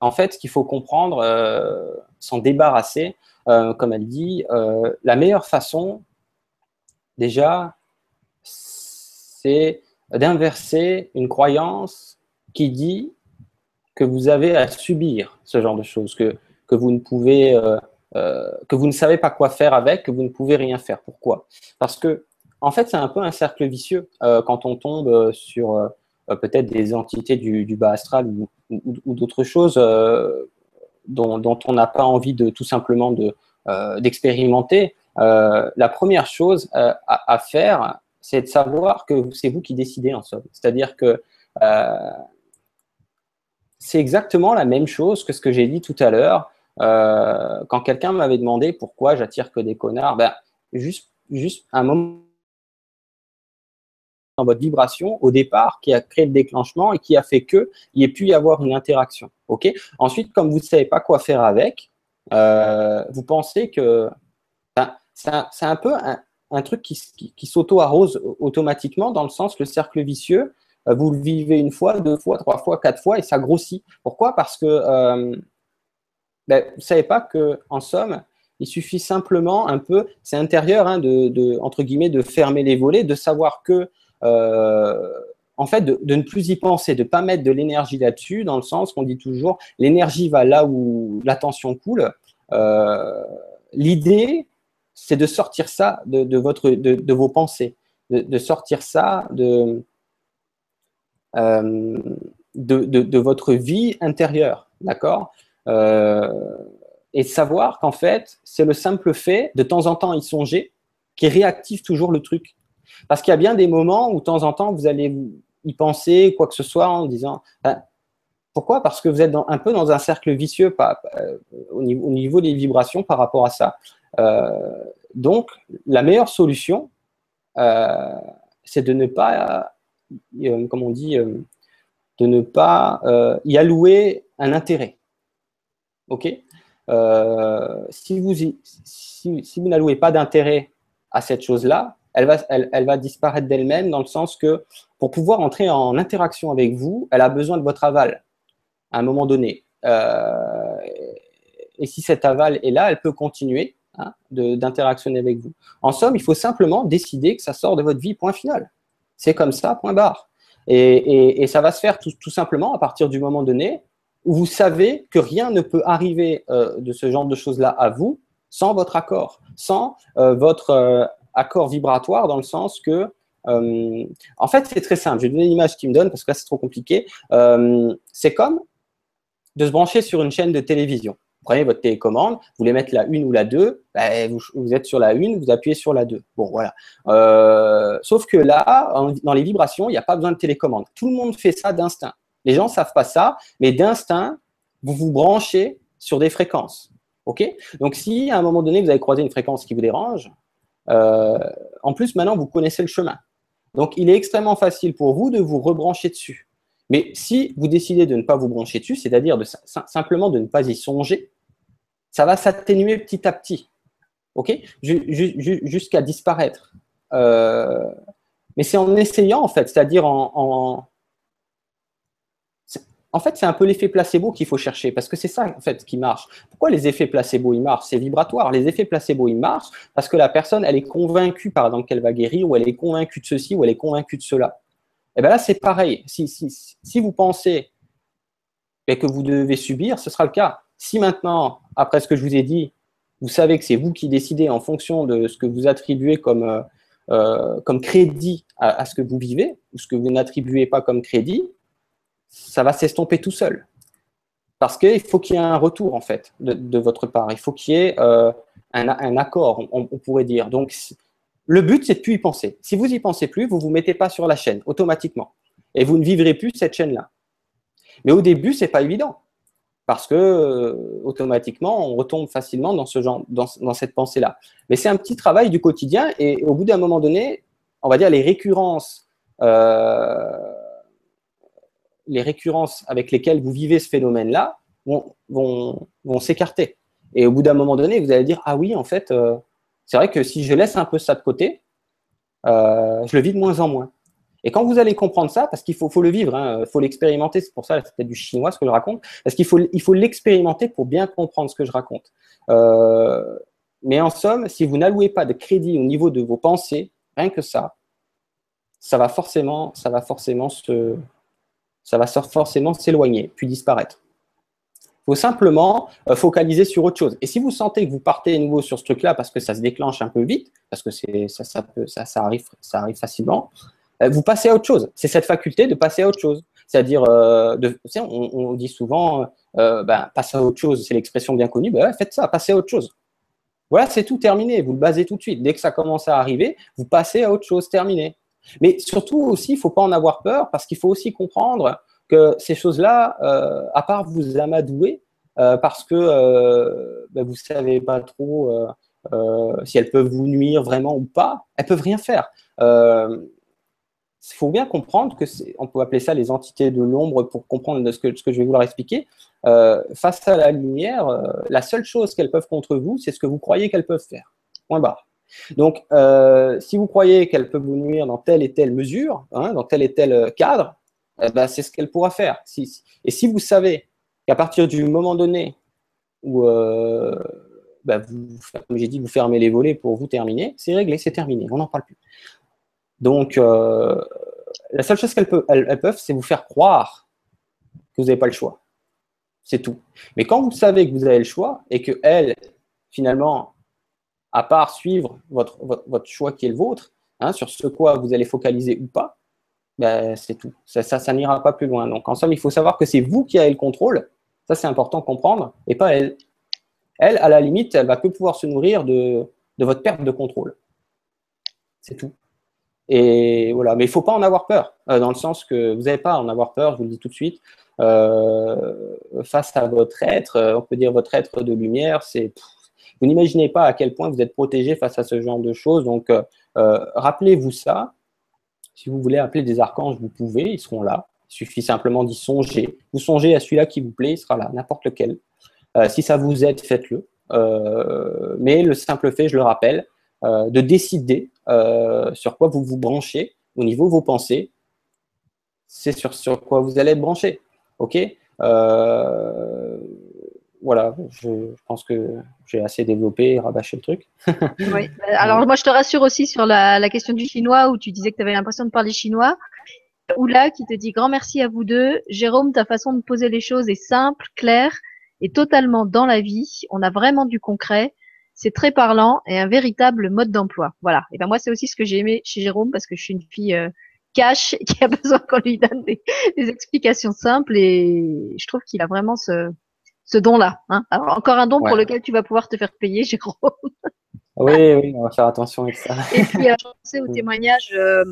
en fait, ce qu'il faut comprendre, euh, s'en débarrasser, euh, comme elle dit, la meilleure façon, déjà, c'est d'inverser une croyance qui dit que vous avez à subir ce genre de choses, que, que vous ne pouvez, que vous ne savez pas quoi faire avec, que vous ne pouvez rien faire. Pourquoi? Parce que, en fait, c'est un peu un cercle vicieux quand on tombe sur euh, peut-être des entités du, bas astral ou, d'autres choses euh, dont, on n'a pas envie de tout simplement euh, d'expérimenter, la première chose à, faire, c'est de savoir que c'est vous qui décidez en somme. C'est-à-dire que c'est exactement la même chose que ce que j'ai dit tout à l'heure. quand quelqu'un m'avait demandé pourquoi j'attire que des connards, ben, juste, juste un moment dans votre vibration au départ qui a créé le déclenchement et qui a fait qu'il y ait pu y avoir une interaction. ok? Ensuite, comme vous ne savez pas quoi faire avec, euh, vous pensez que c'est un, peu un, truc qui, qui, s'auto-arrose automatiquement dans le sens le cercle vicieux. Euh, vous le vivez une fois, deux fois, trois fois, quatre fois et ça grossit. Pourquoi? Parce que euh, ben, vous ne savez pas que en somme, il suffit simplement un peu, c'est intérieur, hein, de, entre guillemets, de fermer les volets, de savoir que euh, en fait, de, ne plus y penser, de ne pas mettre de l'énergie là-dessus, dans le sens qu'on dit toujours, l'énergie va là où l'attention coule. L'idée, c'est de sortir ça de, votre, de, vos pensées, de, sortir ça de, euh, de, votre vie intérieure, d'accord Et savoir qu'en fait, c'est le simple fait de temps en temps y songer qui réactive toujours le truc. Parce qu'il y a bien des moments où, de temps en temps, vous allez y penser, quoi que ce soit, en disant ben, Pourquoi? Parce que vous êtes un peu dans un cercle vicieux euh, au, niveau, des vibrations par rapport à ça. Euh, donc, la meilleure solution, euh, c'est de ne pas, comme on dit, de ne pas y allouer un intérêt. OK? Si vous, si vous n'allouez pas d'intérêt à cette chose-là, elle va, elle, va disparaître d'elle-même dans le sens que pour pouvoir entrer en interaction avec vous, elle a besoin de votre aval à un moment donné. Euh, et si cet aval est là, elle peut continuer hein, d'interactionner avec vous. En somme, il faut simplement décider que ça sort de votre vie, point final. C'est comme ça, point barre. Et, ça va se faire tout, simplement à partir du moment donné où vous savez que rien ne peut arriver euh, de ce genre de choses-là à vous sans votre accord, sans euh, votre accord vibratoire dans le sens que, euh, en fait, c'est très simple. Je vais donner une image qui me donne parce que là, c'est trop compliqué. Euh, c'est comme de se brancher sur une chaîne de télévision. Prenez votre télécommande, vous voulez mettre la une ou la 2, ben, vous, êtes sur la une, vous appuyez sur la 2. Bon, voilà. Euh, sauf que là, dans les vibrations, il n'y a pas besoin de télécommande. Tout le monde fait ça d'instinct. Les gens ne savent pas ça, mais d'instinct, vous vous branchez sur des fréquences. OK? Donc, si à un moment donné, vous avez croisé une fréquence qui vous dérange, en plus, maintenant, vous connaissez le chemin. Donc, il est extrêmement facile pour vous de vous rebrancher dessus. Mais si vous décidez de ne pas vous brancher dessus, c'est-à-dire simplement de ne pas y songer, ça va s'atténuer petit à petit, ok, jusqu'à disparaître. Euh, mais c'est en essayant, en fait, c'est-à-dire en, en fait, c'est un peu l'effet placebo qu'il faut chercher, parce que c'est ça, en fait, qui marche. Pourquoi les effets placebo, ils marchent? C'est vibratoire. Les effets placebo, ils marchent parce que la personne, elle est convaincue, par exemple, qu'elle va guérir, ou elle est convaincue de ceci, ou elle est convaincue de cela. Et eh bien là, c'est pareil. Si, si, si, vous pensez que vous devez subir, ce sera le cas. Si maintenant, après ce que je vous ai dit, vous savez que c'est vous qui décidez en fonction de ce que vous attribuez comme, euh, euh, crédit à, ce que vous vivez, ou ce que vous n'attribuez pas comme crédit, ça va s'estomper tout seul. Parce qu'il faut qu'il y ait un retour, en fait, de, votre part. Il faut qu'il y ait euh, un, accord, on, on, pourrait dire. Donc, le but, c'est de plus y penser. Si vous y pensez plus, vous ne vous mettez pas sur la chaîne automatiquement. Et vous ne vivrez plus cette chaîne-là. Mais au début, ce n'est pas évident. Parce que euh, automatiquement, on retombe facilement dans, ce genre, dans, cette pensée-là. Mais c'est un petit travail du quotidien. Et au bout d'un moment donné, on va dire les récurrences, euh, les récurrences avec lesquelles vous vivez ce phénomène-là vont, s'écarter. Et au bout d'un moment donné, vous allez dire Ah oui, en fait, euh, c'est vrai que si je laisse un peu ça de côté, je le vis de moins en moins. Et quand vous allez comprendre ça, parce qu'il faut, le vivre, il hein, faut l'expérimenter, c'est pour ça c'est peut-être du chinois ce que je raconte, parce qu'il faut, il l'expérimenter pour bien comprendre ce que je raconte. Euh, mais en somme, si vous n'allouez pas de crédit au niveau de vos pensées, rien que ça, ça va forcément, ça va forcément se, ça va forcément s'éloigner, puis disparaître faut simplement euh, focaliser sur autre chose. Et si vous sentez que vous partez à nouveau sur ce truc-là parce que ça se déclenche un peu vite, parce que ça, ça, arrive, ça arrive facilement, vous passez à autre chose. C'est cette faculté de passer à autre chose. C'est-à-dire, euh, on, dit souvent, euh, ben, passer à autre chose, c'est l'expression bien connue, ben faites ça, passez à autre chose. Voilà, c'est tout terminé, vous le basez tout de suite. Dès que ça commence à arriver, vous passez à autre chose, terminé. Mais surtout aussi, il ne faut pas en avoir peur parce qu'il faut aussi comprendre que ces choses-là, euh, à part vous amadouer, euh, parce que euh, ben, vous ne savez pas trop si elles peuvent vous nuire vraiment ou pas, elles peuvent rien faire. Il faut bien comprendre que on peut appeler ça les entités de l'ombre pour comprendre ce que, je vais vouloir expliquer. face à la lumière, la seule chose qu'elles peuvent contre vous, c'est ce que vous croyez qu'elles peuvent faire. Point barre. Donc, si vous croyez qu'elles peuvent vous nuire dans telle et telle mesure, hein, dans tel et tel cadre, eh ben, c'est ce qu'elle pourra faire. et si vous savez qu'à partir du moment donné où, euh, ben, comme j'ai dit, vous fermez les volets pour vous terminer, c'est réglé, c'est terminé, on n'en parle plus. Donc, euh, la seule chose qu'elles peuvent, elles, c'est vous faire croire que vous n'avez pas le choix. C'est tout. Mais quand vous savez que vous avez le choix et que elle, finalement, à part suivre votre, choix qui est le vôtre, hein, sur ce quoi vous allez focaliser ou pas, ben, c'est tout. Ça, ça, n'ira pas plus loin. Donc, en somme, il faut savoir que c'est vous qui avez le contrôle. Ça, c'est important de comprendre, et pas elle. Elle, à la limite, elle va que pouvoir se nourrir de, votre perte de contrôle. C'est tout. Et voilà. Mais il ne faut pas en avoir peur, euh, dans le sens que vous n'avez pas à en avoir peur, je vous le dis tout de suite. Euh, face à votre être, euh, on peut dire votre être de lumière, c'est. Vous n'imaginez pas à quel point vous êtes protégé face à ce genre de choses. Donc, rappelez-vous ça. Si vous voulez appeler des archanges, vous pouvez, ils seront là. Il suffit simplement d'y songer. Vous songez à celui-là qui vous plaît, il sera là, n'importe lequel. Si ça vous aide, faites-le. Mais le simple fait, je le rappelle, de décider sur quoi vous vous branchez au niveau vos pensées, c'est sur, sur quoi vous allez être branché. OK voilà, je, pense que j'ai assez développé et rabâché le truc. *laughs* Alors moi, je te rassure aussi sur la, question du chinois où tu disais que tu avais l'impression de parler chinois. Oula qui te dit grand merci à vous deux. Jérôme, ta façon de poser les choses est simple, claire et totalement dans la vie. On a vraiment du concret. C'est très parlant et un véritable mode d'emploi. Voilà. Et ben moi, c'est aussi ce que j'ai aimé chez Jérôme parce que je suis une fille euh, cash *laughs* qui a besoin qu'on lui donne des, des explications simples et je trouve qu'il a vraiment ce, ce don-là. Hein. encore un don pour lequel tu vas pouvoir te faire payer, *laughs* Jérôme. oui, oui, on va faire attention avec ça. Et puis, euh, je pensais au *laughs* témoignage euh,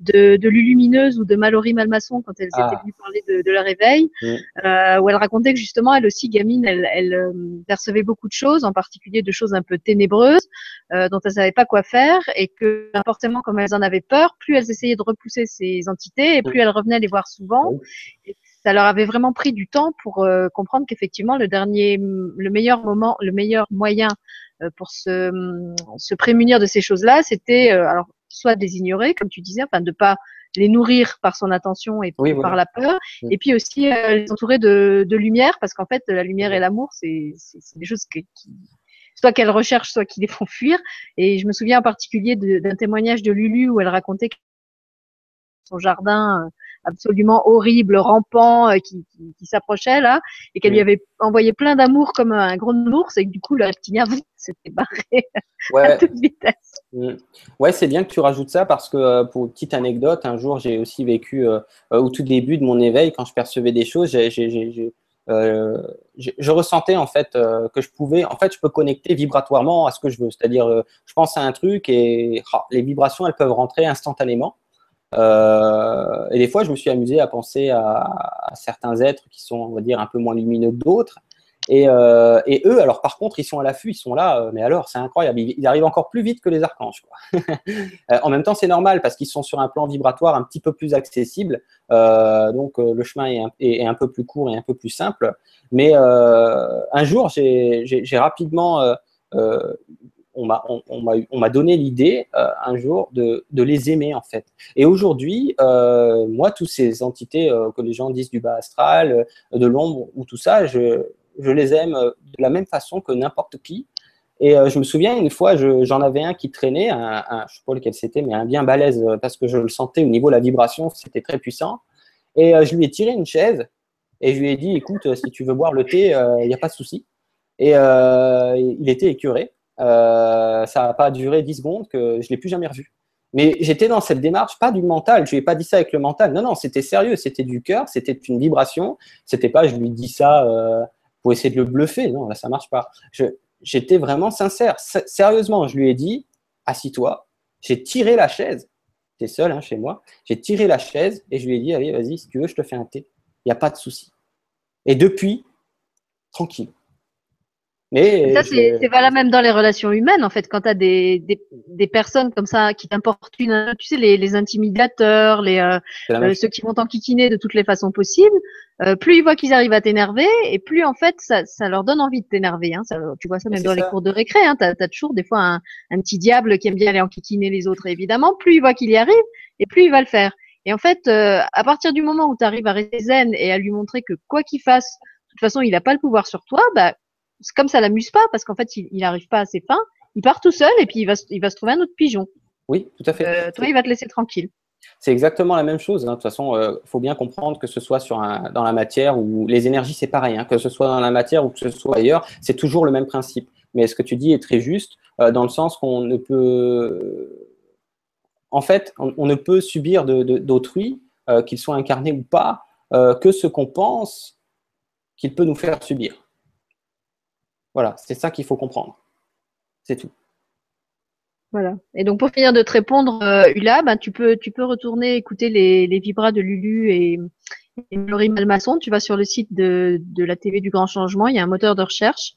de, de Lulumineuse ou de Mallory Malmaçon quand elles Ah. étaient venues parler de, de leur éveil, Mm. euh, où elle racontait que justement, elle aussi, gamine, elle, elle euh, percevait beaucoup de choses, en particulier de choses un peu ténébreuses, euh, dont elle savait pas quoi faire, et que forcément, comme elles en avaient peur, plus elles essayaient de repousser ces entités, et plus elles revenaient les voir souvent. Oui. Et ça leur avait vraiment pris du temps pour euh, comprendre qu'effectivement, le dernier, le meilleur moment, le meilleur moyen euh, pour se, se prémunir de ces choses-là, c'était euh, alors soit de les ignorer, comme tu disais, enfin de pas les nourrir par son attention et Oui, par voilà. la peur, Mm. et puis aussi euh, les entourer de, de lumière, parce qu'en fait, la lumière et l'amour, c'est des choses que- qui, soit qu'elles recherchent, soit qui les font fuir. Et je me souviens en particulier d'un témoignage de Lulu où elle racontait que son jardin euh, absolument horrible, rampant, euh, qui, qui, qui s'approchait là, et qu'elle Oui. lui avait envoyé plein d'amour comme un gros ours, et que du coup, le reptilien *laughs* s'était barré à Ouais, toute vitesse. Mm. Ouais, c'est bien que tu rajoutes ça parce que, euh, pour une petite anecdote, un jour, j'ai aussi vécu, euh, euh, au tout début de mon éveil, quand je percevais des choses, je ressentais en fait que je pouvais, en fait, je peux connecter vibratoirement à ce que je veux. C'est-à-dire, je pense à un truc et ah, les vibrations, elles peuvent rentrer instantanément. Et des fois, je me suis amusé à penser à, à certains êtres qui sont, on va dire, un peu moins lumineux que d'autres. Et, euh, et eux, alors par contre, ils sont à l'affût, ils sont là, euh, mais alors c'est incroyable, ils, arrivent encore plus vite que les archanges. *laughs* Euh, en même temps, c'est normal parce qu'ils sont sur un plan vibratoire un petit peu plus accessible, donc le chemin est un, peu plus court et un peu plus simple. Mais un jour, j'ai rapidement, on m'a donné l'idée un jour de, les aimer en fait. Et aujourd'hui, moi, toutes ces entités que les gens disent du bas astral, de l'ombre ou tout ça, je, je les aime euh, de la même façon que n'importe qui. Et euh, je me souviens, une fois, je- j'en avais un qui traînait, je ne sais pas lequel c'était, mais un bien balèze, euh, parce que je le sentais au niveau de la vibration, c'était très puissant. Et je lui ai tiré une chaise et je lui ai dit, écoute, si tu veux boire le thé, il n'y a pas de souci. Et il était écœuré. Ça n'a pas duré 10 secondes que je ne l'ai plus jamais revu. Mais j'étais dans cette démarche, pas du mental. Je lui ai pas dit ça avec le mental. Non, non, c'était sérieux. C'était du cœur. C'était une vibration. C'était pas, je lui dis ça essayer de le bluffer. Non, là, ça marche pas. J'étais vraiment sincère. Sérieusement, je lui ai dit, assis-toi. J'ai tiré la chaise. J'étais seul hein, chez moi. J'ai tiré la chaise et je lui ai dit, allez, vas-y, si tu veux, je te fais un thé. Il n'y a pas de souci. Et depuis, tranquille. Mais Ça, je- c'est c'est valable même dans les relations humaines, en fait, quand tu as des, des, des personnes comme ça qui t'importunent, tu sais, les, les intimidateurs, les, euh, euh, ceux qui vont t'enquiquiner de toutes les façons possibles, euh, plus ils voient qu'ils arrivent à t'énerver, et plus, en fait, ça, ça leur donne envie de t'énerver. Hein, ça, tu vois ça même dans les cours de récré, hein, tu as, toujours des fois un, un petit diable qui aime bien aller enquiquiner les autres, évidemment. Plus il voit qu'il y arrive, et plus il va le faire. Et en fait, euh, à partir du moment où tu arrives à rester zen et à lui montrer que quoi qu'il fasse, de toute façon, il n'a pas le pouvoir sur toi, bah, comme ça l'amuse pas, parce qu'en fait, il il arrive pas à ses fins, il part tout seul et puis il va, se- il va se trouver un autre pigeon. Oui, tout à fait. Euh, toi, il va te laisser tranquille. C'est exactement la même chose. hein. De toute façon, il faut bien comprendre que ce soit sur un- dans la matière ou les énergies, c'est pareil. hein. Que ce soit dans la matière ou que ce soit ailleurs, c'est toujours le même principe. Mais ce que tu dis est très juste euh, dans le sens qu'on ne peut, en fait, on, on ne peut subir de- de- d'autrui, euh, qu'il soit incarné ou pas, euh, que ce qu'on pense qu'il peut nous faire subir. Voilà, c'est ça qu'il faut comprendre. C'est tout. Voilà. Et donc, pour finir de te répondre, euh, ben, tu peux, retourner écouter les, les vibras de Lulu et, et Laurie. Tu vas sur le site de, la TV du Grand Changement. Il y a un moteur de recherche,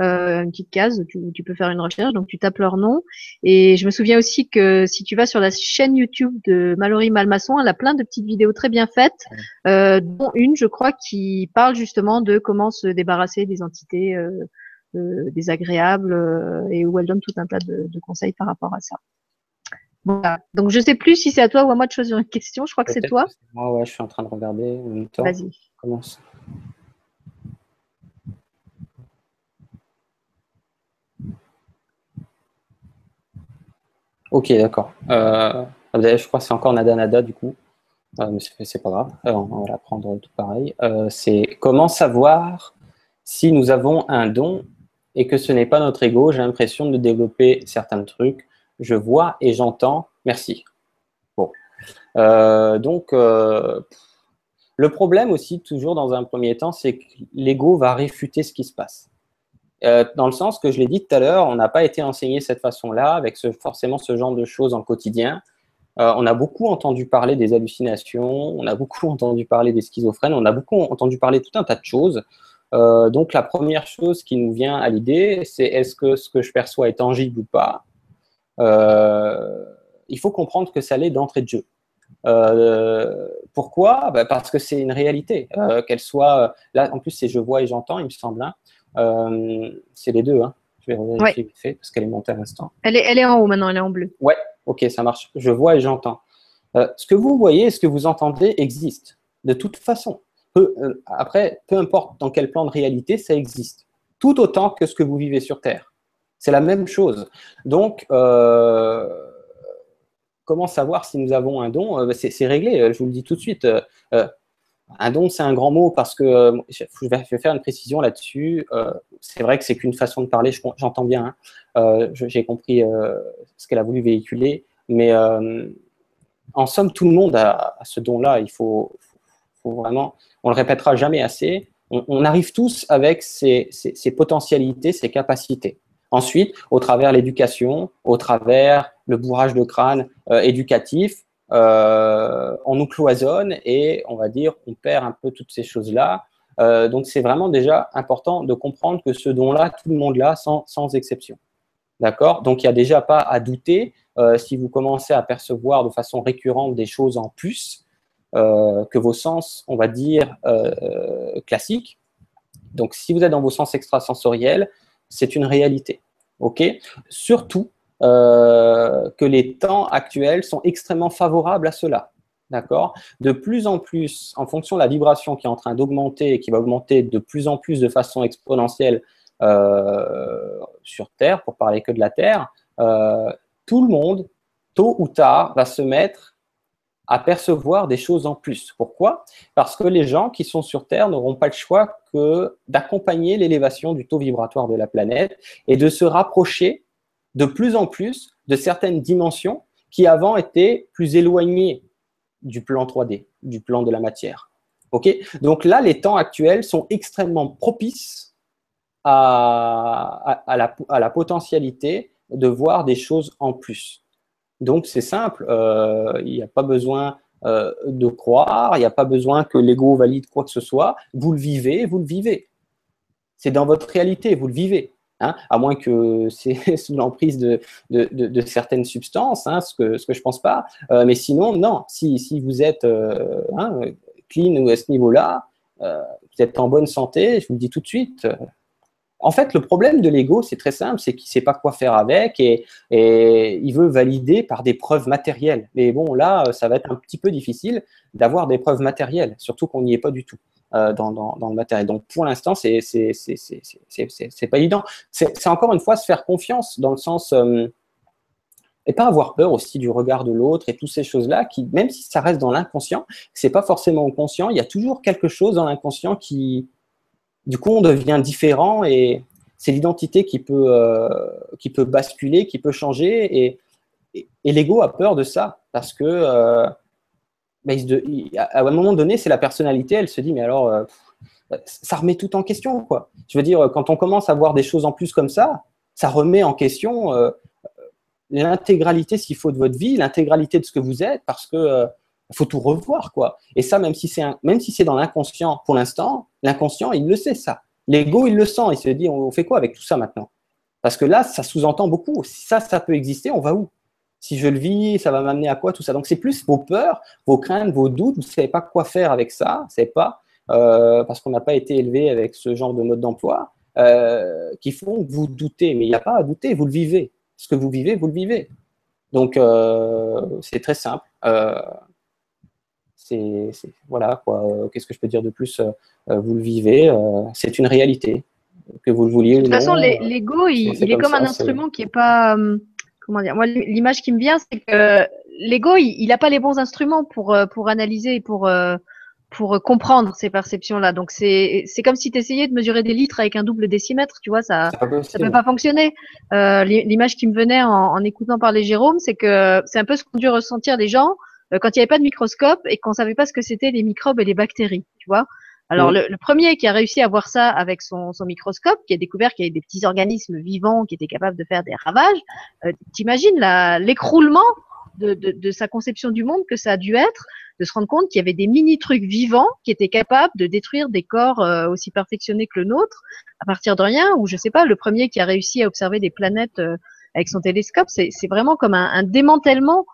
euh, une petite case où tu, peux faire une recherche. Donc, tu tapes leur nom. Et je me souviens aussi que si tu vas sur la chaîne YouTube de Mallory Malmasson, elle a plein de petites vidéos très bien faites, euh, dont une, je crois, qui parle justement de comment se débarrasser des entités euh, désagréables euh, et où elle donne tout un tas de, de conseils par rapport à ça. Voilà. Donc je sais plus si c'est à toi ou à moi de choisir une question. Je crois que c'est toi. que Moi, ouais, je suis en train de regarder en même temps. Vas-y. Commence. Ok, d'accord. Euh, je crois que c'est encore Nada Nada du coup. Euh, mais c'est pas grave. Euh, on va la prendre tout pareil. C'est comment savoir si nous avons un don et que ce n'est pas notre ego. J'ai l'impression de développer certains trucs. Je vois et j'entends. Merci. Bon. Euh, donc, euh, le problème aussi, toujours dans un premier temps, c'est que l'ego va réfuter ce qui se passe. Euh, dans le sens que je l'ai dit tout à l'heure, on n'a pas été enseigné de cette façon-là, avec forcément ce genre de choses en quotidien. on a beaucoup entendu parler des hallucinations, on a beaucoup *laughs* entendu parler des schizophrènes, on a beaucoup entendu parler tout un tas de choses. Donc la première chose qui nous vient à l'idée, c'est est-ce que ce que je perçois est tangible ou pas? Il faut comprendre que ça l'est d'entrée de jeu. Euh, pourquoi? Bah, Parce que c'est une réalité. Euh, qu'elle soit là, en plus c'est je vois et j'entends, il me semble. Hein. Euh, c'est les deux. Hein. Je vais vérifier fait parce qu'elle est montée à l'instant. Elle est, elle est en haut maintenant, elle est en bleu. Ouais, ok, ça marche. Je vois et j'entends. ce que vous voyez et ce que vous entendez existe de toute façon. Après, peu importe dans quel plan de réalité, ça existe. Tout autant que ce que vous vivez sur Terre. C'est la même chose. Donc, euh, comment savoir si nous avons un don? Euh, C'est réglé, euh, je vous le dis tout de suite. Euh, un don, c'est un grand mot parce que je vais faire une précision là-dessus. c'est vrai que c'est qu'une façon de parler, j'entends bien. Hein. J'ai compris ce qu'elle a voulu véhiculer, mais en somme, tout le monde a, ce don-là. Il faut, vraiment, on le répétera jamais assez. On, arrive tous avec ses potentialités, ses capacités. Ensuite, au travers l'éducation, au travers le bourrage de crâne euh, éducatif, euh, on nous cloisonne et on va dire on perd un peu toutes ces choses-là. Euh, donc c'est vraiment déjà important de comprendre que ce don-là, tout le monde l'a sans, sans exception. D'accord? Donc il n'y a déjà pas à douter si vous commencez à percevoir de façon récurrente des choses en plus que vos sens, on va dire, classiques. Donc si vous êtes dans vos sens extrasensoriels, c'est une réalité. Ok? Surtout euh, que les temps actuels sont extrêmement favorables à cela. D'accord? De plus en plus, en fonction de la vibration qui est en train d'augmenter et qui va augmenter de plus en plus de façon exponentielle euh, sur Terre, pour parler que de la Terre, euh, tout le monde, tôt ou tard, va se mettre à percevoir des choses en plus. Pourquoi? Parce que les gens qui sont sur Terre n'auront pas le choix que d'accompagner l'élévation du taux vibratoire de la planète et de se rapprocher de plus en plus de certaines dimensions qui avant étaient plus éloignées du plan 3D, du plan de la matière. Ok? Donc là, les temps actuels sont extrêmement propices à la potentialité de voir des choses en plus. Donc c'est simple, euh, il n'y a pas besoin euh, de croire, il n'y a pas besoin que l'ego valide quoi que ce soit. Vous le vivez, vous le vivez. C'est dans votre réalité, vous le vivez. Hein, à moins que *laughs* c'est sous l'emprise de, certaines substances, hein, ce que, ce que je pense pas. Euh, mais sinon, non, si, vous êtes hein, clean ou à ce niveau-là, vous êtes en bonne santé, je vous le dis tout de suite, en fait, le problème de l'ego, c'est très simple, c'est qu'il ne sait pas quoi faire avec et, il veut valider par des preuves matérielles. Mais bon, là, ça va être un petit peu difficile d'avoir des preuves matérielles, surtout qu'on n'y est pas du tout. Euh, dans, le matériel. Donc pour l'instant, c'est pas évident. C'est encore une fois se faire confiance dans le sens euh, et pas avoir peur aussi du regard de l'autre et toutes ces choses-là qui, même si ça reste dans l'inconscient, c'est pas forcément conscient. Il y a toujours quelque chose dans l'inconscient qui du coup, on devient différent et c'est l'identité qui peut, euh, qui peut basculer, qui peut changer. Et, l'ego a peur de ça parce que euh, bah, à un moment donné, c'est la personnalité. Elle se dit, mais alors, euh, ça remet tout en question. Quoi. Je veux dire, quand on commence à voir des choses en plus comme ça, ça remet en question l'intégralité, s'il faut, de votre vie, l'intégralité de ce que vous êtes, parce que faut tout revoir, quoi. Et ça, même si c'est même si c'est dans l'inconscient pour l'instant, l'inconscient, il le sait ça. L'ego, il le sent. Il se dit, on fait quoi avec tout ça maintenant? Parce que là, ça sous-entend beaucoup. Si ça, ça peut exister, on va où? Si je le vis, ça va m'amener à quoi tout ça? Donc c'est plus vos peurs, vos craintes, vos doutes. Vous ne savez pas quoi faire avec ça. C'est pas euh, parce qu'on n'a pas été élevé avec ce genre de mode d'emploi euh, qui font que vous doutez. Mais il n'y a pas à douter. Vous le vivez. Ce que vous vivez, vous le vivez. Donc euh, c'est très simple c'est voilà quoi. Euh, qu'est-ce que je peux dire de plus euh, euh, Vous le vivez, c'est une réalité que vous le vouliez. De toute façon, l'ego, il, est, comme, un instrument qui est pas comment dire. Moi, l'image qui me vient, c'est que l'ego, il n'a pas les bons instruments pour pour analyser et pour pour comprendre ces perceptions-là. Donc c'est comme si tu essayais de mesurer des litres avec un double décimètre, tu vois, ça ça peut pas fonctionner. Euh, L'image qui me venait en, en, écoutant parler Jérôme, c'est que c'est un peu ce qu'ont dû ressentir les gens quand il n'y avait pas de microscope et qu'on savait pas ce que c'était les microbes et les bactéries, tu vois. Alors le, premier qui a réussi à voir ça avec son, son microscope, qui a découvert qu'il y avait des petits organismes vivants qui étaient capables de faire des ravages, euh, t'imagines l'écroulement de, sa conception du monde que ça a dû être de se rendre compte qu'il y avait des mini trucs vivants qui étaient capables de détruire des corps euh, aussi perfectionnés que le nôtre à partir de rien. Ou je sais pas, le premier qui a réussi à observer des planètes euh, avec son télescope, c'est vraiment comme un, démantèlement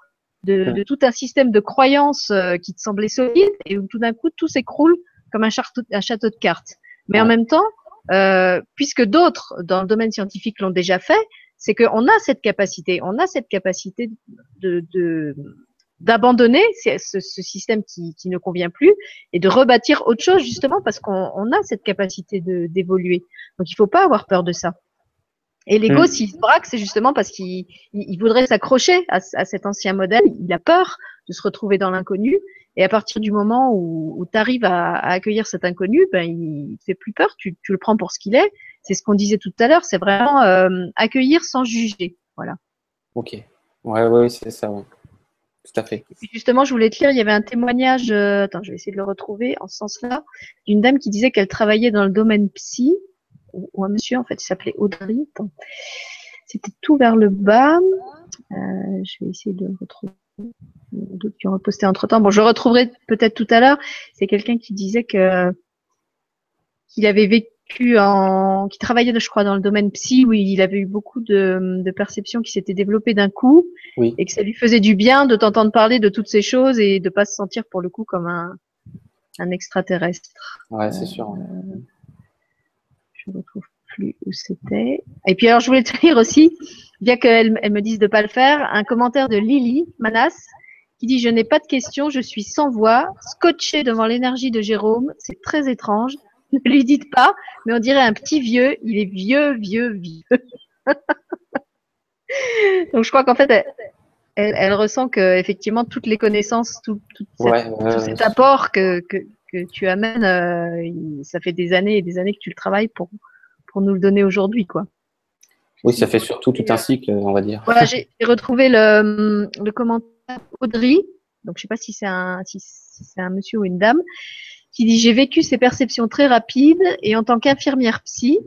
de, tout un système de croyances euh, qui te semblait solide et où tout d'un coup tout s'écroule comme un château, un château de cartes. Mais en même temps, puisque d'autres dans le domaine scientifique l'ont déjà fait, c'est qu'on a cette capacité, on a cette capacité de, d'abandonner ce, système qui, ne convient plus et de rebâtir autre chose justement parce qu'on a cette capacité d'évoluer. Donc il faut pas avoir peur de ça. Et l'ego, mm. s'il se braque, c'est justement parce qu'il voudrait s'accrocher à, cet ancien modèle. Il a peur de se retrouver dans l'inconnu. Et à partir du moment où, tu arrives à, accueillir cet inconnu, ben, il te fait plus peur. Tu, le prends pour ce qu'il est. C'est ce qu'on disait tout à l'heure. C'est vraiment euh, accueillir sans juger. Voilà. Ok. Ouais, ouais, c'est ça. Tout à fait. justement, je voulais te lire, il y avait un témoignage, euh, attends, je vais essayer de le retrouver en ce sens-là, d'une dame qui disait qu'elle travaillait dans le domaine psy, ou, un monsieur, en fait, il s'appelait Audrey. C'était tout vers le bas. Euh, je vais essayer de retrouver. D'autres qui ont reposté entre temps. Bon, je retrouverai peut-être tout à l'heure. C'est quelqu'un qui disait que qu'il avait vécu en, qui travaillait, je crois, dans le domaine psy, où il avait eu beaucoup de, de perceptions qui s'étaient développées d'un coup, et que ça lui faisait du bien de t'entendre parler de toutes ces choses et de pas se sentir pour le coup comme un, un extraterrestre. Ouais, c'est sûr. Euh, je retrouve plus où c'était. Et puis alors, je voulais te lire aussi, bien qu'elle elle me dise de pas le faire, un commentaire de Lily Manas qui dit Je n'ai pas de questions, je suis sans voix, scotché devant l'énergie de Jérôme, c'est très étrange ne lui dites pas, mais on dirait un petit vieux. Il est vieux, vieux, vieux. *laughs* Donc je crois qu'en fait, elle, ressent que effectivement toutes les connaissances, tout, cet apport que, tu amènes, euh, ça fait des années et des années que tu le travailles pour, pour nous le donner aujourd'hui, quoi. Oui, ça fait surtout tout un cycle, on va dire. Voilà, j'ai retrouvé le, commentaire Audrey. Donc je sais pas si c'est un si c'est un monsieur ou une dame qui dit J'ai vécu ces perceptions très rapides et en tant qu'infirmière psy,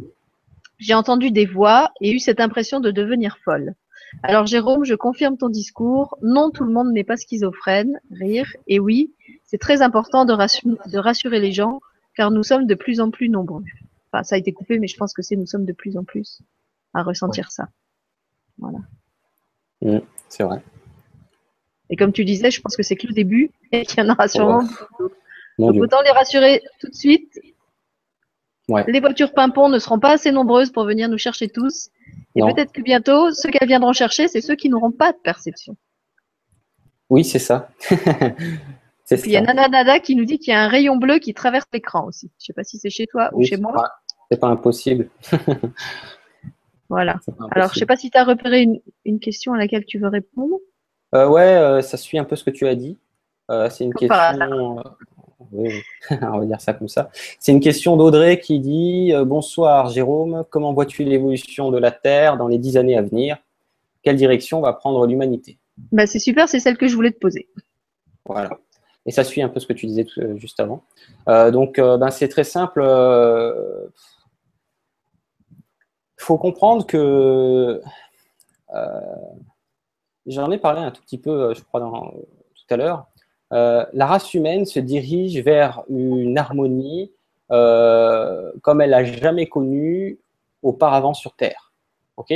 j'ai entendu des voix et eu cette impression de devenir folle. Alors Jérôme, je confirme ton discours. Non, tout le monde n'est pas schizophrène. Rire. Et oui, c'est très important de, rassurer, les gens car nous sommes de plus en plus nombreux. Enfin, ça a été coupé, mais je pense que c'est nous sommes de plus en plus à ressentir ça. Voilà. Mmh, c'est vrai. Et comme tu disais, je pense que c'est que le début et qu'il y en aura sûrement donc, autant les rassurer tout de suite. Les voitures pimpons ne seront pas assez nombreuses pour venir nous chercher tous. Et peut-être que bientôt, ceux qu'elles viendront chercher, c'est ceux qui n'auront pas de perception. Oui, c'est ça. *laughs* Puis il y a Nana Nada qui nous dit qu'il y a un rayon bleu qui traverse l'écran aussi. Je ne sais pas si c'est chez toi ou chez moi. C'est pas impossible. *laughs* voilà. Alors, je ne sais pas si tu as repéré une, question à laquelle tu veux répondre. Euh, ouais, euh, ça suit un peu ce que tu as dit. Euh, c'est une question oui, *laughs* on va dire ça comme ça. C'est une question d'Audrey qui dit euh, Bonsoir Jérôme, comment vois-tu l'évolution de la Terre dans les dix années à venir? Quelle direction va prendre l'humanité? Bah, C'est super, c'est celle que je voulais te poser. Voilà. Et ça suit un peu ce que tu disais euh, juste avant. Euh, donc, ben, c'est très simple. Il faut comprendre que. J'en ai parlé un tout petit peu, je crois, tout à l'heure. Euh, la race humaine se dirige vers une harmonie euh, comme elle n'a jamais connue auparavant sur Terre. Ok?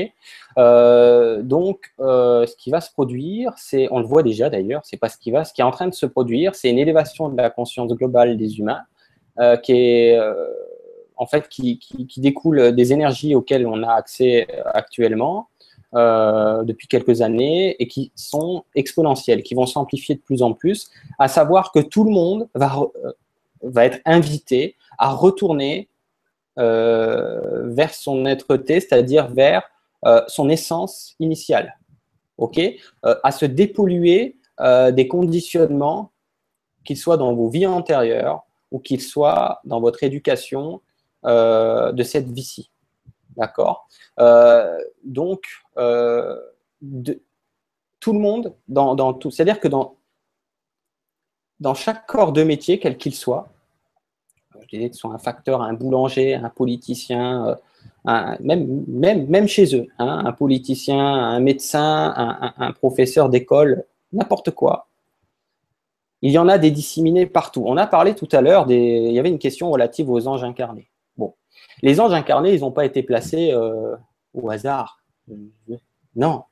Euh, donc, ce qui va se produire, c'est, on le voit déjà d'ailleurs, c'est pas ce qui va, ce qui est en train de se produire, c'est une élévation de la conscience globale des humains, qui est en fait qui, qui, découle des énergies auxquelles on a accès actuellement, euh, depuis quelques années et qui sont exponentielles, qui vont s'amplifier de plus en plus, à savoir que tout le monde va, euh, va être invité à retourner euh, vers son être-té, c'est-à-dire vers son essence initiale, à se dépolluer des conditionnements, qu'ils soient dans vos vies antérieures ou qu'ils soient dans votre éducation de cette vie-ci. D'accord euh, Donc, euh, tout le monde, dans, tout, c'est-à-dire que dans, dans chaque corps de métier, quel qu'il soit, je disais que ce soit un facteur, un boulanger, un politicien, euh, même, même, même chez eux, hein, un politicien, un médecin, un, professeur d'école, n'importe quoi. Il y en a des disséminés partout. On a parlé tout à l'heure, il y avait une question relative aux anges incarnés. Les anges incarnés, ils n'ont pas été placés euh, au hasard. Non,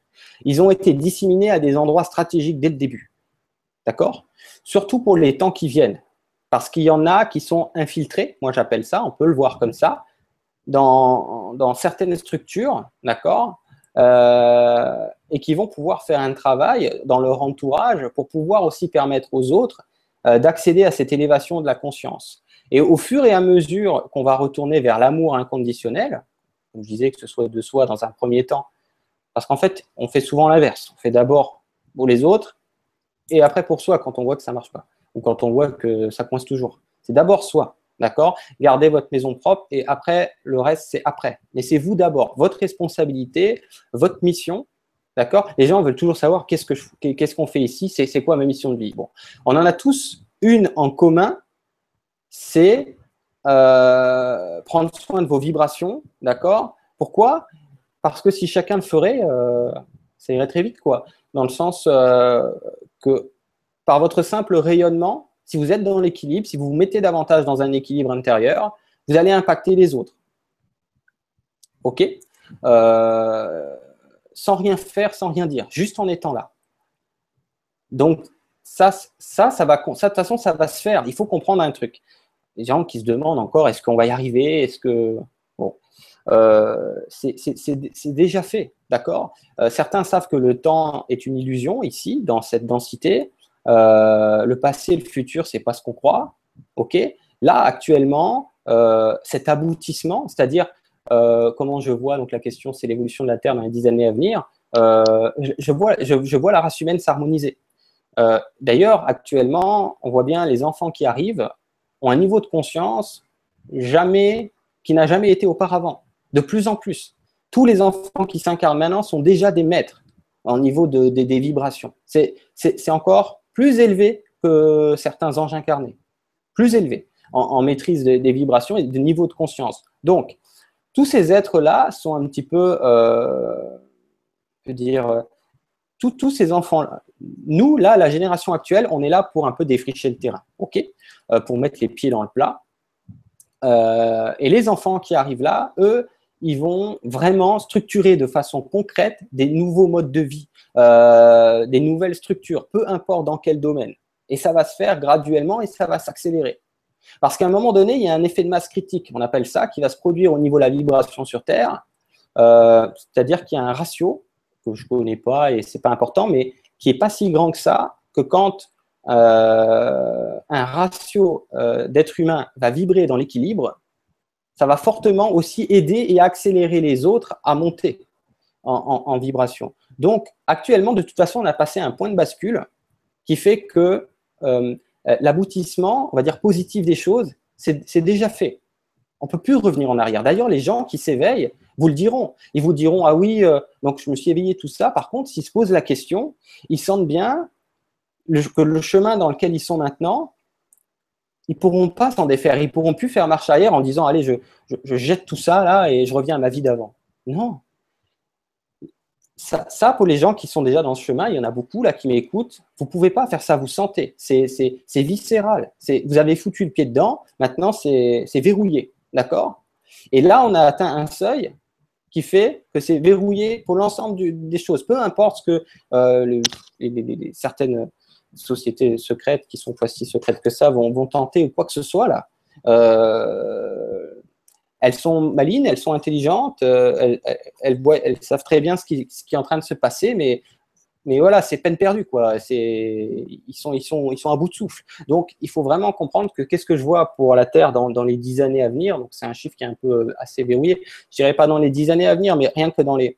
ils ont été disséminés à des endroits stratégiques dès le début. D'accord? Surtout pour les temps qui viennent. Parce qu'il y en a qui sont infiltrés, moi j'appelle ça, on peut le voir comme ça, dans, dans certaines structures, d'accord? Euh, Et qui vont pouvoir faire un travail dans leur entourage pour pouvoir aussi permettre aux autres euh, d'accéder à cette élévation de la conscience. Et au fur et à mesure qu'on va retourner vers l'amour inconditionnel, comme je disais, que ce soit de soi dans un premier temps, parce qu'en fait, on fait souvent l'inverse. On fait d'abord pour les autres et après pour soi quand on voit que ça ne marche pas ou quand on voit que ça coince toujours. C'est d'abord soi, d'accord? Gardez votre maison propre et après, le reste, c'est après. Mais c'est vous d'abord, votre responsabilité, votre mission, d'accord? Les gens veulent toujours savoir qu'est-ce qu'on fait ici, c'est quoi ma mission de vie? Bon, on en a tous une en commun, c'est euh, prendre soin de vos vibrations, d'accord? Pourquoi? Parce que si chacun le ferait, euh, ça irait très vite, quoi. Dans le sens euh, que par votre simple rayonnement, si vous êtes dans l'équilibre, si vous vous mettez davantage dans un équilibre intérieur, vous allez impacter les autres. OK? Sans rien faire, sans rien dire, juste en étant là. Donc, ça, ça, va, de toute façon, ça va se faire. Il faut comprendre un truc. Les gens qui se demandent encore, est-ce qu'on va y arriver? Est-ce que euh, c'est déjà fait, d'accord? Euh, Certains savent que le temps est une illusion ici, dans cette densité. Euh, le passé, le futur, c'est pas ce qu'on croit, ok? Là, actuellement, cet aboutissement, c'est-à-dire comment je vois, donc la question, c'est l'évolution de la Terre dans les dix années à venir. Je, vois, je, vois la race humaine s'harmoniser. D'ailleurs, actuellement, on voit bien les enfants qui arrivent un niveau de conscience jamais qui n'a jamais été auparavant de plus en plus. Tous les enfants qui s'incarnent maintenant sont déjà des maîtres au niveau de, des vibrations. C'est encore plus élevé que certains anges incarnés. Plus élevé en, maîtrise des, vibrations et des niveaux de conscience. Donc, tous ces êtres-là sont un petit peu, euh, je veux dire, euh, tous ces enfants-là. Nous, là, la génération actuelle, on est là pour un peu défricher le terrain, ok? Euh, Pour mettre les pieds dans le plat. et les enfants qui arrivent là, eux, ils vont vraiment structurer de façon concrète des nouveaux modes de vie, euh, des nouvelles structures, peu importe dans quel domaine. Et ça va se faire graduellement et ça va s'accélérer. Parce qu'à un moment donné, il y a un effet de masse critique, on appelle ça, qui va se produire au niveau de la vibration sur Terre. Euh, c'est-à-dire qu'il y a un ratio que je connais pas et ce n'est pas important, mais qui n'est pas si grand que ça, que quand euh, un ratio d'êtres humains va vibrer dans l'équilibre, ça va fortement aussi aider et accélérer les autres à monter en, vibration. Donc, actuellement, de toute façon, on a passé un point de bascule qui fait que euh, l'aboutissement, on va dire positif des choses, c'est déjà fait. On ne peut plus revenir en arrière. D'ailleurs, les gens qui s'éveillent vous le diront. Ils vous diront, ah oui, euh, donc je me suis éveillé, tout ça. Par contre, s'ils se posent la question, ils sentent bien que le chemin dans lequel ils sont maintenant, ils pourront pas s'en défaire. Ils pourront plus faire marche arrière en disant allez, je, jette tout ça là et je reviens à ma vie d'avant. Non. Ça, pour les gens qui sont déjà dans ce chemin, il y en a beaucoup là qui m'écoutent. Vous pouvez pas faire ça, vous sentez. C'est viscéral. Vous avez foutu le pied dedans. Maintenant, c'est verrouillé, d'accord? Et là, on a atteint un seuil qui fait que c'est verrouillé pour l'ensemble des choses. Peu importe ce que euh, certaines sociétés secrètes qui sont pas si secrètes que ça vont, tenter ou quoi que ce soit là. Euh, elles sont malines, elles sont intelligentes, euh, elles, elles, savent très bien ce qui, ce qui, est en train de se passer, mais, mais voilà, c'est peine perdue quoi. Ils sont, à bout de souffle. Donc il faut vraiment comprendre que qu'est-ce que je vois pour la Terre dans, les dix années à venir? Donc c'est un chiffre qui est un peu assez verrouillé. Je dirais pas dans les dix années à venir, mais rien que dans les,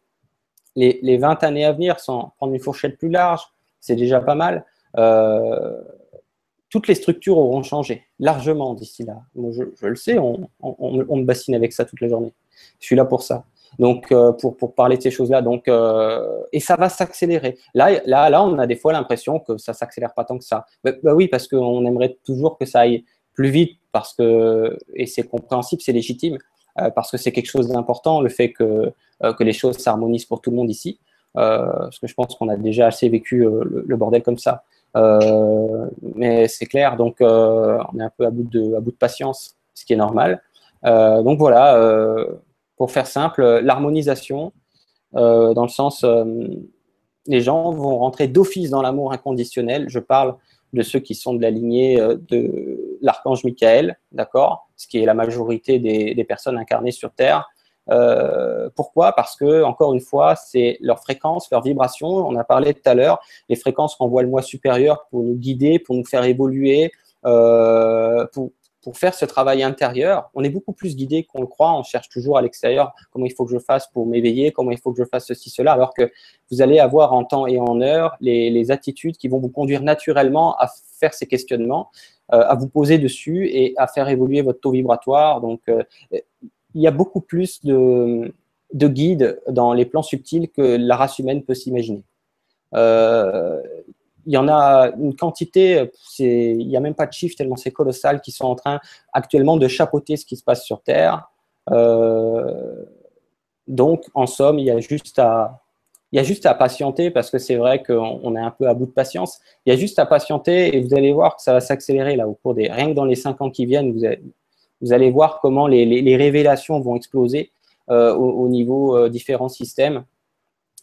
les, les 20 années à venir, sans prendre une fourchette plus large, c'est déjà pas mal. Euh, toutes les structures auront changé largement d'ici là. je, le sais, on, me bassine avec ça toute la journée. Je suis là pour ça. Donc, euh, pour, pour, parler de ces choses-là. Donc, euh, et ça va s'accélérer. Là, là, là, on a des fois l'impression que ça s'accélère pas tant que ça. Bah, bah oui, parce qu'on aimerait toujours que ça aille plus vite, parce que, et c'est compréhensible, c'est légitime, parce que c'est quelque chose d'important, le fait que, que les choses s'harmonisent pour tout le monde ici. parce que je pense qu'on a déjà assez vécu le, bordel comme ça. mais c'est clair, donc on est un peu à bout de, à bout de patience, ce qui est normal. donc voilà, pour faire simple, l'harmonisation, dans le sens, les gens vont rentrer d'office dans l'amour inconditionnel. Je parle de ceux qui sont de la lignée euh, de l'archange Michael, d'accord Ce qui est la majorité des, personnes incarnées sur Terre. Euh, pourquoi? Parce que, encore une fois, c'est leur fréquence, leur vibration. On a parlé tout à l'heure, les fréquences renvoient le moi supérieur pour nous guider, pour nous faire évoluer, euh, pour, pour faire ce travail intérieur, on est beaucoup plus guidé qu'on le croit. On cherche toujours à l'extérieur comment il faut que je fasse pour m'éveiller, comment il faut que je fasse ceci, cela, alors que vous allez avoir en temps et en heure les, attitudes qui vont vous conduire naturellement à faire ces questionnements, euh, à vous poser dessus et à faire évoluer votre taux vibratoire. Donc, euh, il y a beaucoup plus de, de guides dans les plans subtils que la race humaine peut s'imaginer. Euh, il y en a une quantité, il n'y a même pas de chiffres tellement c'est colossal, qui sont en train actuellement de chapeauter ce qui se passe sur Terre. Euh, donc, en somme, il y a juste à, il y a juste à patienter parce que c'est vrai qu'on est un peu à bout de patience. Il y a juste à patienter et vous allez voir que ça va s'accélérer là au cours des. Rien que dans les cinq ans qui viennent, vous allez, vous allez voir comment les, les, révélations vont exploser euh, au, niveau euh, différents systèmes.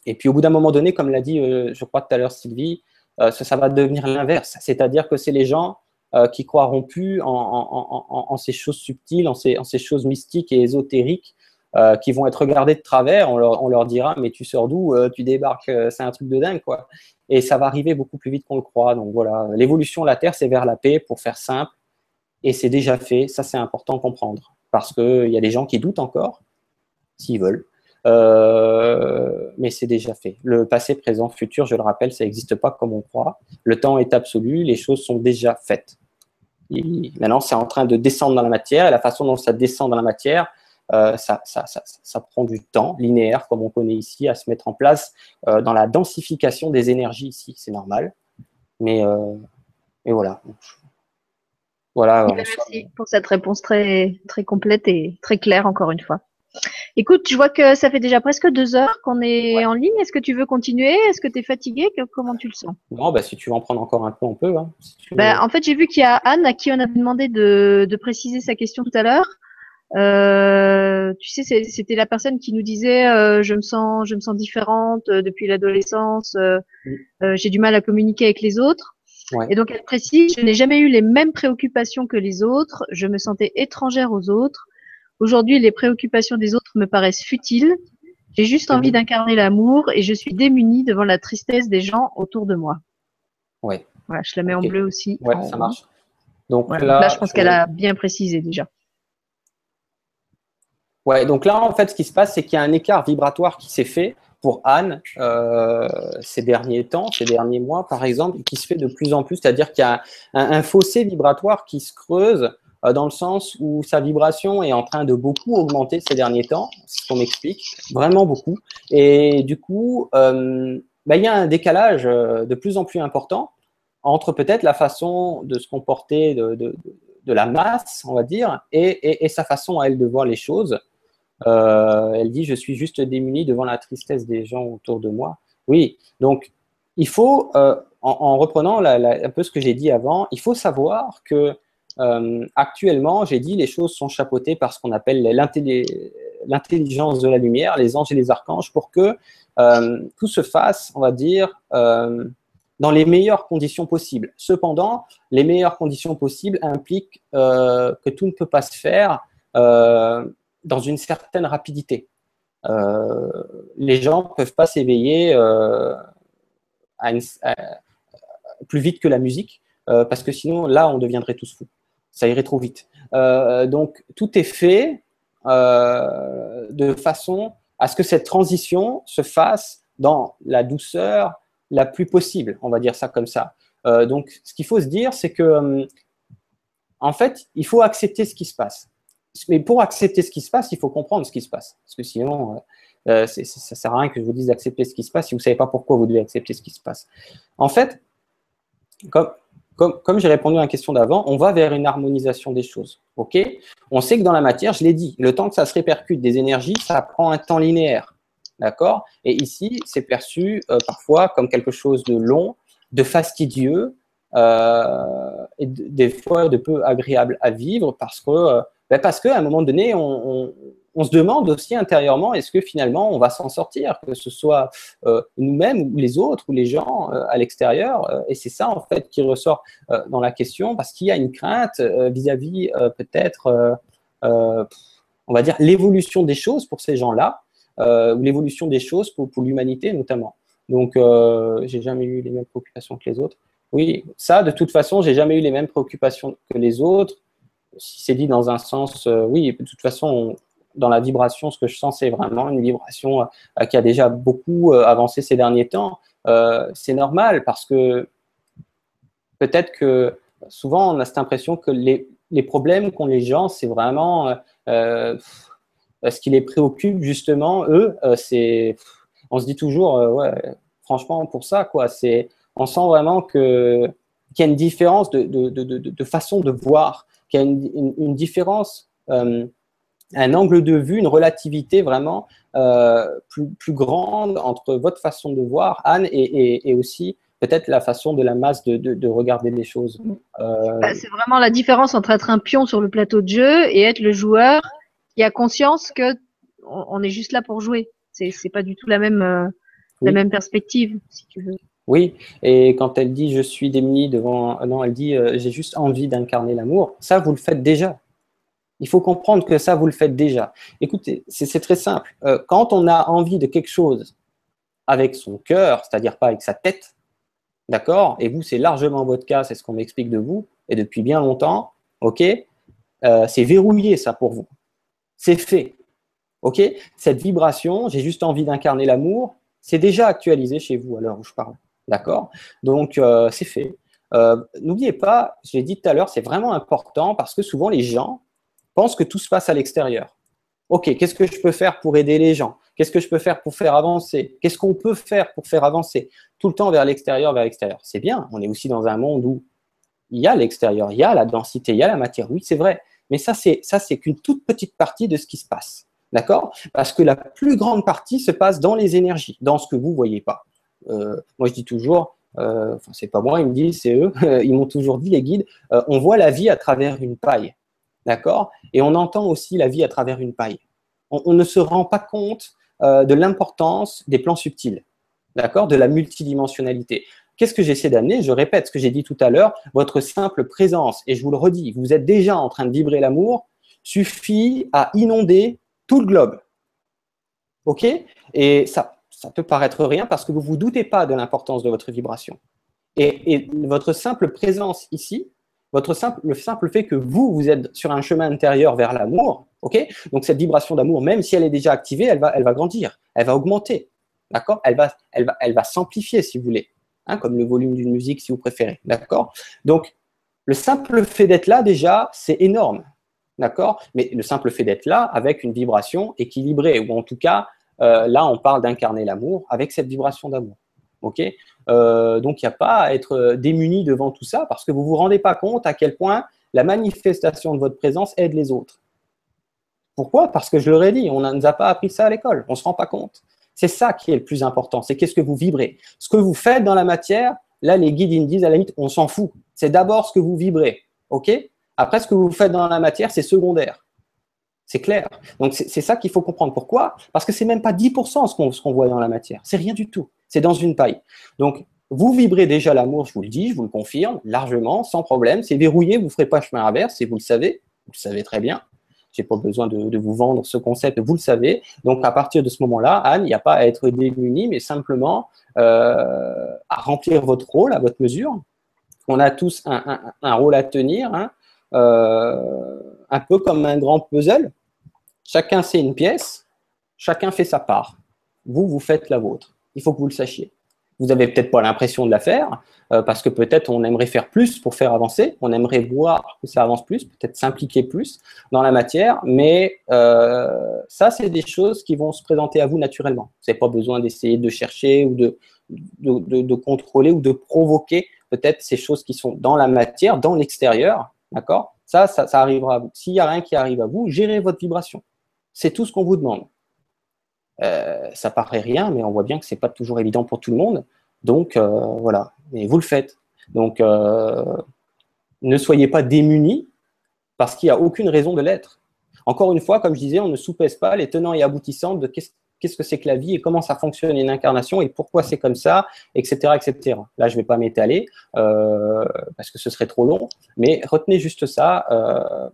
Et puis au bout d'un moment donné, comme l'a dit, je crois tout à l'heure Sylvie, euh, ça, va devenir l'inverse. C'est-à-dire que c'est les gens euh, qui croiront plus en, ces choses subtiles, en ces, choses mystiques et ésotériques, euh, qui vont être regardés de travers. On leur, dira, mais tu sors d'où Tu débarques, c'est un truc de dingue, quoi. Et ça va arriver beaucoup plus vite qu'on le croit. Donc voilà, l'évolution de la Terre, c'est vers la paix, pour faire simple. Et c'est déjà fait. Ça, c'est important à comprendre. Parce qu'il y a des gens qui doutent encore, s'ils veulent. Euh, mais c'est déjà fait. Le passé, présent, futur, je le rappelle, ça n'existe pas comme on croit. Le temps est absolu, les choses sont déjà faites. maintenant, c'est en train de descendre dans la matière, et la façon dont ça descend dans la matière, euh, ça, ça, ça, prend du temps, linéaire, comme on connaît ici, à se mettre en place euh, dans la densification des énergies ici. C'est normal. Mais, mais voilà. Voilà. Merci pour cette réponse très, très complète et très claire, encore une fois. Écoute, je vois que ça fait déjà presque deux heures qu'on est en ligne. Est-ce que tu veux continuer? Est-ce que tu es fatigué Comment tu le sens? Non, bah, si tu veux en prendre encore un peu, on peut. Hein, bah, en fait, j'ai vu qu'il y a Anne à qui on avait demandé de, préciser sa question tout à l'heure. Euh, tu sais, c'était la personne qui nous disait euh, je me sens, je me sens différente euh, depuis l'adolescence. j'ai du mal à communiquer avec les autres. Et donc elle précise je n'ai jamais eu les mêmes préoccupations que les autres. Je me sentais étrangère aux autres. Aujourd'hui, les préoccupations des autres me paraissent futiles. J'ai juste envie d'incarner l'amour et je suis démunie devant la tristesse des gens autour de moi. Ouais. Voilà, je la mets en bleu aussi. Ouais, ça marche. Donc là, je pense qu'elle a bien précisé déjà. Ouais, donc là, en fait, ce qui se passe, c'est qu'il y a un écart vibratoire qui s'est fait pour Anne euh, ces derniers temps, ces derniers mois, par exemple, qui se fait de plus en plus. C'est-à-dire qu'il y a un, fossé vibratoire qui se creuse euh, dans le sens où sa vibration est en train de beaucoup augmenter ces derniers temps, ce qu'on m'explique, vraiment beaucoup. Et du coup, euh, bah, il y a un décalage euh, de plus en plus important entre peut-être la façon de se comporter de, de, la masse, on va dire, et, et, sa façon à elle de voir les choses. elle dit, je suis juste démunie devant la tristesse des gens autour de moi. Oui, donc il faut, en, en, reprenant un peu ce que j'ai dit avant, il faut savoir que euh, actuellement, j'ai dit, les choses sont chapeautées par ce qu'on appelle l'intelligence de la lumière, les anges et les archanges, pour que euh, tout se fasse, on va dire, euh, dans les meilleures conditions possibles. Cependant, les meilleures conditions possibles impliquent que tout ne peut pas se faire dans une certaine rapidité. les gens ne peuvent pas s'éveiller plus vite que la musique, parce que sinon, là, on deviendrait tous fous ça irait trop vite. Euh, donc, tout est fait euh, de façon à ce que cette transition se fasse dans la douceur la plus possible, on va dire ça comme ça. Euh, donc, ce qu'il faut se dire, c'est que, en fait, il faut accepter ce qui se passe. Mais pour accepter ce qui se passe, il faut comprendre ce qui se passe. Parce que sinon, ça ne sert à rien que je vous dise d'accepter ce qui se passe si vous ne savez pas pourquoi vous devez accepter ce qui se passe. En fait, comme, comme, j'ai répondu à la question d'avant, on va vers une harmonisation des choses. Ok? On sait que dans la matière, je l'ai dit, le temps que ça se répercute des énergies, ça prend un temps linéaire. D'accord? Et ici, c'est perçu euh, parfois comme quelque chose de long, de fastidieux, euh, et des fois de peu agréable à vivre parce que, euh, ben parce qu'à un moment donné, on, on, se demande aussi intérieurement est-ce que finalement on va s'en sortir, que ce soit nous-mêmes ou les autres ou les gens à l'extérieur. et c'est ça en fait qui ressort dans la question parce qu'il y a une crainte vis-à-vis peut-être, on va dire, l'évolution des choses pour ces gens-là euh, ou l'évolution des choses pour, l'humanité notamment. Donc, euh, j'ai jamais eu les mêmes préoccupations que les autres. Oui, ça, de toute façon, j'ai jamais eu les mêmes préoccupations que les autres. Si c'est dit dans un sens, euh, oui, de toute façon, dans la vibration, ce que je sens, c'est vraiment une vibration euh, qui a déjà beaucoup euh, avancé ces derniers temps. c'est normal parce que peut-être que souvent, on a cette impression que les, les problèmes qu'ont les gens, c'est vraiment ce qui les préoccupe justement, eux, euh, on se dit toujours, euh, ouais, franchement, pour ça, quoi, on sent vraiment qu'il y a une différence de, de, de, de façon de voir, qu'il y a une, une, différence, euh, un angle de vue, une relativité vraiment euh, plus, plus, grande entre votre façon de voir, Anne, et, et, et aussi peut-être la façon de la masse de, regarder les choses. Euh... Bah, c'est vraiment la différence entre être un pion sur le plateau de jeu et être le joueur il a conscience que on, est juste là pour jouer. C'est pas du tout la même euh, la même perspective, si tu veux. Oui, et quand elle dit je suis démunie devant, non, elle dit euh, j'ai juste envie d'incarner l'amour. Ça, vous le faites déjà. Il faut comprendre que ça, vous le faites déjà. Écoutez, c'est très simple. Euh, quand on a envie de quelque chose avec son cœur, c'est-à-dire pas avec sa tête, d'accord Et vous, c'est largement votre cas, c'est ce qu'on m'explique de vous, et depuis bien longtemps, ok C'est verrouillé ça pour vous c'est fait. OK Cette vibration, j'ai juste envie d'incarner l'amour, c'est déjà actualisé chez vous à l'heure où je parle. D'accord Donc, euh, c'est fait. Euh, n'oubliez pas, je l'ai dit tout à l'heure, c'est vraiment important parce que souvent les gens pensent que tout se passe à l'extérieur. Ok, qu'est-ce que je peux faire pour aider les gens? Qu'est-ce que je peux faire pour faire avancer? Qu'est-ce qu'on peut faire pour faire avancer? Tout le temps vers l'extérieur, vers l'extérieur. C'est bien, on est aussi dans un monde où il y a l'extérieur, il y a la densité, il y a la matière. Oui, c'est vrai. Mais ça, c'est ça, c'est qu'une toute petite partie de ce qui se passe. D'accord? Parce que la plus grande partie se passe dans les énergies, dans ce que vous ne voyez pas. Euh, moi, je dis toujours, euh, enfin, c'est pas moi, ils me disent, c'est eux, *laughs* ils m'ont toujours dit, les guides, euh, on voit la vie à travers une paille. D'accord? Et on entend aussi la vie à travers une paille. On, ne se rend pas compte euh, de l'importance des plans subtils. D'accord? De la multidimensionnalité. Qu'est-ce que j'essaie d'amener? Je répète ce que j'ai dit tout à l'heure, votre simple présence, et je vous le redis, vous êtes déjà en train de vibrer l'amour, suffit à inonder tout le globe. OK? Et ça, ça peut paraître rien parce que vous ne vous doutez pas de l'importance de votre vibration. Et, votre simple présence ici, le simple fait que vous, vous êtes sur un chemin intérieur vers l'amour, ok? Donc cette vibration d'amour, même si elle est déjà activée, elle va, grandir, elle va augmenter, d'accord? Elle va, elle va, elle va s'amplifier, si vous voulez. Hein, comme le volume d'une musique si vous préférez. D'accord? Donc, le simple fait d'être là, déjà, c'est énorme. D'accord? Mais le simple fait d'être là avec une vibration équilibrée, ou en tout cas, euh, là, on parle d'incarner l'amour avec cette vibration d'amour. Euh, Donc, il n'y a pas à être démuni devant tout ça parce que vous ne vous rendez pas compte à quel point la manifestation de votre présence aide les autres. Pourquoi? Parce que je leur ai dit, on ne nous a pas appris ça à l'école, on ne se rend pas compte. C'est ça qui est le plus important, c'est qu'est-ce que vous vibrez. Ce que vous faites dans la matière, là, les guides ils disent à la limite, on s'en fout. C'est d'abord ce que vous vibrez, ok? Après, ce que vous faites dans la matière, c'est secondaire. C'est clair. Donc, c'est ça qu'il faut comprendre. Pourquoi? Parce que c'est même pas 10% ce qu'on voit dans la matière. C'est rien du tout. C'est dans une paille. Donc, vous vibrez déjà l'amour, je vous le dis, je vous le confirme, largement, sans problème. C'est verrouillé, vous ne ferez pas chemin inverse, et vous le savez. Vous le savez très bien n'ai pas besoin de, vous vendre ce concept, vous le savez. Donc à partir de ce moment-là, Anne, il n'y a pas à être démuni, mais simplement euh, à remplir votre rôle à votre mesure. On a tous un, rôle à tenir, hein. euh, un peu comme un grand puzzle. Chacun sait une pièce, chacun fait sa part. Vous, vous faites la vôtre. Il faut que vous le sachiez. Vous n'avez peut-être pas l'impression de la faire, euh, parce que peut-être on aimerait faire plus pour faire avancer, on aimerait voir que ça avance plus, peut-être s'impliquer plus dans la matière, mais euh, ça, c'est des choses qui vont se présenter à vous naturellement. Vous n'avez pas besoin d'essayer de chercher ou de, de, contrôler ou de provoquer peut-être ces choses qui sont dans la matière, dans l'extérieur, d'accord? Ça, ça, ça arrivera à vous. S'il n'y a rien qui arrive à vous, gérez votre vibration. C'est tout ce qu'on vous demande. Euh, ça paraît rien, mais on voit bien que c'est pas toujours évident pour tout le monde. Donc voilà, et vous le faites. Donc ne soyez pas démunis parce qu'il n'y a aucune raison de l'être. Encore une fois, comme je disais, on ne soupèse pas les tenants et aboutissants de qu'est-ce que c'est que la vie et comment ça fonctionne une incarnation et pourquoi c'est comme ça, etc., etc. Là, je ne vais pas m'étaler euh, parce que ce serait trop long, mais retenez juste ça. Euh,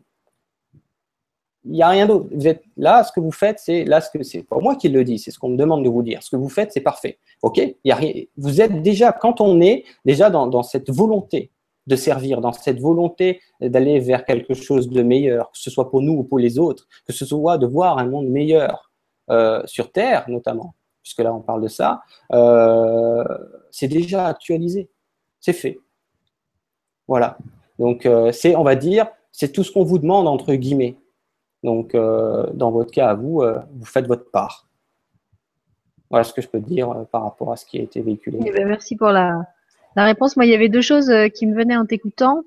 il n'y a rien d'autre. Vous êtes là, ce que vous faites, c'est là ce que c'est. Pas moi qui le dis, c'est ce qu'on me demande de vous dire. Ce que vous faites, c'est parfait. Ok? Y a rien. Vous êtes déjà, quand on est déjà dans, dans cette volonté de servir, dans cette volonté d'aller vers quelque chose de meilleur, que ce soit pour nous ou pour les autres, que ce soit de voir un monde meilleur, euh, sur Terre notamment, puisque là on parle de ça, euh, c'est déjà actualisé, c'est fait. Voilà. Donc euh, c'est, on va dire, c'est tout ce qu'on vous demande entre guillemets. Donc dans votre cas à vous, vous faites votre part. Voilà ce que je peux dire par rapport à ce qui a été véhiculé. Eh ben, merci pour la, la réponse. Moi, il y avait deux choses qui me venaient en t'écoutant.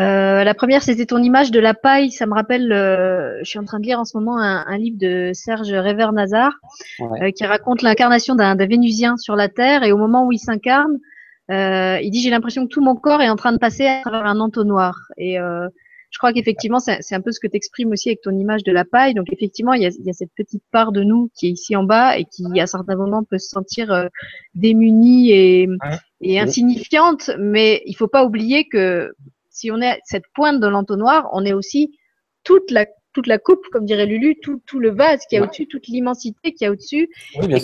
Euh, la première, c'était ton image de la paille. Ça me rappelle, euh, je suis en train de lire en ce moment un, livre de Serge Réver-Nazar euh, qui raconte l'incarnation d'un Vénusien sur la Terre. Et au moment où il s'incarne, il dit j'ai l'impression que tout mon corps est en train de passer à travers un entonnoir. Et je crois qu'effectivement, c'est un peu ce que tu exprimes aussi avec ton image de la paille. Donc effectivement, il y, a, il y, a, cette petite part de nous qui est ici en bas et qui, à certains moments, peut se sentir démunie et, et insignifiante. Mais il faut pas oublier que si on est cette pointe de l'entonnoir, on est aussi toute la toute la coupe, comme dirait Lulu, tout, tout le vase qui y a au-dessus, toute l'immensité qui y a au-dessus,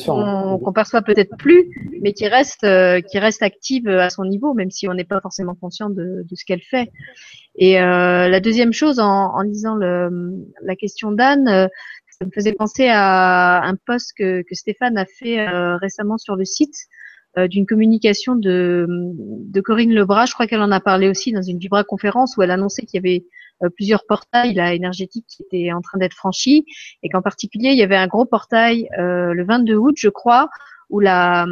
qu'on perçoit peut-être plus, mais qui reste, euh, qui reste active à son niveau, même si on n'est pas forcément conscient de, de ce qu'elle fait. Et euh, la deuxième chose, en, en lisant le, la question d'Anne, euh, ça me faisait penser à un post que, que Stéphane a fait euh, récemment sur le site, euh, d'une communication de, de Corinne Lebras. Je crois qu'elle en a parlé aussi dans une Vibra conférence où elle annonçait qu'il y avait euh, plusieurs portails là, énergétiques qui étaient en train d'être franchis et qu'en particulier il y avait un gros portail euh, le 22 août, je crois, où la,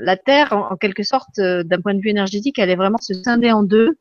la Terre, en, quelque sorte, d'un point de vue énergétique, allait vraiment se scinder en deux.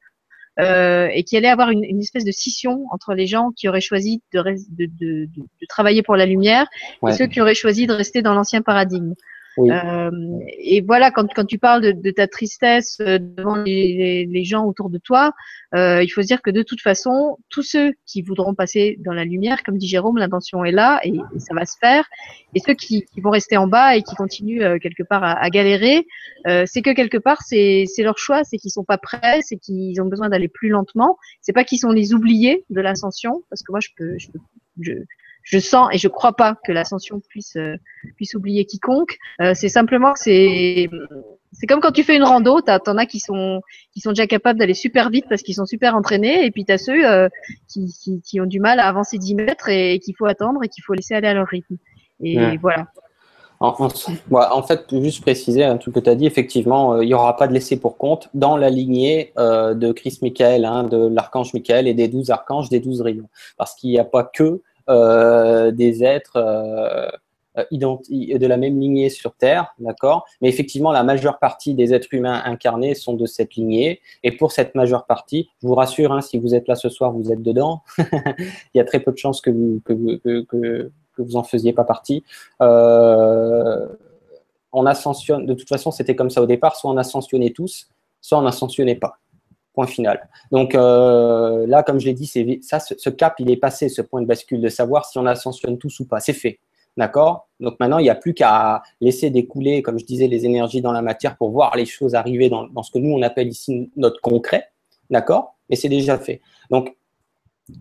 Euh, et qu'il allait avoir une, une, espèce de scission entre les gens qui auraient choisi de, de, de, de travailler pour la lumière et ceux qui auraient choisi de rester dans l'ancien paradigme. Euh, et voilà, quand, quand tu parles de, de ta tristesse euh, devant les, les, gens autour de toi, euh, il faut se dire que de toute façon, tous ceux qui voudront passer dans la lumière, comme dit Jérôme, l'intention est là et, ça va se faire. Et ceux qui, qui, vont rester en bas et qui continuent euh, quelque part à, à galérer, euh, c'est que quelque part c'est leur choix, c'est qu'ils sont pas prêts, c'est qu'ils ont besoin d'aller plus lentement. C'est pas qu'ils sont les oubliés de l'ascension, parce que moi je peux, je peux, je, je sens et je crois pas que l'ascension puisse euh, puisse oublier quiconque. Euh, c'est simplement que c'est c'est comme quand tu fais une rando, t'en as qui sont qui sont déjà capables d'aller super vite parce qu'ils sont super entraînés, et puis t'as ceux euh, qui, qui, qui ont du mal à avancer 10 mètres et, qu'il faut attendre et qu'il faut laisser aller à leur rythme. Et voilà. En, en, fait, juste préciser un truc que tu as dit, effectivement, il n'y aura pas de laisser pour compte dans la lignée de Christ Michael, hein, de l'archange Michael et des douze archanges, des douze rayons. Parce qu'il n'y a pas que euh, des êtres euh, de la même lignée sur Terre, d'accord? Mais effectivement, la majeure partie des êtres humains incarnés sont de cette lignée. Et pour cette majeure partie, je vous rassure, hein, si vous êtes là ce soir, vous êtes dedans. *laughs* Il y a très peu de chances que vous, que que, vous en faisiez pas partie. Euh, on ascensionne, de toute façon, c'était comme ça au départ, soit on ascensionnait tous, soit on n'ascensionnait pas. Point final. Donc euh, là, comme je l'ai dit, ce, cap, il est passé, ce point de bascule de savoir si on ascensionne tous ou pas. C'est fait. D'accord? Donc maintenant, il n'y a plus qu'à laisser découler, comme je disais, les énergies dans la matière pour voir les choses arriver dans, ce que nous, on appelle ici notre concret. D'accord? Mais c'est déjà fait. Donc,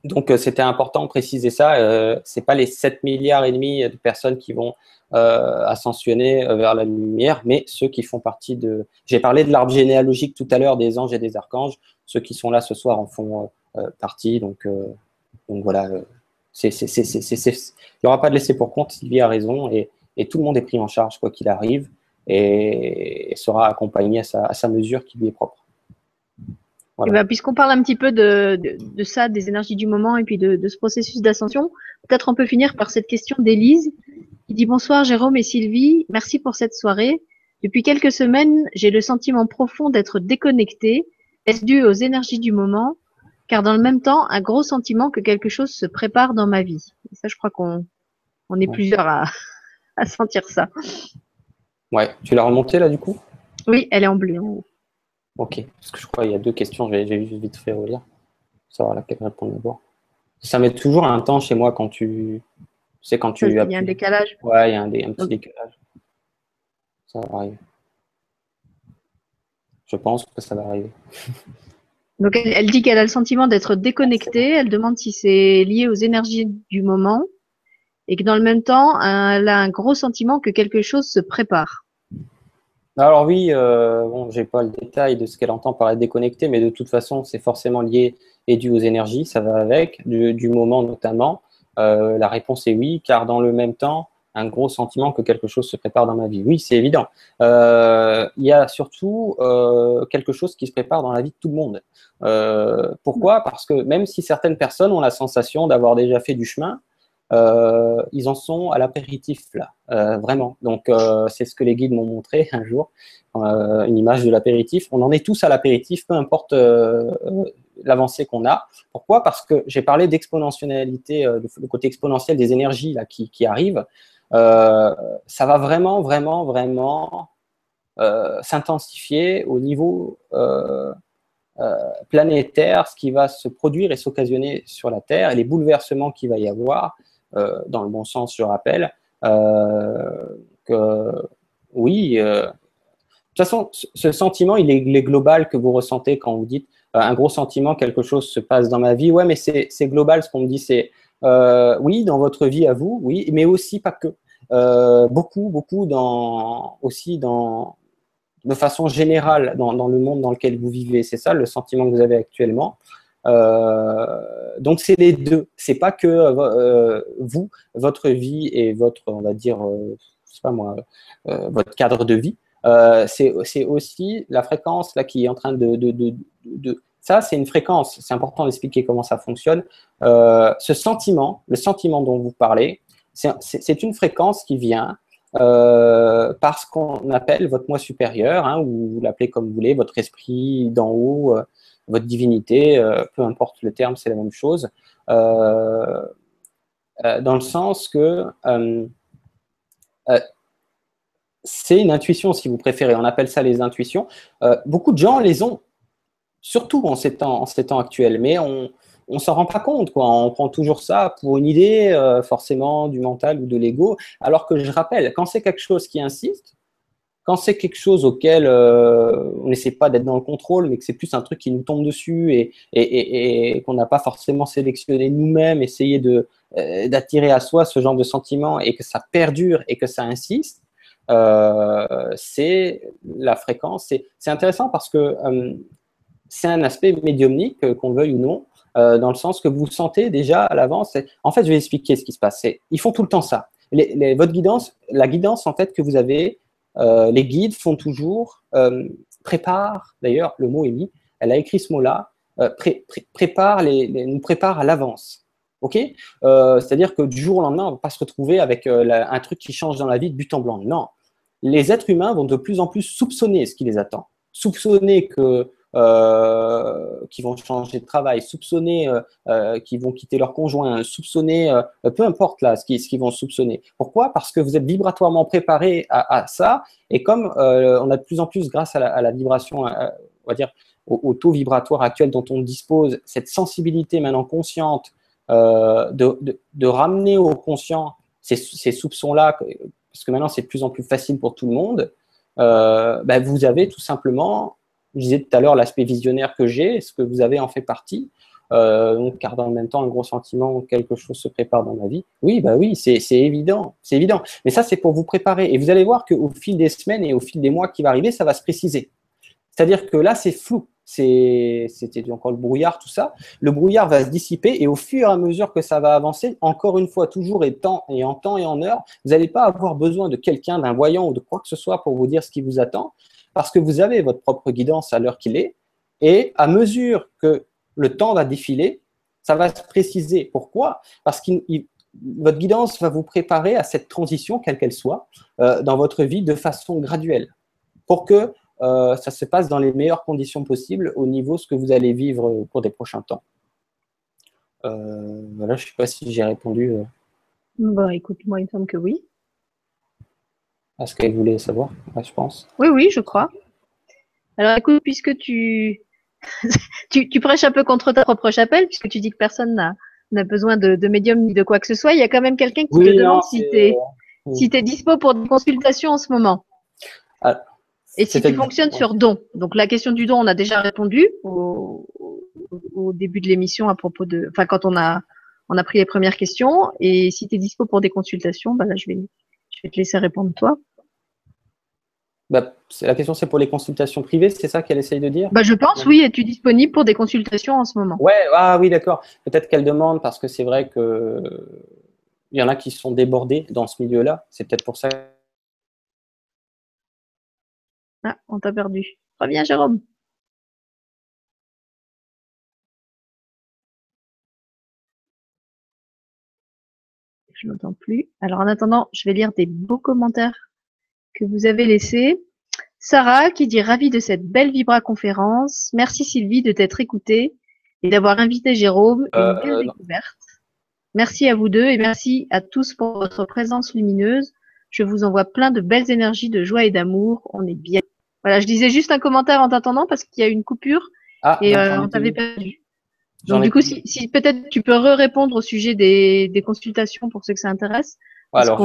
donc euh, c'était important de préciser ça. Euh, c'est pas les 7 milliards et demi de personnes qui vont euh, ascensionner euh, vers la lumière, mais ceux qui font partie de... J'ai parlé de l'arbre généalogique tout à l'heure des anges et des archanges. Ceux qui sont là ce soir en font euh, partie. Donc, donc voilà, il n'y aura pas de laisser pour compte. Sylvie a raison et, et, tout le monde est pris en charge quoi qu'il arrive et, sera accompagné à sa, à sa, mesure qui lui est propre. Voilà. Ben, Puisqu'on parle un petit peu de, de, de, ça, des énergies du moment et puis de, de ce processus d'ascension, peut-être on peut finir par cette question d'Élise il dit bonsoir Jérôme et Sylvie, merci pour cette soirée. Depuis quelques semaines, j'ai le sentiment profond d'être déconnecté. Est-ce dû aux énergies du moment? Car dans le même temps, un gros sentiment que quelque chose se prépare dans ma vie. Et ça, je crois qu'on on est plusieurs à, *laughs* à sentir ça. Ouais, tu l'as remontée là du coup? Oui, elle est en bleu. Ok, parce que je crois qu'il y a deux questions, j'ai juste vite fait relire, savoir laquelle répondre d'abord. Ça met toujours un temps chez moi quand tu. Tu sais, quand tu. Il y a un décalage. Ouais, il y a un, petit décalage. Ça va arriver. Je pense que ça va arriver. *laughs* Donc, elle, dit qu'elle a le sentiment d'être déconnectée. Elle demande si c'est lié aux énergies du moment. Et que dans le même temps, elle a un gros sentiment que quelque chose se prépare. Alors oui, euh, bon, j'ai pas le détail de ce qu'elle entend par être déconnectée, mais de toute façon, c'est forcément lié et dû aux énergies, ça va avec, du, moment notamment. Euh, la réponse est oui, car dans le même temps, un gros sentiment que quelque chose se prépare dans ma vie. Oui, c'est évident. Euh, il y a surtout euh, quelque chose qui se prépare dans la vie de tout le monde. Pourquoi? Parce que même si certaines personnes ont la sensation d'avoir déjà fait du chemin, ils en sont à l'apéritif là, vraiment. Donc c'est ce que les guides m'ont montré *laughs* un jour, une image de l'apéritif. On en est tous à l'apéritif, peu importe l'avancée qu'on a. Pourquoi? Parce que j'ai parlé d'exponentialité, le côté exponentiel des énergies là, qui, qui arrivent. Euh, ça va vraiment, vraiment, vraiment euh, s'intensifier au niveau euh, planétaire, ce qui va se produire et s'occasionner sur la Terre, et les bouleversements qu'il va y avoir, dans le bon sens, je rappelle, que oui, de toute façon, ce sentiment, il est, global que vous ressentez quand vous dites un gros sentiment, quelque chose se passe dans ma vie. Ouais, mais c'est global, ce qu'on me dit, c'est euh, oui, dans votre vie à vous, oui, mais aussi pas que. Euh, beaucoup, beaucoup dans, aussi dans, de façon générale dans, le monde dans lequel vous vivez. C'est ça le sentiment que vous avez actuellement. Euh, donc c'est les deux. C'est pas que vous, votre vie et votre, on va dire, pas moi, votre cadre de vie. c'est aussi la fréquence là qui est en train de, de, de, ça, c'est une fréquence. C'est important d'expliquer comment ça fonctionne. Euh, ce sentiment, le sentiment dont vous parlez, c'est une fréquence qui vient euh, parce qu'on appelle votre moi supérieur, hein, ou vous l'appelez comme vous voulez, votre esprit d'en haut, euh, votre divinité, peu importe le terme, c'est la même chose. dans le sens que c'est une intuition, si vous préférez. On appelle ça les intuitions. beaucoup de gens les ont surtout en ces temps, actuels. Mais on ne s'en rend pas compte. On prend toujours ça pour une idée, euh, forcément, du mental ou de l'ego. Alors que je rappelle, quand c'est quelque chose qui insiste, quand c'est quelque chose auquel euh, on n'essaie pas d'être dans le contrôle, mais que c'est plus un truc qui nous tombe dessus et, qu'on n'a pas forcément sélectionné nous-mêmes, essayer de, euh, d'attirer à soi ce genre de sentiment et que ça perdure et que ça insiste, c'est la fréquence. C'est, intéressant parce que c'est un aspect médiumnique, euh, qu'on veuille ou non, euh, dans le sens que vous sentez déjà à l'avance. En fait, je vais expliquer ce qui se passe. Ils font tout le temps ça. votre guidance, la guidance en fait que vous avez, euh, les guides font toujours, prépare, d'ailleurs, le mot est mis, elle a écrit ce mot-là, prépare les, nous prépare à l'avance. Ok? C'est-à-dire que du jour au lendemain, on ne va pas se retrouver avec un truc qui change dans la vie de but en blanc. Non. Les êtres humains vont de plus en plus soupçonner ce qui les attend. Soupçonner que euh, qui vont changer de travail, soupçonner euh, euh, qui vont quitter leur conjoint, soupçonner, peu importe là ce qu'ils vont soupçonner. Pourquoi? Parce que vous êtes vibratoirement préparé à, ça, et comme on a de plus en plus, grâce à la, vibration, on va dire, au, taux vibratoire actuel dont on dispose, cette sensibilité maintenant consciente de, ramener au conscient ces, ces soupçons-là, parce que maintenant c'est de plus en plus facile pour tout le monde, ben, vous avez tout simplement je disais tout à l'heure l'aspect visionnaire que j'ai, est-ce que vous avez en fait partie euh, car dans le même temps, un gros sentiment, quelque chose se prépare dans ma vie. Oui, bah oui, c'est évident, c'est évident. Mais ça, c'est pour vous préparer. Et vous allez voir qu'au fil des semaines et au fil des mois qui va arriver, ça va se préciser. C'est-à-dire que là, c'est flou. C'était encore le brouillard, tout ça. Le brouillard va se dissiper et au fur et à mesure que ça va avancer, encore une fois, toujours et, temps, et en temps et en heure, vous n'allez pas avoir besoin de quelqu'un, d'un voyant ou de quoi que ce soit pour vous dire ce qui vous attend parce que vous avez votre propre guidance à l'heure qu'il est, et à mesure que le temps va défiler, ça va se préciser. Pourquoi? Parce que votre guidance va vous préparer à cette transition, quelle qu'elle soit, euh, dans votre vie de façon graduelle, pour que euh, ça se passe dans les meilleures conditions possibles au niveau de ce que vous allez vivre au cours des prochains temps. Euh, voilà, je ne sais pas si j'ai répondu. Bon, écoute, moi, il me semble que oui. À ce qu'elle voulait savoir, je pense. Oui, oui, je crois. Alors écoute, puisque *laughs* tu, tu, prêches un peu contre ta propre chapelle, puisque tu dis que personne n'a besoin de, médium ni de quoi que ce soit, il y a quand même quelqu'un qui te demande si tu es, si es dispo pour des consultations en ce moment. Ah, et si tu fonctionnes sur don. Donc la question du don, on a déjà répondu au, début de l'émission à propos de, enfin quand on a on a pris les premières questions. Et si tu es dispo pour des consultations, bah là je vais vais te laisser répondre toi. Bah, la question c'est pour les consultations privées, c'est ça qu'elle essaye de dire? Bah, Je pense, oui. Es-tu disponible pour des consultations en ce moment? Ouais, ah oui, d'accord. Peut-être qu'elle demande parce que c'est vrai que il y en a qui sont débordés dans ce milieu-là. C'est peut-être pour ça ah, on t'a perdu. Reviens, Jérôme. Je n'entends plus. Alors, en attendant, je vais lire des beaux commentaires que vous avez laissés. Sarah qui dit ravi de cette belle Vibra conférence. Merci Sylvie de t'être écoutée et d'avoir invité Jérôme. Une euh, belle découverte. Merci à vous deux et merci à tous pour votre présence lumineuse. Je vous envoie plein de belles énergies de joie et d'amour. On est bien. Voilà, je disais juste un commentaire en t'attendant parce qu'il y a une coupure ah, et euh, on t'avait perdu. Donc du coup, si, peut-être tu peux répondre au sujet des, consultations pour ceux que ça intéresse. Parce alors,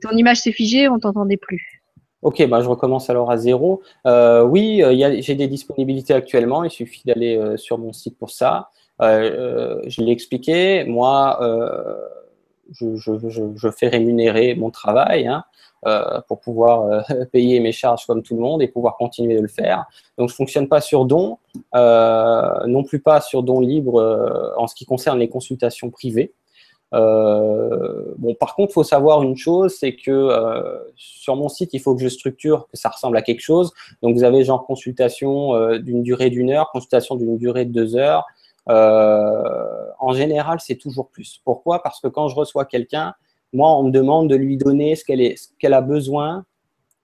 ton image s'est figée, on t'entendait plus. Ok, bah, je recommence alors à zéro. Euh, oui, euh, j'ai des disponibilités actuellement. Il suffit d'aller sur mon site pour ça. je l'ai expliqué. Moi, je, fais rémunérer mon travail. Hein. Euh, pour pouvoir euh, *laughs* payer mes charges comme tout le monde et pouvoir continuer de le faire. Donc, je fonctionne pas sur don, euh, non plus pas sur don libre en ce qui concerne les consultations privées. bon, par contre, il faut savoir une chose, c'est que sur mon site, il faut que je structure que ça ressemble à quelque chose. Donc, vous avez genre consultation d'une durée d'une heure, consultation d'une durée de deux heures. en général, c'est toujours plus. Pourquoi? Parce que quand je reçois quelqu'un, moi, on me demande de lui donner ce qu'elle qu'elle a besoin,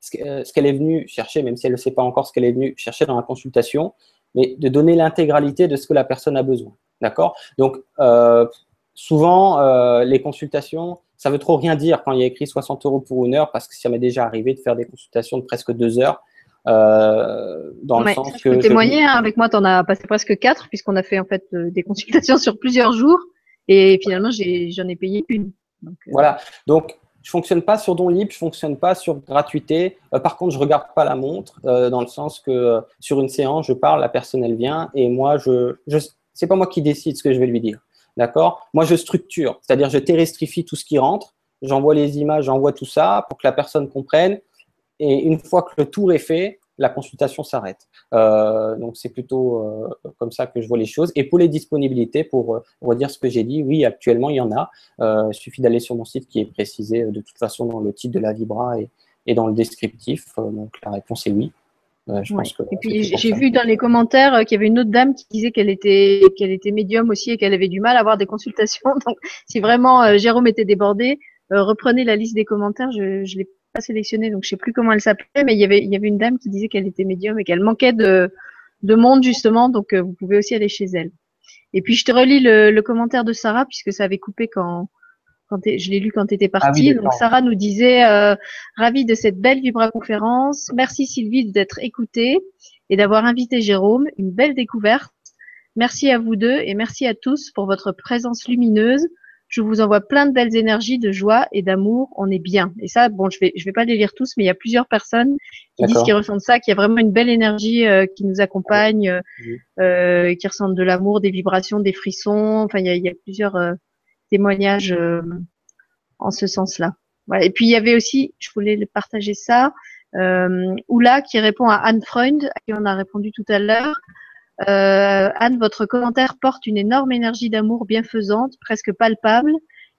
ce qu'elle est venue chercher, même si elle ne sait pas encore ce qu'elle est venue chercher dans la consultation, mais de donner l'intégralité de ce que la personne a besoin. D'accord? Donc, euh, souvent, euh, les consultations, ça veut trop rien dire quand il y a écrit 60 euros pour une heure, parce que ça m'est déjà arrivé de faire des consultations de presque deux heures. Euh, dans le sens que. Je témoigner, hein, avec moi, tu en as passé presque quatre, puisqu'on a fait en fait des consultations *laughs* sur plusieurs jours, et finalement, j'en ai payé une. Euh, voilà. Donc, je fonctionne pas sur don libre, je fonctionne pas sur gratuité. Euh, par contre, je regarde pas la montre euh, dans le sens que sur une séance, je parle, la personne elle vient et moi je, je c'est pas moi qui décide ce que je vais lui dire. D'accord? Moi je structure, c'est-à-dire je terrestrifie tout ce qui rentre, j'envoie les images, j'envoie tout ça pour que la personne comprenne et une fois que le tour est fait, la consultation s'arrête. Euh, donc c'est plutôt euh, comme ça que je vois les choses. Et pour les disponibilités, pour euh, redire ce que j'ai dit, oui, actuellement il y en a. il suffit d'aller sur mon site qui est précisé de toute façon dans le titre de la Vibra et, et dans le descriptif. donc la réponse est oui. Je pense que, et puis j'ai vu dans les commentaires qu'il y avait une autre dame qui disait qu'elle était qu'elle était médium aussi et qu'elle avait du mal à avoir des consultations. *laughs* Donc si vraiment Jérôme était débordé, reprenez la liste des commentaires. Je, je l'ai pas sélectionnée, donc je sais plus comment elle s'appelait, mais il y avait, il y avait une dame qui disait qu'elle était médium et qu'elle manquait de, de monde justement, donc euh, vous pouvez aussi aller chez elle. Et puis je te relis le, le commentaire de Sarah puisque ça avait coupé quand, quand je l'ai lu quand tu étais ah partie. donc Sarah nous disait euh, ravie de cette belle Vibra conférence. Merci Sylvie d'être écoutée et d'avoir invité Jérôme. Une belle découverte. Merci à vous deux et merci à tous pour votre présence lumineuse. Je vous envoie plein de belles énergies, de joie et d'amour. On est bien. Et ça, bon, je vais, je vais pas les lire tous, mais il y a plusieurs personnes qui disent qu'ils ressentent ça, qu'il y a vraiment une belle énergie euh, qui nous accompagne, euh, euh, qui ressentent de l'amour, des vibrations, des frissons. Enfin, il y a, il y a plusieurs euh, témoignages en ce sens-là. Voilà. Et puis il y avait aussi, je voulais partager ça, euh, Oula qui répond à Anne Freund, à qui on a répondu tout à l'heure. Euh, Anne, votre commentaire porte une énorme énergie d'amour bienfaisante, presque palpable.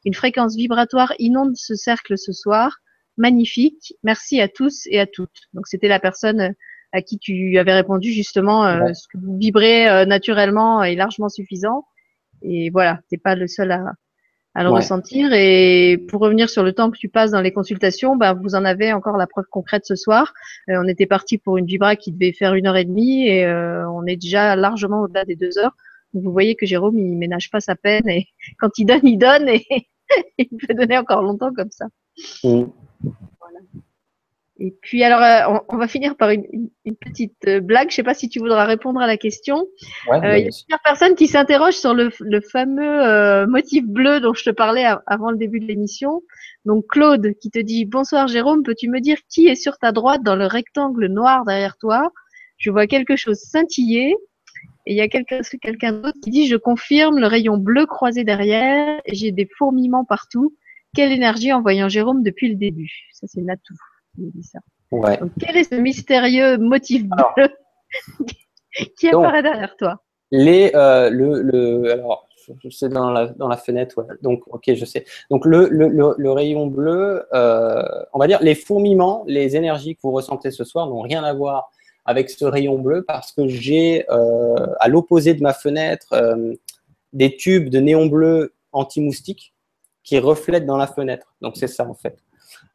Une fréquence vibratoire inonde ce cercle ce soir. Magnifique. Merci à tous et à toutes. Donc c'était la personne à qui tu avais répondu justement euh, ce que vous vibrez euh, naturellement est largement suffisant. Et voilà, t'es pas le seul à, à le ressentir. Et pour revenir sur le temps que tu passes dans les consultations, bah, vous en avez encore la preuve concrète ce soir. Euh, on était parti pour une vibra qui devait faire une heure et demie et euh, on est déjà largement au-delà des deux heures. Donc vous voyez que Jérôme, il ménage pas sa peine et *laughs* quand il donne, il donne et *laughs* il peut donner encore longtemps comme ça. Mmh. Et puis alors, euh, on, va finir par une, petite euh, blague. Je sais pas si tu voudras répondre à la question. Ouais, euh, il y a plusieurs personnes qui s'interrogent sur le, fameux motif bleu dont je te parlais avant le début de l'émission. Donc Claude qui te dit bonsoir Jérôme, peux-tu me dire qui est sur ta droite dans le rectangle noir derrière toi? Je vois quelque chose scintiller. Et il y a quelqu'un d'autre qui dit je confirme le rayon bleu croisé derrière. J'ai des fourmillements partout. Quelle énergie en voyant Jérôme depuis le début? Ça c'est Natou ça. Ouais. quel est ce mystérieux motif bleu *laughs* qui apparaît derrière toi? Les, euh, le, le, alors, c'est dans la, dans la fenêtre, ouais. donc ok, je sais. Donc le, le, le rayon bleu, euh, on va dire les fourmillements, les énergies que vous ressentez ce soir n'ont rien à voir avec ce rayon bleu parce que j'ai euh, à l'opposé de ma fenêtre des tubes de néon bleu anti-moustique qui reflètent dans la fenêtre. Donc c'est ça en fait.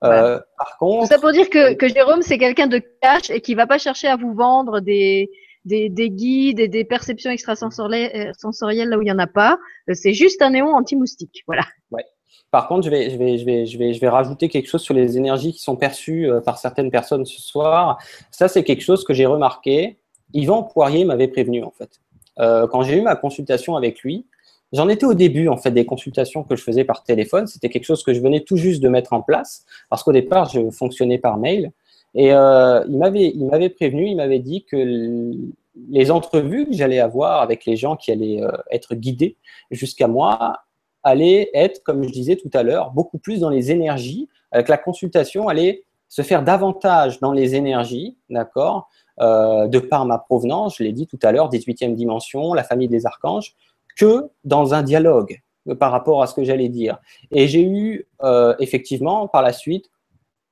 Euh, par contre, ça pour dire que, que Jérôme c'est quelqu'un de cash et qui va pas chercher à vous vendre des des, des guides et des perceptions extrasensorielles euh, là où il y en a pas. Euh, c'est juste un néon anti-moustique, voilà. Ouais. Par contre, je vais, je, vais, je, vais, je, vais, je vais rajouter quelque chose sur les énergies qui sont perçues par certaines personnes ce soir. Ça, c'est quelque chose que j'ai remarqué. Yvan Poirier m'avait prévenu, en fait. Euh, quand j'ai eu ma consultation avec lui, J'en étais au début, en fait, des consultations que je faisais par téléphone. C'était quelque chose que je venais tout juste de mettre en place, parce qu'au départ, je fonctionnais par mail. Et euh, il m'avait prévenu, il m'avait dit que les entrevues que j'allais avoir avec les gens qui allaient euh, être guidés jusqu'à moi allaient être, comme je disais tout à l'heure, beaucoup plus dans les énergies, avec la consultation allait se faire davantage dans les énergies, d'accord, euh, de par ma provenance, je l'ai dit tout à l'heure, 18e dimension, la famille des archanges, que dans un dialogue par rapport à ce que j'allais dire. Et j'ai eu euh, effectivement par la suite,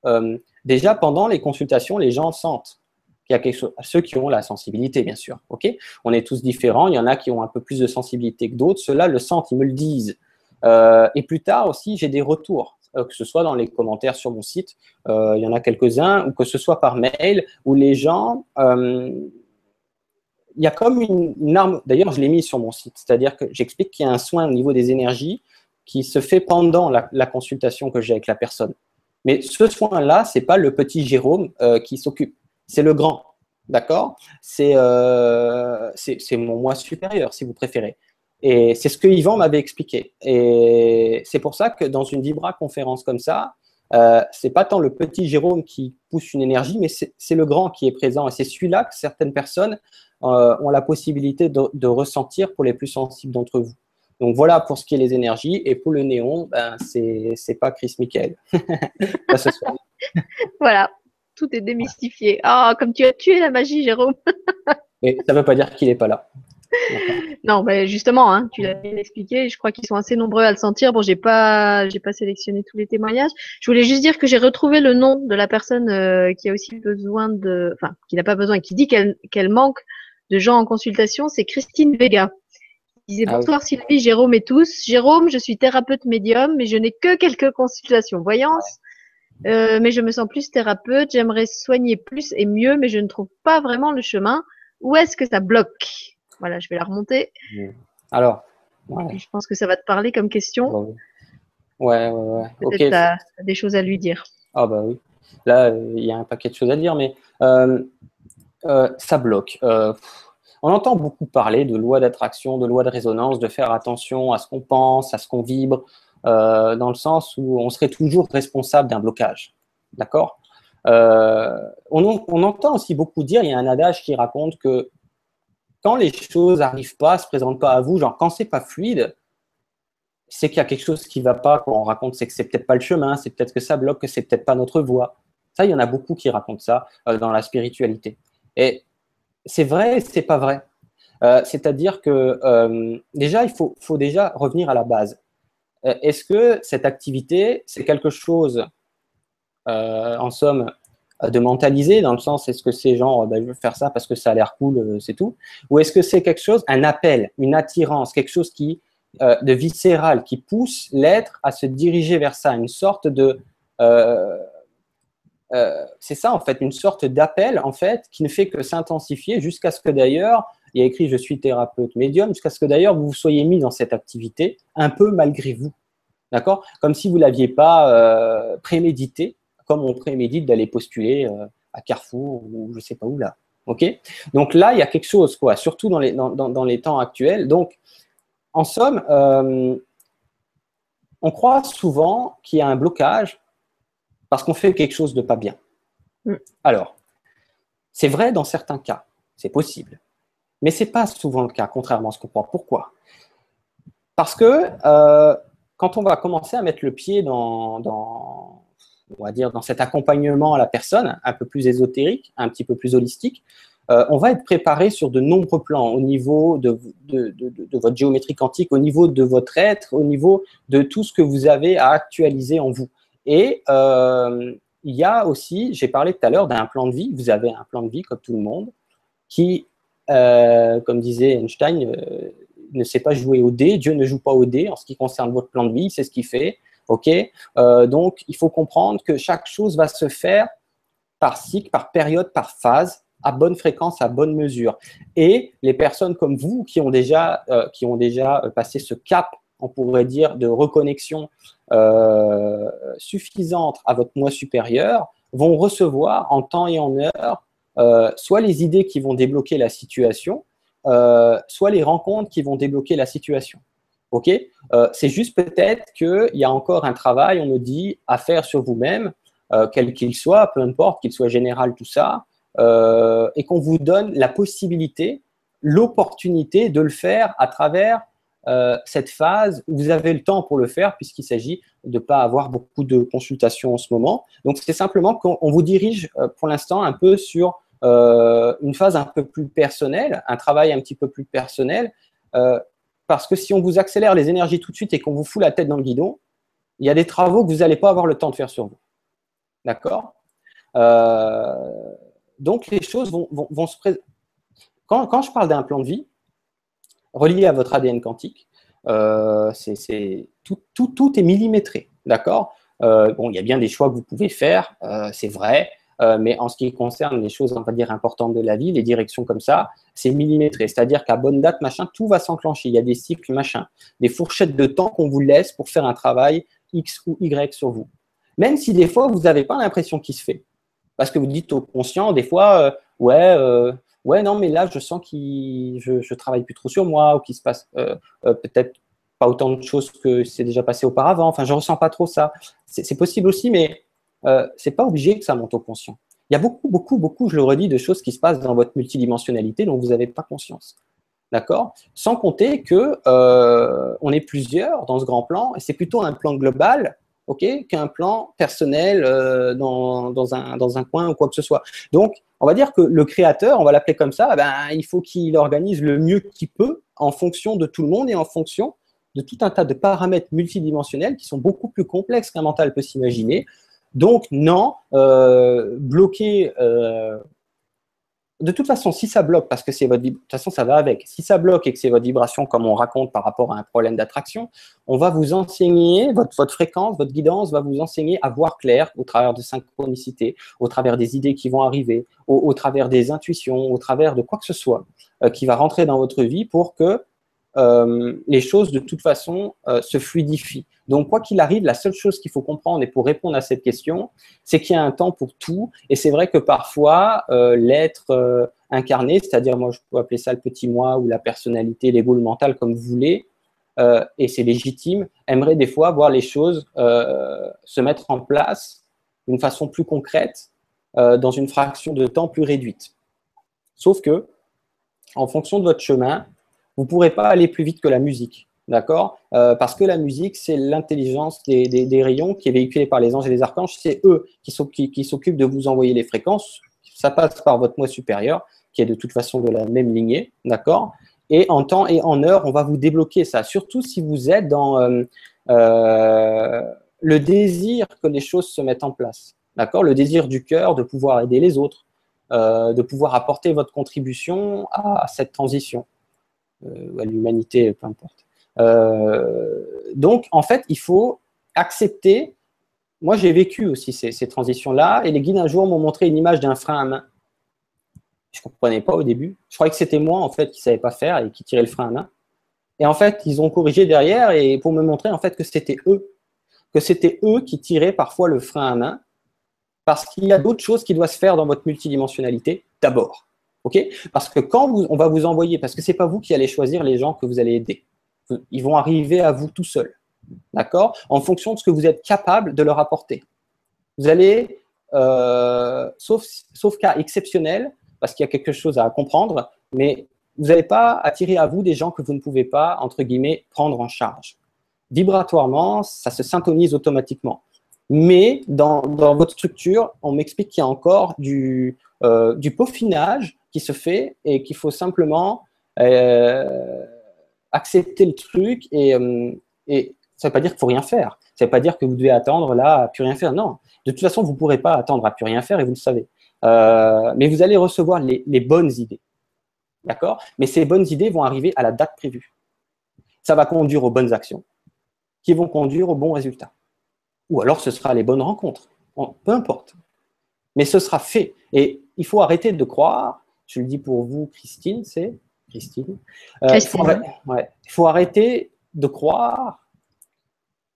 euh, déjà pendant les consultations, les gens sentent qu'il y a quelque chose, ceux qui ont la sensibilité bien sûr, ok? On est tous différents, il y en a qui ont un peu plus de sensibilité que d'autres, ceux-là le sentent, ils me le disent. Euh, et plus tard aussi, j'ai des retours, que ce soit dans les commentaires sur mon site, il y en a quelques-uns, ou que ce soit par mail, où les gens il y a comme une, arme, d'ailleurs je l'ai mis sur mon site, c'est-à-dire que j'explique qu'il y a un soin au niveau des énergies qui se fait pendant la, consultation que j'ai avec la personne. Mais ce soin-là, ce n'est pas le petit Jérôme euh, qui s'occupe, c'est le grand, d'accord? Euh, C'est mon moi supérieur, si vous préférez. Et c'est ce que Yvan m'avait expliqué. Et c'est pour ça que dans une Vibra conférence comme ça, euh, c'est pas tant le petit Jérôme qui pousse une énergie, mais c'est le grand qui est présent. Et c'est celui-là que certaines personnes euh, ont la possibilité de, ressentir pour les plus sensibles d'entre vous. Donc voilà pour ce qui est les énergies. Et pour le néon, ben, c'est pas Chris Michael. *laughs* *laughs* voilà, tout est démystifié. Ah, comme tu as tué la magie, Jérôme. *laughs* Et ça ne veut pas dire qu'il n'est pas là. Non, mais justement, hein, tu l'as bien expliqué. Je crois qu'ils sont assez nombreux à le sentir. Bon, j'ai pas, j'ai pas sélectionné tous les témoignages. Je voulais juste dire que j'ai retrouvé le nom de la personne euh, qui a aussi besoin de, enfin, qui n'a pas besoin, qui dit qu'elle qu'elle manque de gens en consultation, c'est Christine Vega. Il disait ah bonsoir Sylvie, Jérôme et tous. Jérôme, je suis thérapeute médium, mais je n'ai que quelques consultations voyance. Euh, mais je me sens plus thérapeute, j'aimerais soigner plus et mieux, mais je ne trouve pas vraiment le chemin. Où est-ce que ça bloque? Voilà, je vais la remonter. Alors, je pense que ça va te parler comme question. Ouais, ouais, ouais. Peut-être as, des choses à lui dire. Ah bah oui. Là, il y a un paquet de choses à dire, mais euh, euh, ça bloque. Euh, on entend beaucoup parler de loi d'attraction, de loi de résonance, de faire attention à ce qu'on pense, à ce qu'on vibre, euh, dans le sens où on serait toujours responsable d'un blocage. D'accord? On, entend aussi beaucoup dire, il y a un adage qui raconte que quand les choses n'arrivent pas, se présentent pas à vous, genre quand c'est pas fluide, c'est qu'il y a quelque chose qui va pas. Quand on raconte, c'est que c'est peut-être pas le chemin, c'est peut-être que ça bloque, que c'est peut-être pas notre voie. Ça, il y en a beaucoup qui racontent ça dans la spiritualité. Et c'est vrai c'est pas vrai. Euh, c'est-à-dire que euh, déjà, il faut, déjà revenir à la base. Euh, est-ce que cette activité, c'est quelque chose, en somme, de mentaliser, dans le sens, est-ce que c'est genre, ben, je veux faire ça parce que ça a l'air cool, c'est tout. Ou est-ce que c'est quelque chose, un appel, une attirance, quelque chose qui, de viscéral, qui pousse l'être à se diriger vers ça, une sorte de euh, c'est ça en fait, une sorte d'appel en fait qui ne fait que s'intensifier jusqu'à ce que d'ailleurs, il y a écrit je suis thérapeute médium, jusqu'à ce que d'ailleurs vous vous soyez mis dans cette activité un peu malgré vous, d'accord? Comme si vous l'aviez pas euh, prémédité, comme on prémédite d'aller postuler euh, à Carrefour ou je ne sais pas où là. Ok? Donc là, il y a quelque chose, quoi, surtout dans les, dans, les temps actuels. Donc, en somme, euh, on croit souvent qu'il y a un blocage parce qu'on fait quelque chose de pas bien. Mm. Alors, c'est vrai dans certains cas, c'est possible. Mais ce n'est pas souvent le cas, contrairement à ce qu'on croit. Pourquoi? Parce que euh, quand on va commencer à mettre le pied dans, on va dire, dans cet accompagnement à la personne, un peu plus ésotérique, un petit peu plus holistique, euh, on va être préparé sur de nombreux plans, au niveau de, votre géométrie quantique, au niveau de votre être, au niveau de tout ce que vous avez à actualiser en vous. Et euh, il y a aussi, j'ai parlé tout à l'heure d'un plan de vie, vous avez un plan de vie comme tout le monde, qui, euh, comme disait Einstein, ne sait pas jouer au dé, Dieu ne joue pas au dé en ce qui concerne votre plan de vie, c'est ce qu'il fait. Ok? Donc, il faut comprendre que chaque chose va se faire par cycle, par période, par phase, à bonne fréquence, à bonne mesure. Et les personnes comme vous qui ont déjà, euh, qui ont déjà euh, passé ce cap, on pourrait dire, de reconnexion euh, suffisante à votre moi supérieur, vont recevoir en temps et en heure soit les idées qui vont débloquer la situation, soit les rencontres qui vont débloquer la situation. Ok? C'est juste peut-être qu'il y a encore un travail, on nous dit, à faire sur vous-même, quel qu'il soit, peu importe, qu'il soit général, tout ça, euh, et qu'on vous donne la possibilité, l'opportunité de le faire à travers euh, cette phase où vous avez le temps pour le faire, puisqu'il s'agit de pas avoir beaucoup de consultations en ce moment. Donc, c'est simplement qu'on vous dirige euh, pour l'instant un peu sur une phase un peu plus personnelle, un travail un petit peu plus personnel, parce que si on vous accélère les énergies tout de suite et qu'on vous fout la tête dans le guidon, il y a des travaux que vous n'allez pas avoir le temps de faire sur vous. D'accord? Donc les choses vont, se présenter. Quand, je parle d'un plan de vie relié à votre ADN quantique, euh, tout, est millimétré, d'accord? Euh, Bon, il y a bien des choix que vous pouvez faire, euh, c'est vrai, mais en ce qui concerne les choses, on dire, importantes de la vie, les directions comme ça, c'est millimétré. C'est-à-dire qu'à bonne date, machin, tout va s'enclencher. Il y a des cycles, machin, des fourchettes de temps qu'on vous laisse pour faire un travail X ou Y sur vous. Même si des fois, vous n'avez pas l'impression qu'il se fait parce que vous dites au conscient, des fois, euh, ouais, euh, ouais, non, mais là, je sens que je, je travaille plus trop sur moi, ou qu'il se passe euh, peut-être pas autant de choses que c'est déjà passé auparavant. Enfin, je ressens pas trop ça. C'est possible aussi, mais c'est pas obligé que ça monte au conscient. Il y a beaucoup, beaucoup, beaucoup, je le redis, de choses qui se passent dans votre multidimensionnalité dont vous n'avez pas conscience. D'accord? Sans compter que on est plusieurs dans ce grand plan, et c'est plutôt un plan global ok, qu'un plan personnel euh, dans, dans, un, dans un coin ou quoi que ce soit. Donc, on va dire que le créateur, on va l'appeler comme ça, ben, il faut qu'il organise le mieux qu'il peut en fonction de tout le monde et en fonction de tout un tas de paramètres multidimensionnels qui sont beaucoup plus complexes qu'un mental peut s'imaginer. Donc, non, euh, bloquer euh, de toute façon, si ça bloque, parce que c'est votre de toute façon, ça va avec. Si ça bloque et que c'est votre vibration, comme on raconte par rapport à un problème d'attraction, on va vous enseigner, votre, fréquence, votre guidance va vous enseigner à voir clair au travers de synchronicité, au travers des idées qui vont arriver, au, travers des intuitions, au travers de quoi que ce soit euh, qui va rentrer dans votre vie pour que euh, les choses de toute façon euh, se fluidifient. Donc, quoi qu'il arrive, la seule chose qu'il faut comprendre, et pour répondre à cette question, c'est qu'il y a un temps pour tout. Et c'est vrai que parfois, euh, l'être incarné, c'est-à-dire, moi, je peux appeler ça le petit moi ou la personnalité, l'ego, le mental, comme vous voulez, et c'est légitime, aimerait des fois voir les choses se mettre en place d'une façon plus concrète, dans une fraction de temps plus réduite. Sauf que, en fonction de votre chemin, vous ne pourrez pas aller plus vite que la musique. D'accord? Euh, Parce que la musique, c'est l'intelligence des, rayons qui est véhiculée par les anges et les archanges. C'est eux qui, s'occupent de vous envoyer les fréquences. Ça passe par votre moi supérieur, qui est de toute façon de la même lignée. D'accord? Et en temps et en heure, on va vous débloquer ça. Surtout si vous êtes dans euh, euh, le désir que les choses se mettent en place. D'accord? Le désir du cœur de pouvoir aider les autres, de pouvoir apporter votre contribution à cette transition. Euh, à l'humanité, peu importe. Euh, donc, en fait, il faut accepter. Moi, j'ai vécu aussi ces, transitions-là, et les guides un jour m'ont montré une image d'un frein à main. Je ne comprenais pas au début. Je croyais que c'était moi, en fait, qui ne savais pas faire et qui tirait le frein à main. Et en fait, ils ont corrigé derrière et pour me montrer en fait que c'était eux, que c'était eux qui tiraient parfois le frein à main Parce qu'il y a d'autres choses qui doivent se faire dans votre multidimensionnalité d'abord. Ok? Parce que quand on va vous envoyer, parce que ce n'est pas vous qui allez choisir les gens que vous allez aider, ils vont arriver à vous tout seuls. D'accord? En fonction de ce que vous êtes capable de leur apporter. Vous allez, euh, sauf, sauf cas exceptionnel, parce qu'il y a quelque chose à comprendre, mais vous n'allez pas attirer à vous des gens que vous ne pouvez pas, entre guillemets, prendre en charge. Vibratoirement, ça se syntonise automatiquement. Mais dans, votre structure, on m'explique qu'il y a encore du, euh, du, peaufinage qui se fait et qu'il faut simplement euh, accepter le truc et, euh, ça ne veut pas dire qu'il faut rien faire. Ça ne veut pas dire que vous devez attendre là à plus rien faire. Non, de toute façon, vous ne pourrez pas attendre à plus rien faire et vous le savez. mais vous allez recevoir les, les bonnes idées. D'accord? Mais ces bonnes idées vont arriver à la date prévue. Ça va conduire aux bonnes actions qui vont conduire aux bons résultats. Ou alors ce sera les bonnes rencontres. peu importe. Mais ce sera fait. Et il faut arrêter de croire, je le dis pour vous, Christine, c'est Christine. Euh, il, faut, arrêter de croire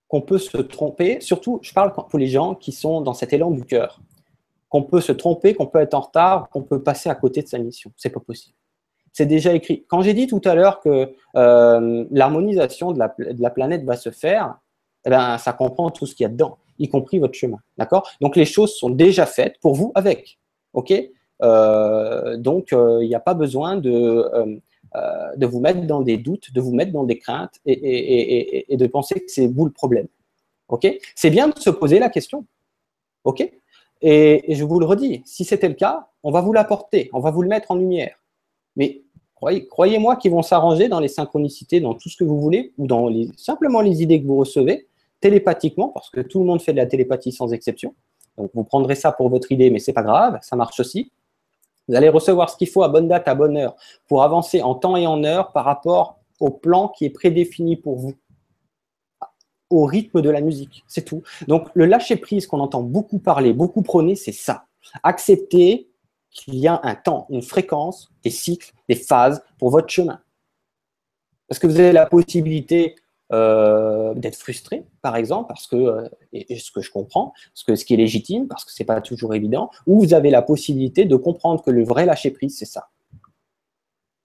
qu'on peut se tromper, surtout, je parle pour les gens qui sont dans cet élan du cœur, qu'on peut se tromper, qu'on peut être en retard, qu'on peut passer à côté de sa mission. C'est pas possible c'est déjà écrit. Quand j'ai dit tout à l'heure que euh, l'harmonisation de la, planète va se faire, eh ben, ça comprend tout ce qu'il y a dedans, y compris votre chemin. D'accord? Donc les choses sont déjà faites pour vous avec. OK euh, Donc euh, il n'y a pas besoin de, de vous mettre dans des doutes, de vous mettre dans des craintes et, et de penser que c'est vous le problème. OK C'est bien de se poser la question. OK et je vous le redis, si c'était le cas, on va vous l'apporter, on va vous le mettre en lumière. Mais croyez-moi qu'ils vont s'arranger dans les synchronicités, dans tout ce que vous voulez, ou dans simplement les idées que vous recevez, télépathiquement, parce que tout le monde fait de la télépathie sans exception. Donc vous prendrez ça pour votre idée, mais c'est pas grave, ça marche aussi. Vous allez recevoir ce qu'il faut à bonne date, à bonne heure, pour avancer en temps et en heure par rapport au plan qui est prédéfini pour vous, au rythme de la musique, c'est tout. Donc le lâcher prise qu'on entend beaucoup parler, beaucoup prôner, c'est ça. Accepter qu'il y a un temps, une fréquence, des cycles, des phases pour votre chemin. Parce que vous avez la possibilité euh, d'être frustré, par exemple, parce que, euh, et, ce que je comprends, que ce qui est légitime, parce que ce n'est pas toujours évident, ou vous avez la possibilité de comprendre que le vrai lâcher-prise, c'est ça.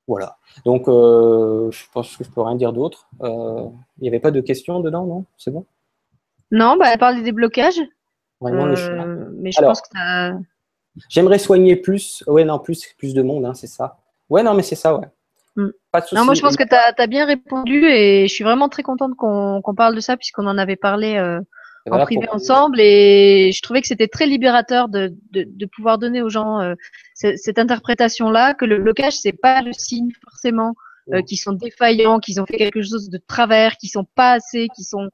Voilà. Donc, euh, je pense que je peux rien dire d'autre. Il n'y avait pas de questions dedans, non? C'est bon? Non, bah, elle parle des déblocages. mais je pense que as J'aimerais soigner plus. Ouais, non, plus, plus de monde, hein, c'est ça. Ouais, non, mais c'est ça, ouais. Mm. Pas de Non, moi, je pense que tu as, bien répondu et je suis vraiment très contente qu'on parle de ça puisqu'on en avait parlé euh, en privé ensemble et je trouvais que c'était très libérateur de, de, pouvoir donner aux gens euh, cette, interprétation-là, que le blocage, c'est pas le signe forcément euh, qu'ils sont défaillants, qu'ils ont fait quelque chose de travers, qu'ils sont pas assez, qu'ils sont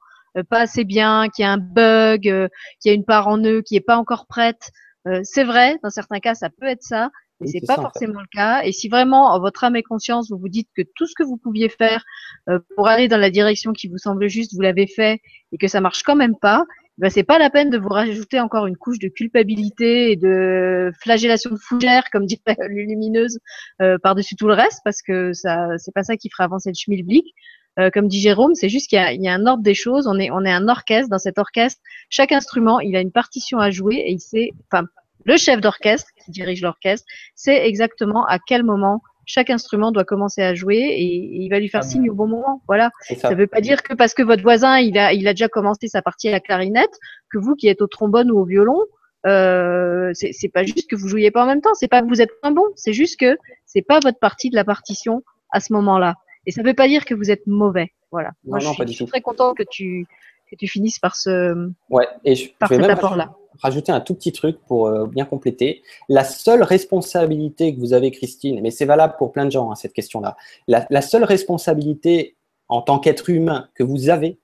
pas assez bien, qu'il y a un bug, qu'il y a une part en eux qui est pas encore prête. Euh, c'est vrai, dans certains cas, ça peut être ça, mais c'est pas forcément le cas. Et si vraiment, votre âme et conscience, vous vous dites que tout ce que vous pouviez faire euh, pour aller dans la direction qui vous semble juste, vous l'avez fait et que ça marche quand même pas, ben c'est pas la peine de vous rajouter encore une couche de culpabilité et de flagellation de fougère, comme *laughs* dirait Lumineuse, euh, par-dessus tout le reste, parce que ça, c'est pas ça qui fera avancer le schmilblick. Euh, comme dit Jérôme, c'est juste qu'il y, a un ordre des choses. On est, on est un orchestre. Dans cet orchestre, chaque instrument, il a une partition à jouer et il sait, enfin, le chef d'orchestre qui dirige l'orchestre sait exactement à quel moment chaque instrument doit commencer à jouer et, il va lui faire ah signe au bon moment. Voilà. Ça ne veut pas dire que parce que votre voisin il a, il a déjà commencé sa partie à la clarinette, que vous qui êtes au trombone ou au violon, euh, c'est pas juste que vous jouiez pas en même temps. C'est pas que vous êtes moins bon. C'est juste que c'est pas votre partie de la partition à ce moment-là. Et ça ne veut pas dire que vous êtes mauvais. Voilà. Moi, je, suis, très content que tu, que tu finisses par ce ouais, et je, par cet apport-là. Rajouter un tout petit truc pour euh, bien compléter. La seule responsabilité que vous avez, Christine, mais c'est valable pour plein de gens, hein, cette question-là, la, la, seule responsabilité en tant qu'être humain que vous avez,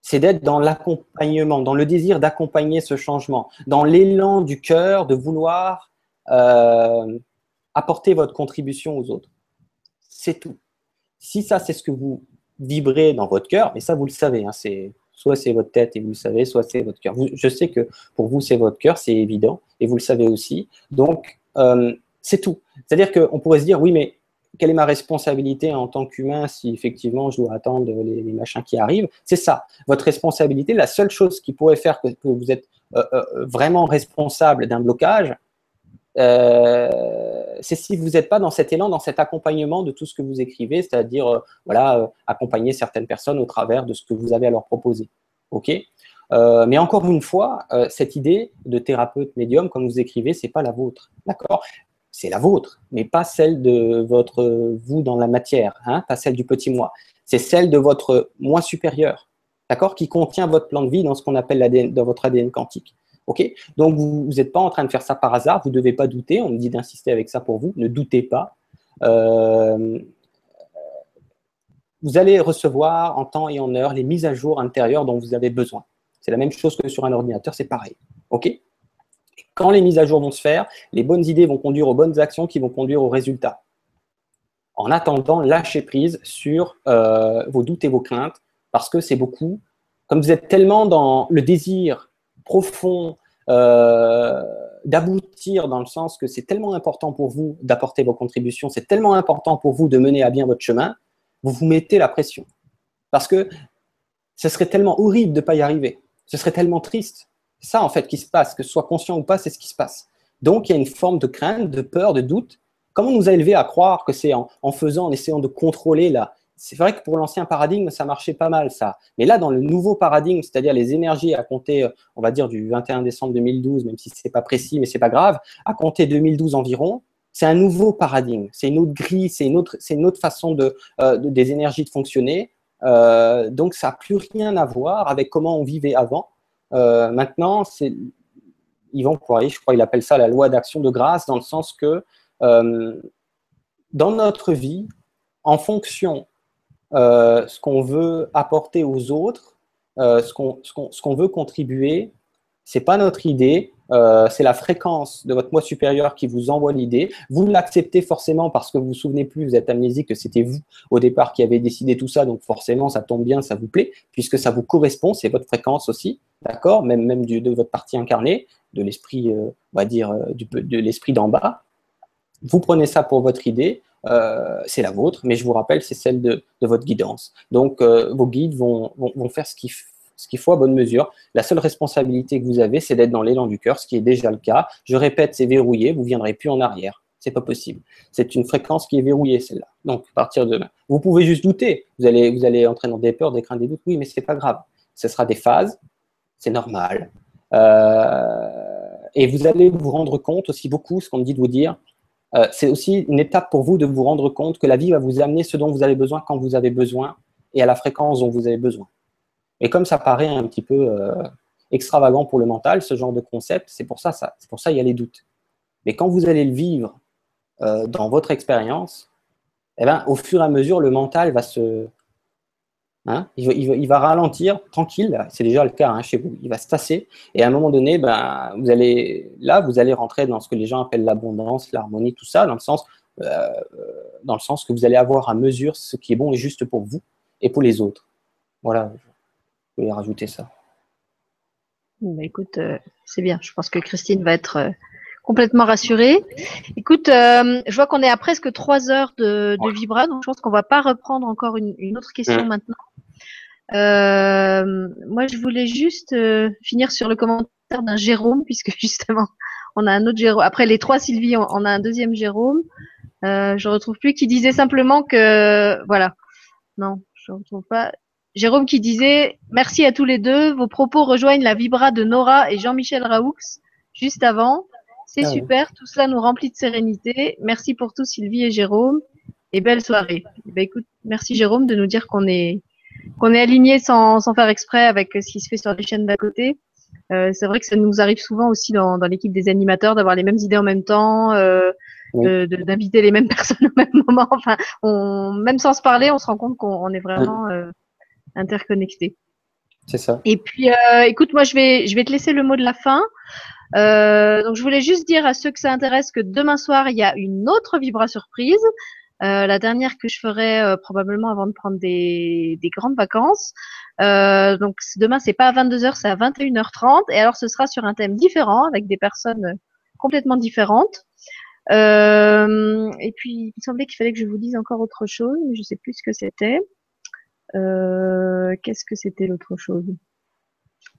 c'est d'être dans l'accompagnement, dans le désir d'accompagner ce changement, dans l'élan du cœur de vouloir euh, apporter votre contribution aux autres. C'est tout. Si ça, c'est ce que vous vibrez dans votre cœur, et ça, vous le savez, hein, c'est soit c'est votre tête et vous le savez, soit c'est votre cœur. Je sais que pour vous, c'est votre cœur, c'est évident, et vous le savez aussi. Donc, euh, c'est tout. C'est-à-dire qu'on pourrait se dire, oui, mais quelle est ma responsabilité en tant qu'humain si effectivement je dois attendre les, machins qui arrivent? C'est ça. Votre responsabilité, la seule chose qui pourrait faire que, vous êtes vraiment responsable d'un blocage, c'est si vous n'êtes pas dans cet élan, dans cet accompagnement de tout ce que vous écrivez, c'est-à-dire voilà, accompagner certaines personnes au travers de ce que vous avez à leur proposer. Ok? Mais encore une fois, cette idée de thérapeute médium, comme vous écrivez, c'est pas la vôtre, d'accord? C'est la vôtre, mais pas celle de votre vous dans la matière, hein, pas celle du petit moi. C'est celle de votre moi supérieur, d'accord? Qui contient votre plan de vie dans ce qu'on appelle l'ADN, dans votre ADN quantique. Ok Donc, vous n'êtes pas en train de faire ça par hasard, vous ne devez pas douter. On me dit d'insister avec ça pour vous. Ne doutez pas. Euh, vous allez recevoir en temps et en heure les mises à jour intérieures dont vous avez besoin. C'est la même chose que sur un ordinateur, c'est pareil. Ok Quand les mises à jour vont se faire, les bonnes idées vont conduire aux bonnes actions qui vont conduire aux résultats. En attendant, lâchez prise sur euh, vos doutes et vos craintes parce que c'est beaucoup. Comme vous êtes tellement dans le désir profond, euh, d'aboutir dans le sens que c'est tellement important pour vous d'apporter vos contributions, c'est tellement important pour vous de mener à bien votre chemin, vous vous mettez la pression. Parce que ce serait tellement horrible de ne pas y arriver. Ce serait tellement triste. C'est ça, en fait, qui se passe. Que ce soit conscient ou pas, c'est ce qui se passe. Donc, il y a une forme de crainte, de peur, de doute. Comment nous a élevés à croire que c'est en, faisant, en essayant de contrôler la, c'est vrai que pour l'ancien paradigme, ça marchait pas mal, ça. Mais là, dans le nouveau paradigme, c'est-à-dire les énergies à compter, euh, on va dire, du 21 décembre 2012, même si ce n'est pas précis, mais c'est pas grave, à compter 2012 environ, c'est un nouveau paradigme. C'est une autre grille, c'est une autre, c'est une autre façon de, euh, des énergies de fonctionner. Euh, donc, ça n'a plus rien à voir avec comment on vivait avant. maintenant, c'est Yvan Poirier, je crois qu'il appelle ça la loi d'action de grâce, dans le sens que dans notre vie, en fonction euh, ce qu'on veut apporter aux autres, euh, ce qu'on veut contribuer, c'est pas notre idée, euh, c'est la fréquence de votre moi supérieur qui vous envoie l'idée. Vous l'acceptez forcément parce que vous vous souvenez plus, vous êtes amnésique, que c'était vous au départ qui avez décidé tout ça, donc forcément ça tombe bien, ça vous plaît, puisque ça vous correspond, c'est votre fréquence aussi, d'accord Même, même du, de votre partie incarnée, de l'esprit, on va dire, du, de l'esprit d'en bas. Vous prenez ça pour votre idée, euh, c'est la vôtre, mais je vous rappelle, c'est celle de, votre guidance. Donc, euh, vos guides vont, faire ce qu'il faut à bonne mesure. La seule responsabilité que vous avez, c'est d'être dans l'élan du cœur, ce qui est déjà le cas. Je répète, c'est verrouillé, vous ne viendrez plus en arrière. C'est pas possible. C'est une fréquence qui est verrouillée, celle-là. Donc, à partir de demain. Vous pouvez juste douter. Vous allez, vous allez dans des peurs, des craintes, des doutes. Oui, mais c'est pas grave. Ce sera des phases. C'est normal. Euh, et vous allez vous rendre compte aussi beaucoup, ce qu'on me dit de vous dire, euh, c'est aussi une étape pour vous de vous rendre compte que la vie va vous amener ce dont vous avez besoin quand vous avez besoin et à la fréquence dont vous avez besoin. Et comme ça paraît un petit peu euh, extravagant pour le mental, ce genre de concept, c'est pour ça, ça c'est pour ça il y a les doutes. Mais quand vous allez le vivre euh, dans votre expérience, eh ben, au fur et à mesure, le mental va se, Hein, il, va, ralentir tranquille, c'est déjà le cas hein, chez vous. Il va se tasser et à un moment donné, ben, vous allez, là, vous allez rentrer dans ce que les gens appellent l'abondance, l'harmonie, tout ça, dans le sens, euh, dans le sens que vous allez avoir à mesure ce qui est bon et juste pour vous et pour les autres. Voilà, je voulais rajouter ça. Bah, écoute, euh, c'est bien. Je pense que Christine va être euh, complètement rassurée. Écoute, je vois qu'on est à presque trois heures de, Vibra, donc je pense qu'on va pas reprendre encore une, autre question mmh. maintenant. Euh, moi, je voulais juste euh, finir sur le commentaire d'un Jérôme, puisque *laughs* justement, on a un autre Jérôme. Après les trois Sylvie, on, a un deuxième Jérôme. Euh, je retrouve plus qui disait simplement que voilà. Non, je retrouve pas. Jérôme qui disait merci à tous les deux. Vos propos rejoignent la vibra de Nora et Jean-Michel Raoux juste avant. C'est ah super, tout cela nous remplit de sérénité. Merci pour tout Sylvie et Jérôme et belle soirée. Eh ben, écoute, merci Jérôme de nous dire qu'on est qu'on est aligné sans, sans faire exprès avec ce qui se fait sur les chaînes d'à côté. Euh, c'est vrai que ça nous arrive souvent aussi dans, dans l'équipe des animateurs d'avoir les mêmes idées en même temps, euh, d'inviter les mêmes *laughs* personnes au même moment. Enfin, on, même sans se parler, on se rend compte qu'on est vraiment euh, interconnectés. C'est ça. Et puis, écoute, moi, je vais, je vais te laisser le mot de la fin. Donc, je voulais juste dire à ceux que ça intéresse que demain soir, il y a une autre Vibra surprise. Euh, la dernière que je ferai euh, probablement avant de prendre des, des grandes vacances. Euh, donc demain, c'est pas à 22h, c'est à 21h30. Et alors, ce sera sur un thème différent avec des personnes complètement différentes. Euh, et puis, il semblait qu'il fallait que je vous dise encore autre chose, mais je sais plus ce que c'était. Euh, Qu'est-ce que c'était l'autre chose?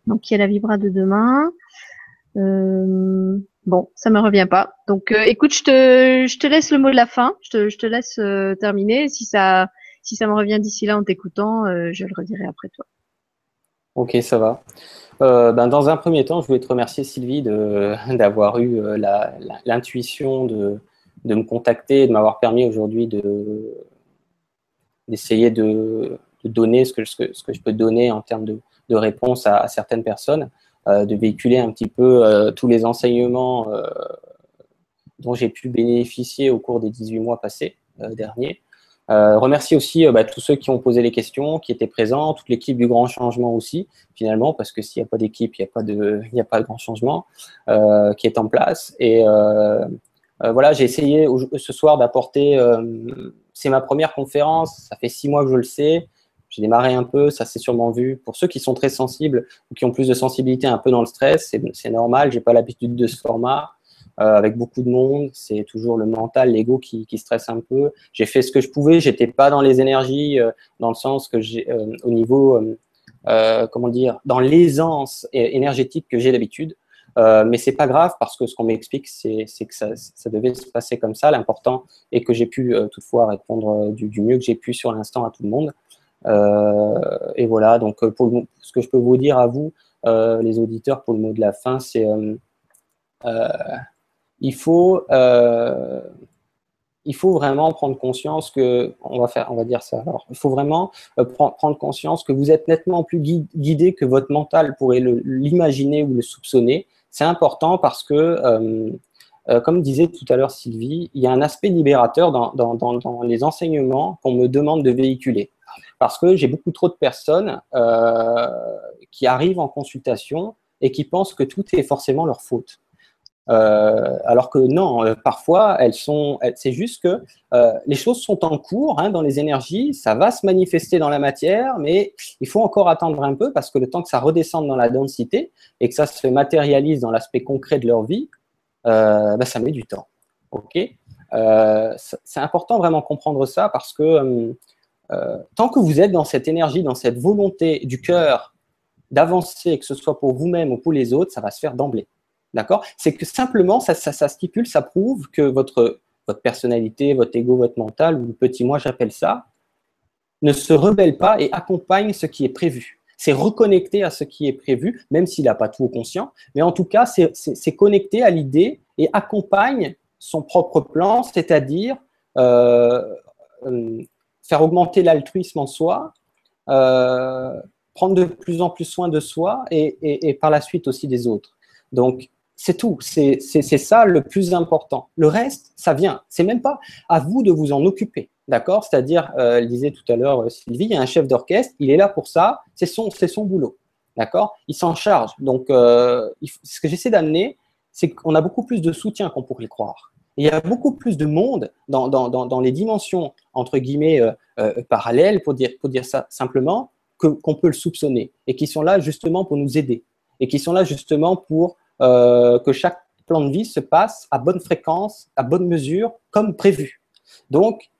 Donc, qui est la vibra de demain euh, Bon, ça me revient pas. Donc, euh, écoute, je te, je te laisse le mot de la fin. Je te, je te laisse euh, terminer. Si ça, si ça me revient d'ici là en t'écoutant, je le redirai après toi. Ok, ça va. Ben, dans un premier temps, je voulais te remercier, Sylvie, *laughs* d'avoir eu l'intuition de, de, me contacter, de m'avoir permis aujourd'hui de, d'essayer de, donner ce que, ce que, je peux donner en termes de, de réponse à, certaines personnes, de véhiculer un petit peu euh, tous les enseignements euh, dont j'ai pu bénéficier au cours des 18 mois passés derniers. remercier aussi bah, tous ceux qui ont posé les questions, qui étaient présents, toute l'équipe du Grand Changement aussi, finalement, parce que s'il n'y a pas d'équipe, il n'y a, pas de, a pas de grand changement qui est en place. Et voilà, j'ai essayé ce soir d'apporter c'est ma première conférence, ça fait six mois que je le sais. J'ai démarré un peu, ça s'est sûrement vu. Pour ceux qui sont très sensibles ou qui ont plus de sensibilité un peu dans le stress, c'est normal. J'ai pas l'habitude de ce format. Euh, avec beaucoup de monde, c'est toujours le mental, l'ego qui, qui, stresse un peu. J'ai fait ce que je pouvais. J'étais pas dans les énergies, euh, dans le sens que j'ai, euh, au niveau, comment dire, dans l'aisance énergétique que j'ai d'habitude. Euh, mais c'est pas grave parce que ce qu'on m'explique, c'est que ça, ça, devait se passer comme ça. L'important est que j'ai pu euh, toutefois répondre euh, du, mieux que j'ai pu sur l'instant à tout le monde. Et voilà, donc pour ce que je peux vous dire à vous, les auditeurs, pour le mot de la fin, c'est il faut il faut vraiment prendre conscience que, on va faire, on va dire ça. Il faut vraiment prendre conscience que vous êtes nettement plus guidé que votre mental pourrait l'imaginer ou le soupçonner. C'est important parce que, euh, euh, comme disait tout à l'heure Sylvie, il y a un aspect libérateur dans, les enseignements qu'on me demande de véhiculer. Parce que j'ai beaucoup trop de personnes euh, qui arrivent en consultation et qui pensent que tout est forcément leur faute. Euh, alors que non, parfois, elles sont, c'est juste que les choses sont en cours hein, dans les énergies, ça va se manifester dans la matière, mais il faut encore attendre un peu parce que le temps que ça redescende dans la densité et que ça se matérialise dans l'aspect concret de leur vie, bah, ça met du temps. Ok, c'est important vraiment comprendre ça parce que tant que vous êtes dans cette énergie, dans cette volonté du cœur d'avancer, que ce soit pour vous-même ou pour les autres, ça va se faire d'emblée. D'accord? C'est que simplement, ça, ça, stipule, ça prouve que votre, votre personnalité, votre ego, votre mental, ou le petit moi, j'appelle ça, ne se rebelle pas et accompagne ce qui est prévu. C'est reconnecter à ce qui est prévu, même s'il n'a pas tout au conscient, mais en tout cas, c'est connecter à l'idée et accompagne son propre plan, c'est-à-dire euh, euh, faire augmenter l'altruisme en soi, euh, prendre de plus en plus soin de soi et, et, et, par la suite aussi des autres. Donc, c'est tout. C'est ça le plus important. Le reste, ça vient. C'est même pas à vous de vous en occuper. D'accord? C'est-à-dire, euh, disait tout à l'heure euh, Sylvie, il y a un chef d'orchestre, il est là pour ça, c'est son, son boulot. D'accord? Il s'en charge. Donc, euh, ce que j'essaie d'amener, c'est qu'on a beaucoup plus de soutien qu'on pourrait le croire. il y a beaucoup plus de monde dans, dans, dans, les dimensions, entre guillemets, euh, parallèles, pour dire, pour dire ça simplement, qu'on peut le soupçonner, et qui sont là justement pour nous aider, et qui sont là justement pour que chaque plan de vie se passe à bonne fréquence, à bonne mesure, comme prévu. Donc,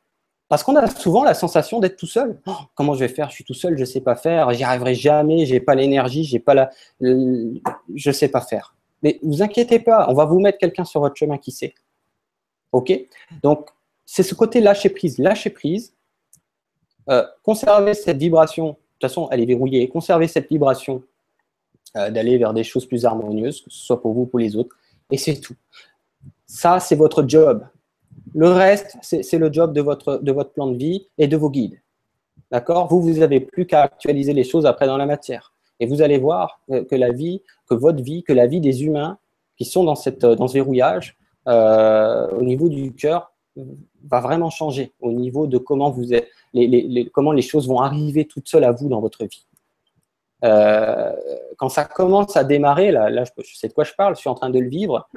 parce qu'on a souvent la sensation d'être tout seul. Oh, comment je vais faire? Je suis tout seul, je ne sais pas faire, j'y arriverai jamais, j'ai pas l'énergie, j'ai pas la, je sais pas faire. Mais vous inquiétez pas, on va vous mettre quelqu'un sur votre chemin qui sait. Ok? Donc, c'est ce côté lâcher prise. Lâcher prise, euh, conserver cette vibration. De toute façon, elle est verrouillée. Conserver cette vibration euh, d'aller vers des choses plus harmonieuses, que ce soit pour vous ou pour les autres. Et c'est tout. Ça, c'est votre job. Le reste, c'est le job de votre, de votre plan de vie et de vos guides. D'accord? Vous, vous n'avez plus qu'à actualiser les choses après dans la matière. Et vous allez voir que la vie, que votre vie, que la vie des humains qui sont dans, cette, dans ce verrouillage, euh, au niveau du cœur, va vraiment changer au niveau de comment vous êtes, les, comment les choses vont arriver toutes seules à vous dans votre vie. Euh, quand ça commence à démarrer, là, là, je sais de quoi je parle, je suis en train de le vivre,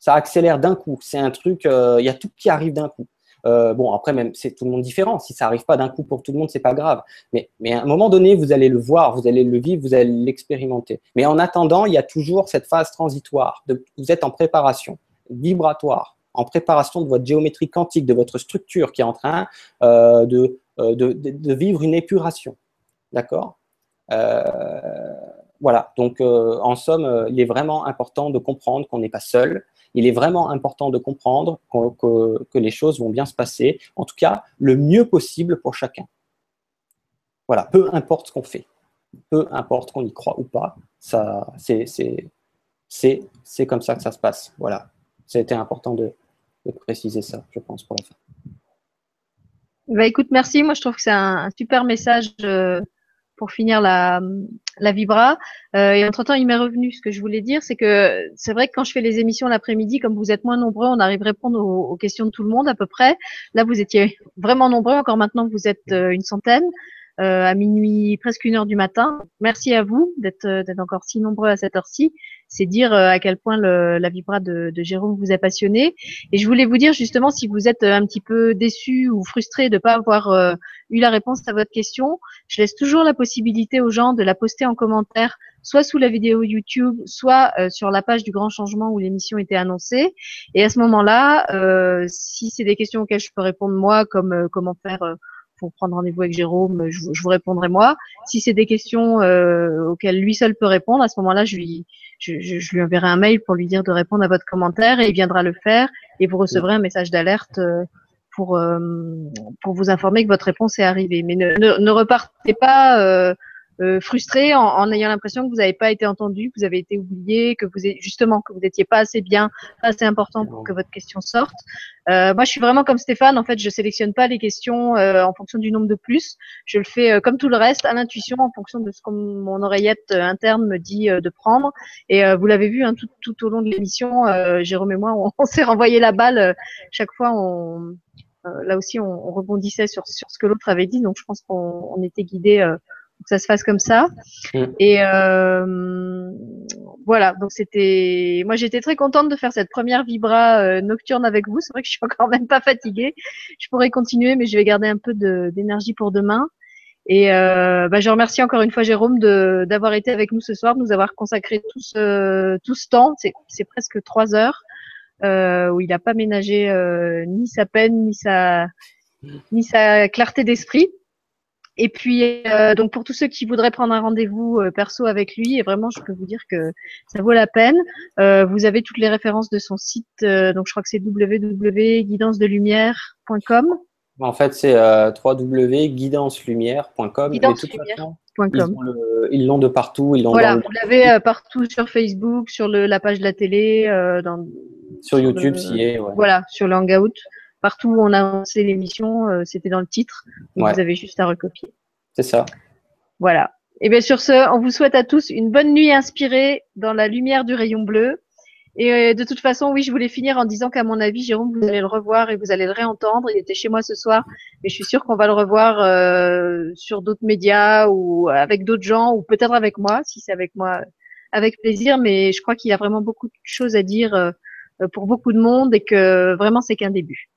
ça accélère d'un coup. C'est un truc, euh, il y a tout qui arrive d'un coup. Euh, bon, après, même, c'est tout le monde différent. Si ça arrive pas d'un coup pour tout le monde, c'est pas grave. Mais, mais à un moment donné, vous allez le voir, vous allez le vivre, vous allez l'expérimenter. Mais en attendant, il y a toujours cette phase transitoire. Vous êtes en préparation vibratoire, en préparation de votre géométrie quantique, de votre structure qui est en train euh, de, de, de, vivre une épuration. D'accord? Voilà, donc en somme, il est vraiment important de comprendre qu'on n'est pas seul. Il est vraiment important de comprendre que, les choses vont bien se passer, en tout cas le mieux possible pour chacun. Voilà, peu importe ce qu'on fait, peu importe qu'on y croit ou pas, c'est, comme ça que ça se passe. Voilà, c'était important de, de, préciser ça, je pense, pour la fin. Bah, écoute, merci. Moi, je trouve que c'est un, super message euh, pour finir la, la Vibra. Euh, et entre-temps, il m'est revenu ce que je voulais dire, c'est que c'est vrai que quand je fais les émissions l'après-midi, comme vous êtes moins nombreux, on arrive à répondre aux, questions de tout le monde à peu près. Là, vous étiez vraiment nombreux, encore maintenant vous êtes euh, une centaine. Euh, à minuit, presque une heure du matin. Merci à vous d'être euh, encore si nombreux à cette heure-ci. C'est dire euh, à quel point le, la vibra de, de, Jérôme vous a passionné. Et je voulais vous dire justement si vous êtes un petit peu déçu ou frustré de ne pas avoir eu la réponse à votre question, je laisse toujours la possibilité aux gens de la poster en commentaire soit sous la vidéo YouTube, soit sur la page du Grand Changement où l'émission était annoncée. Et à ce moment-là, euh, si c'est des questions auxquelles je peux répondre moi, comme comment faire pour prendre rendez-vous avec Jérôme, je, vous répondrai moi. Si c'est des questions euh, auxquelles lui seul peut répondre, à ce moment-là, je lui, je, lui enverrai un mail pour lui dire de répondre à votre commentaire et il viendra le faire et vous recevrez un message d'alerte euh, pour, euh, pour vous informer que votre réponse est arrivée. Mais ne, ne repartez pas euh, frustré en, ayant l'impression que vous n'avez pas été entendu, que vous avez été oublié, que vous êtes justement que vous n'étiez pas assez bien, pas assez important pour que votre question sorte. Euh, moi, je suis vraiment comme Stéphane. En fait, je sélectionne pas les questions euh, en fonction du nombre de plus. Je le fais comme tout le reste à l'intuition, en fonction de ce que mon oreillette interne me dit de prendre. Et vous l'avez vu hein, tout, tout, au long de l'émission, Jérôme et moi, *laughs* on, s'est renvoyé la balle chaque fois. On, là aussi, on, on, rebondissait sur, sur ce que l'autre avait dit. Donc, je pense qu'on était guidé que ça se fasse comme ça. Mm. Et euh, voilà, donc c'était. Moi, j'étais très contente de faire cette première vibra euh, nocturne avec vous. C'est vrai que je suis encore même pas fatiguée. Je pourrais continuer, mais je vais garder un peu d'énergie pour demain. Et euh, bah, je remercie encore une fois Jérôme d'avoir été avec nous ce soir, de nous avoir consacré tout ce, tout ce temps. C'est presque trois heures où il n'a pas ménagé ni sa peine, ni sa, ni sa clarté d'esprit. Et puis, euh, donc pour tous ceux qui voudraient prendre un rendez-vous euh, perso avec lui, et vraiment, je peux vous dire que ça vaut la peine. Euh, vous avez toutes les références de son site. donc, je crois que c'est www.guidancedelumière.com. En fait, c'est www.guidancelumière.com. Ils l'ont de partout. Ils voilà, vous l'avez partout sur Facebook, sur le, la page de la télé, dans, sur, YouTube, si est. Voilà, sur le Hangout partout où on a lancé l'émission, euh, c'était dans le titre. Vous avez juste à recopier. C'est ça. Voilà. Et bien sur ce, on vous souhaite à tous une bonne nuit inspirée dans la lumière du rayon bleu. Et euh, de toute façon, oui, je voulais finir en disant qu'à mon avis, Jérôme, vous allez le revoir et vous allez le réentendre. Il était chez moi ce soir, mais je suis sûre qu'on va le revoir euh, sur d'autres médias ou avec d'autres gens ou peut-être avec moi, si c'est avec moi, avec plaisir. Mais je crois qu'il y a vraiment beaucoup de choses à dire euh, pour beaucoup de monde et que vraiment c'est qu'un début.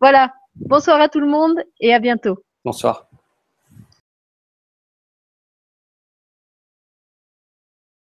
Voilà. Bonsoir à tout le monde et à bientôt. Bonsoir.